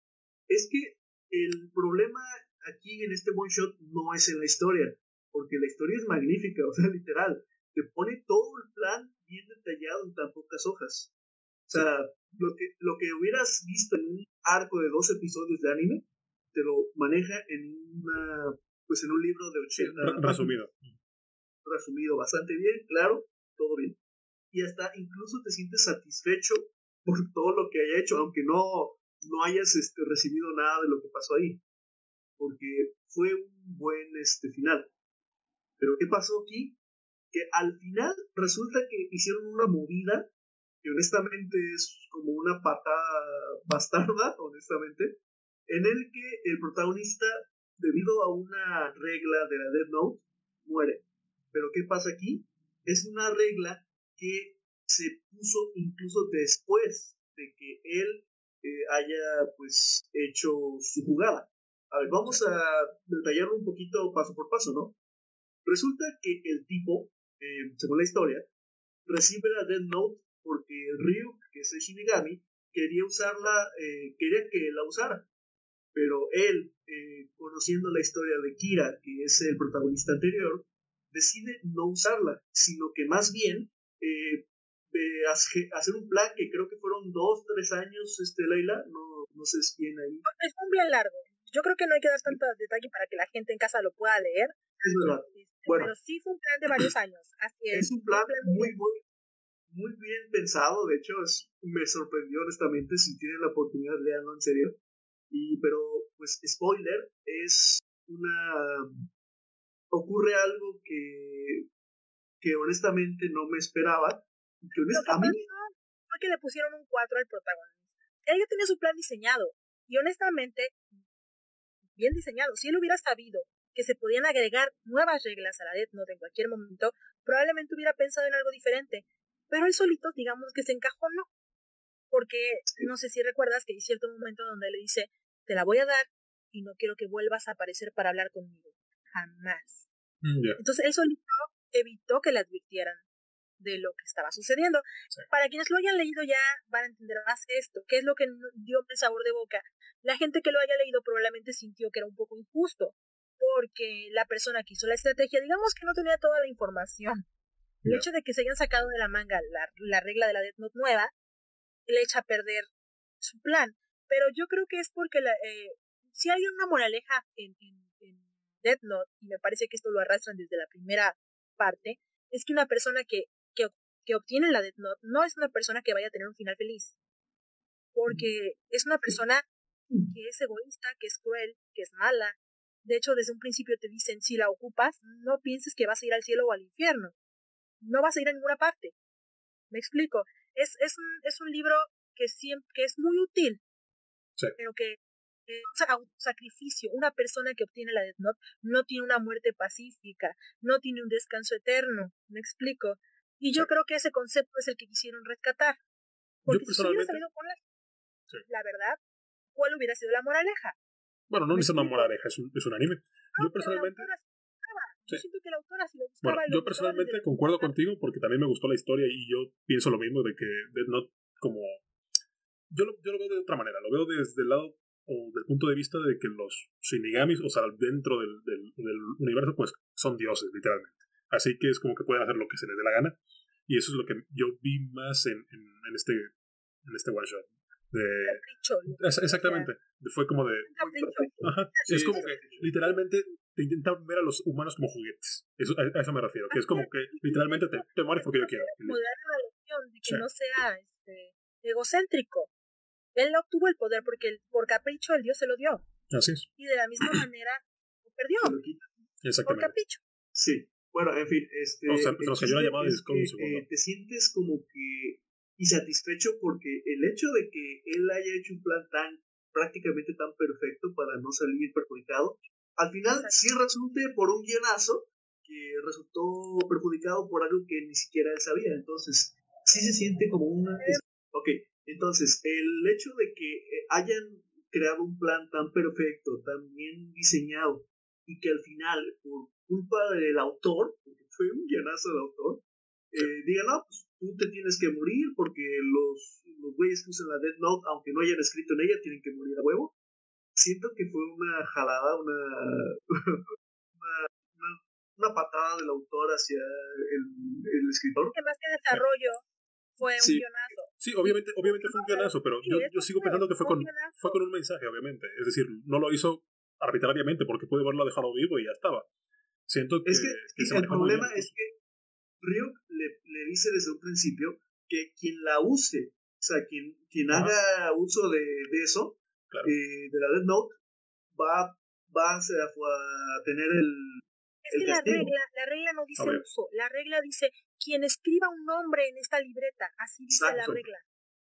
es que el problema aquí en este one shot no es en la historia, porque la historia es magnífica, [laughs] o sea, literal, te pone todo el plan bien detallado en tan pocas hojas. O sea, lo que, lo que hubieras visto en un arco de dos episodios de anime, te lo maneja en una pues en un libro de 80 resumido resumido bastante bien, claro, todo bien. Y hasta incluso te sientes satisfecho por todo lo que haya hecho, aunque no, no hayas este, recibido nada de lo que pasó ahí. Porque fue un buen este, final. Pero ¿qué pasó aquí? Que al final resulta que hicieron una movida que honestamente es como una patada bastarda, [laughs] honestamente, en el que el protagonista, debido a una regla de la Death Note, muere. Pero ¿qué pasa aquí? es una regla que se puso incluso después de que él eh, haya pues hecho su jugada. A ver, vamos a detallarlo un poquito paso por paso, ¿no? Resulta que el tipo, eh, según la historia, recibe la Death Note porque Ryuk, que es el Shinigami, quería usarla, eh, quería que la usara. Pero él, eh, conociendo la historia de Kira, que es el protagonista anterior, decide no usarla, sino que más bien eh, hacer un plan que creo que fueron dos, tres años, este, Leila, no, no sé bien ahí. Es un bien largo. Yo creo que no hay que dar tanto detalle para que la gente en casa lo pueda leer. Es verdad. Este, bueno, pero sí fue un plan de varios años. Así es. Es un plan muy, muy, muy bien pensado. De hecho, me sorprendió honestamente. Si tienen la oportunidad, leanlo en serio. Y, pero, pues, spoiler, es una. Ocurre algo que, que honestamente no me esperaba. Que honestamente. Fue que le pusieron un 4 al protagonista. Él ya tenía su plan diseñado. Y honestamente, bien diseñado. Si él hubiera sabido que se podían agregar nuevas reglas a la Death Note en cualquier momento, probablemente hubiera pensado en algo diferente. Pero él solito, digamos que se encajó, no. Porque no sé si recuerdas que hay cierto momento donde le dice, te la voy a dar y no quiero que vuelvas a aparecer para hablar conmigo. Jamás. Mm, Entonces él solito evitó que le advirtieran de lo que estaba sucediendo. Para quienes lo hayan leído ya van a entender más esto, qué es lo que dio el sabor de boca. La gente que lo haya leído probablemente sintió que era un poco injusto, porque la persona que hizo la estrategia, digamos que no tenía toda la información. El hecho de que se hayan sacado de la manga la, regla de la Death Note nueva, le echa a perder su plan. Pero yo creo que es porque la, eh, si hay una moraleja en, en, en Death Note, y me parece que esto lo arrastran desde la primera parte, es que una persona que que, obtiene la Death Note no es una persona que vaya a tener un final feliz. Porque es una persona que es egoísta, que es cruel, que es mala. De hecho, desde un principio te dicen, si la ocupas, no pienses que vas a ir al cielo o al infierno. No vas a ir a ninguna parte. Me explico. Es, es, un, es un libro que, siempre, que es muy útil, pero que es un sacrificio. Una persona que obtiene la Death Note no tiene una muerte pacífica, no tiene un descanso eterno. Me explico. Y yo creo que ese concepto es el que quisieron rescatar. Porque si hubiera salido con la, la verdad, ¿cuál hubiera sido la moraleja? Bueno, no es una moraleja, es un, es un anime. yo personalmente... Yo siento que la autora si lo buscaba, bueno, yo personalmente concuerdo contigo porque también me gustó la historia y yo pienso lo mismo de que Death Note como... Yo lo, yo lo veo de otra manera, lo veo desde el lado o del punto de vista de que los shinigamis, o sea, dentro del, del, del universo, pues son dioses, literalmente. Así que es como que pueden hacer lo que se les dé la gana. Y eso es lo que yo vi más en, en, este en este one shot. De, exactamente. Fue como de. Ajá, es como que literalmente te intentan ver a los humanos como juguetes. Eso, a, eso me refiero. Que es como que literalmente te, te mueres porque yo quiero. de que no sea este, egocéntrico. Él no obtuvo el poder porque por capricho el dios se lo dio. Así es. Y de la misma manera lo perdió. Por capricho. Sí. Bueno, en fin, este. O sea, nos cayó la llamada es eh, te sientes como que insatisfecho porque el hecho de que él haya hecho un plan tan prácticamente tan perfecto para no salir perjudicado, al final sí resulte por un guionazo que resultó perjudicado por algo que ni siquiera él sabía. Entonces, sí se siente como una. Ok, entonces, el hecho de que eh, hayan creado un plan tan perfecto, tan bien diseñado, y que al final, por culpa del autor, porque fue un guionazo del autor, eh, diga, no, pues tú te tienes que morir porque los, los güeyes que usan la Death Note, aunque no hayan escrito en ella, tienen que morir a huevo. Siento que fue una jalada, una, [laughs] una, una, patada del autor hacia el, el escritor. Que más que desarrollo, fue un guionazo. Sí, obviamente, obviamente fue un guionazo, pero yo, yo sigo pensando que fue con, fue con un mensaje, obviamente. Es decir, no lo hizo arbitrariamente porque puede haberlo dejado vivo y ya estaba. Siento que, es que, el problema es que Ryuk le, le, dice desde un principio que quien la use, o sea, quien, quien haga uso de, de eso, eh, de la Death Note, va, va a, a tener el. Es que la regla, la regla no dice uso, la regla dice quien escriba un nombre en esta libreta, así dice la regla.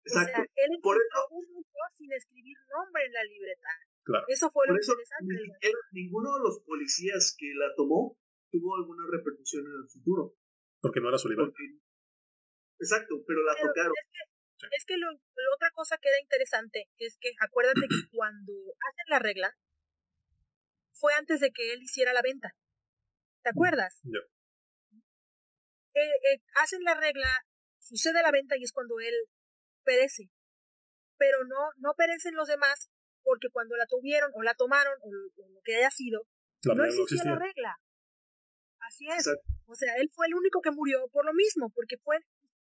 Exacto. O sea, él Por eso, un uso sin escribir nombre en la libreta. Eso fue lo interesante. ninguno de los policías que la tomó tuvo alguna repercusión en el futuro. Porque no era su nivel. Exacto, pero la tocaron. Es que, lo, otra cosa que era interesante es que acuérdate que [clears throat] cuando hacen la regla fue antes de que él hiciera la venta. ¿Te acuerdas? Eh, eh, hacen la regla, sucede la venta y es cuando él perece. Pero no, no perecen los demás porque cuando la tuvieron o la tomaron o lo, que haya sido, no existía, la regla. Así es. O sea, él fue el único que murió por lo mismo, porque fue,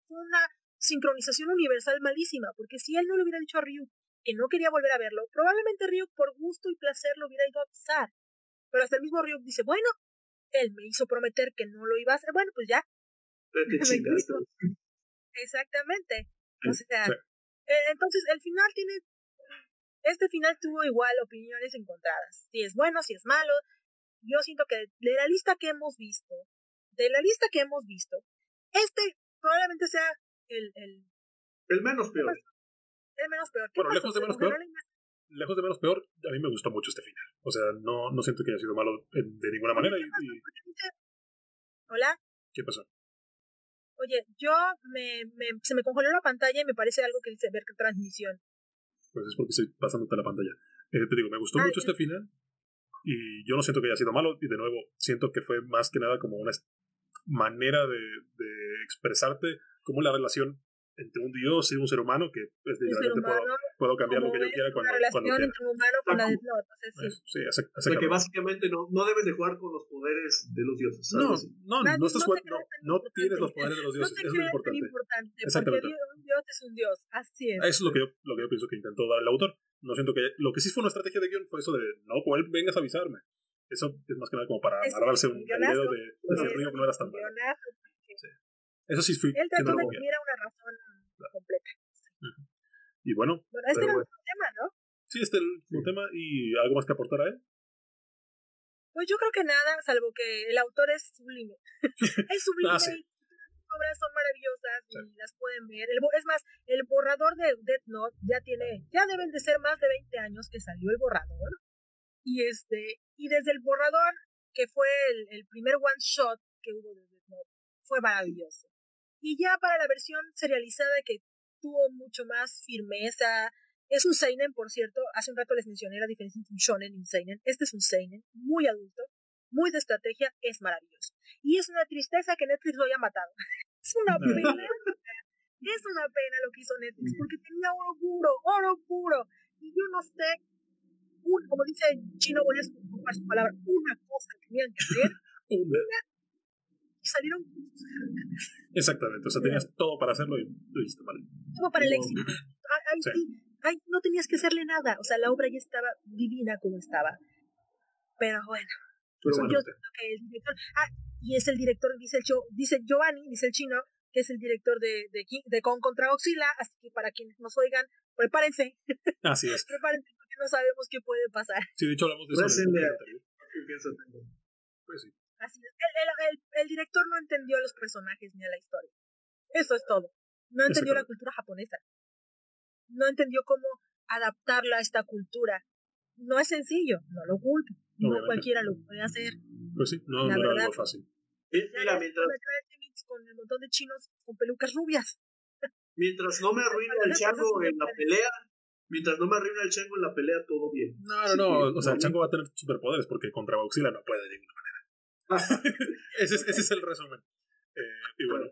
una sincronización universal malísima, porque si él no le hubiera dicho a Ryu que no quería volver a verlo, probablemente Ryu por gusto y placer lo hubiera ido a pisar. Pero hasta el mismo Ryu dice, bueno, él me hizo prometer que no lo iba a hacer, bueno, pues ya. [laughs] Exactamente. O sea, eh, entonces el final tiene, este final tuvo igual opiniones encontradas. Si es bueno, si es malo. Yo siento que de la lista que hemos visto, de la lista que hemos visto, este probablemente sea el... El, el menos peor. El menos peor. Bueno, lejos de menos peor. Lejos de menos peor, a mí me gustó mucho este final. O sea, no, no siento que haya sido malo de ninguna manera. Y, Hola. ¿Qué pasó? Oye, yo me, me, se me congeló la pantalla y me parece algo que dice ver transmisión. Pues es porque estoy pasándote la pantalla. Eh, te digo, me gustó ah, mucho este final y yo no siento que haya sido malo y de nuevo siento que fue más que nada como una manera de, de expresarte cómo la relación entre un dios y un ser humano que es literalmente puedo, puedo, cambiar lo que yo quiera cuando, la relación cuando entre un humano con la de entonces sí. sí hace, que básicamente no, no debes de jugar con los poderes de los dioses. No, no, no, estás jugando, no, tienes los poderes de los dioses, eso es lo importante. importante Exactamente. Porque un dios es un dios, así es. Eso es lo que, yo, lo que yo pienso que intentó dar el autor. No siento que lo que sí fue una estrategia de guion fue eso de no, pues vengas a avisarme. Eso es más que nada como para amarrarse un dedo de, ese río que no eras tan malo. Eso sí fui. Él trató de que hubiera una razón completa. Y bueno. Bueno, este era el último tema, ¿no? Sí, este es el último tema. ¿Y algo más que aportar a él? Pues yo creo que nada, salvo que el autor es sublime. [laughs] es sublime. ah, sí. obras son maravillosas y las pueden ver. es más, el borrador de Death Note ya tiene, ya deben de ser más de 20 años que salió el borrador. Y este, y desde el borrador, que fue el, el primer one shot que hubo de Death Note, fue maravilloso. Y ya para la versión serializada que tuvo mucho más firmeza, es un seinen, por cierto, hace un rato les mencioné la diferencia entre un shonen y un seinen. Este es un seinen, muy adulto, muy de estrategia, es maravilloso. Y es una tristeza que Netflix lo haya matado. [laughs] es una pena. es una pena lo que hizo Netflix, porque tenía oro puro, oro puro. Y yo no sé, como dice Chino voy a su palabra, una cosa que tenían que hacer. [laughs] una salieron. Exactamente, o sea, tenías todo para hacerlo y lo hiciste mal. Todo para el éxito. Ay, no tenías que hacerle nada, o sea, la obra ya estaba divina como estaba. Pero bueno, yo que el director. Ah, y es el director, dice, el dice Giovanni, dice el chino, que es el director de, de, de Con contra Oxila, así que para quienes nos oigan, prepárense. Así es. [laughs] prepárense porque no sabemos qué puede pasar. Sí, de hecho hablamos de eso. Pues sí. Así es. El, el, el, director no entendió a los personajes ni a la historia. Eso es todo. No entendió la cultura japonesa. No entendió cómo adaptarla a esta cultura. No es sencillo, no lo culpo. No cualquiera lo puede hacer. Pues sí, no, no era algo fácil. Mira, mientras... Con el montón de chinos con pelucas rubias. Mientras no me [laughs] arruine el chango en la pelea, mientras no me arruine el chango en la pelea, todo bien. No, no, no. O sea, el chango va a tener superpoderes porque contra Bauxila no puede de ninguna manera. [laughs] ese, es, ese es el resumen. Eh, y bueno,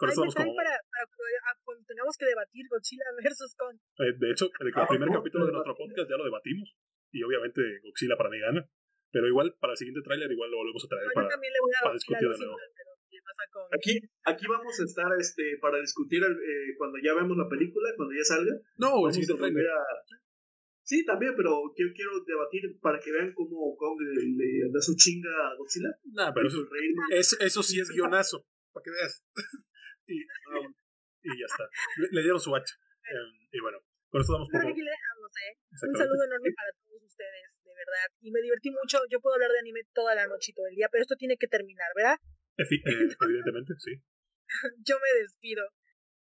con eso vamos como... para, para, cuando tengamos que debatir Godzilla versus Kong. Eh, de hecho, en el ah, primer capítulo de nuestro podcast ya lo debatimos. Y obviamente Godzilla para mí gana. Pero igual, para el siguiente tráiler, igual lo volvemos a traer para, para discutir de nuevo. Aquí, aquí vamos a estar este, para discutir eh, cuando ya vemos la película, cuando ya salga. No, el siguiente trailer. Sí, también, pero quiero, quiero debatir para que vean cómo Kong le, da su chinga a Godzilla. Nah, pero eso, eso, eso, sí es guionazo, para que veas. [laughs] y, y ya está. Le, dieron su hacha. Em, y bueno, con esto damos por... Aquí le dejamos, ¿eh? Un saludo enorme para todos ustedes, de verdad. Y me divertí mucho. Yo puedo hablar de anime toda la noche y todo el día, pero esto tiene que terminar, ¿verdad? Eh, [laughs] evidentemente, sí. Yo me despido.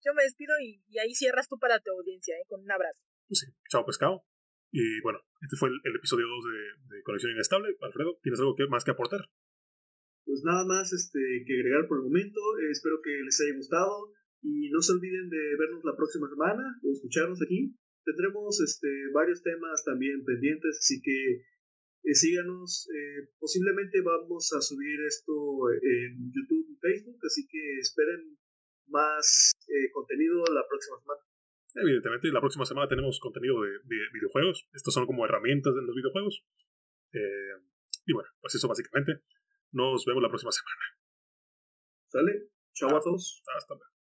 Yo me despido y, y, ahí cierras tú para tu audiencia, ¿eh? Con un abrazo. Pues sí. Chao, pescado. Y bueno, este fue el, episodio 2 de, de Conexión Inestable. Alfredo, ¿tienes algo que, más que aportar? pues nada más este, que agregar por el momento. espero que les haya gustado y no se olviden de vernos la próxima semana o escucharnos aquí. Tendremos este, varios temas también pendientes, así que eh, síganos. Eh, posiblemente vamos a subir esto en YouTube y Facebook, así que esperen más eh, contenido la próxima semana. Evidentemente, la próxima semana tenemos contenido de, videojuegos. Estos son como herramientas de los videojuegos. y bueno, pues eso básicamente. Nos vemos la próxima semana. ¿Sale? Chao a todos. Hasta luego.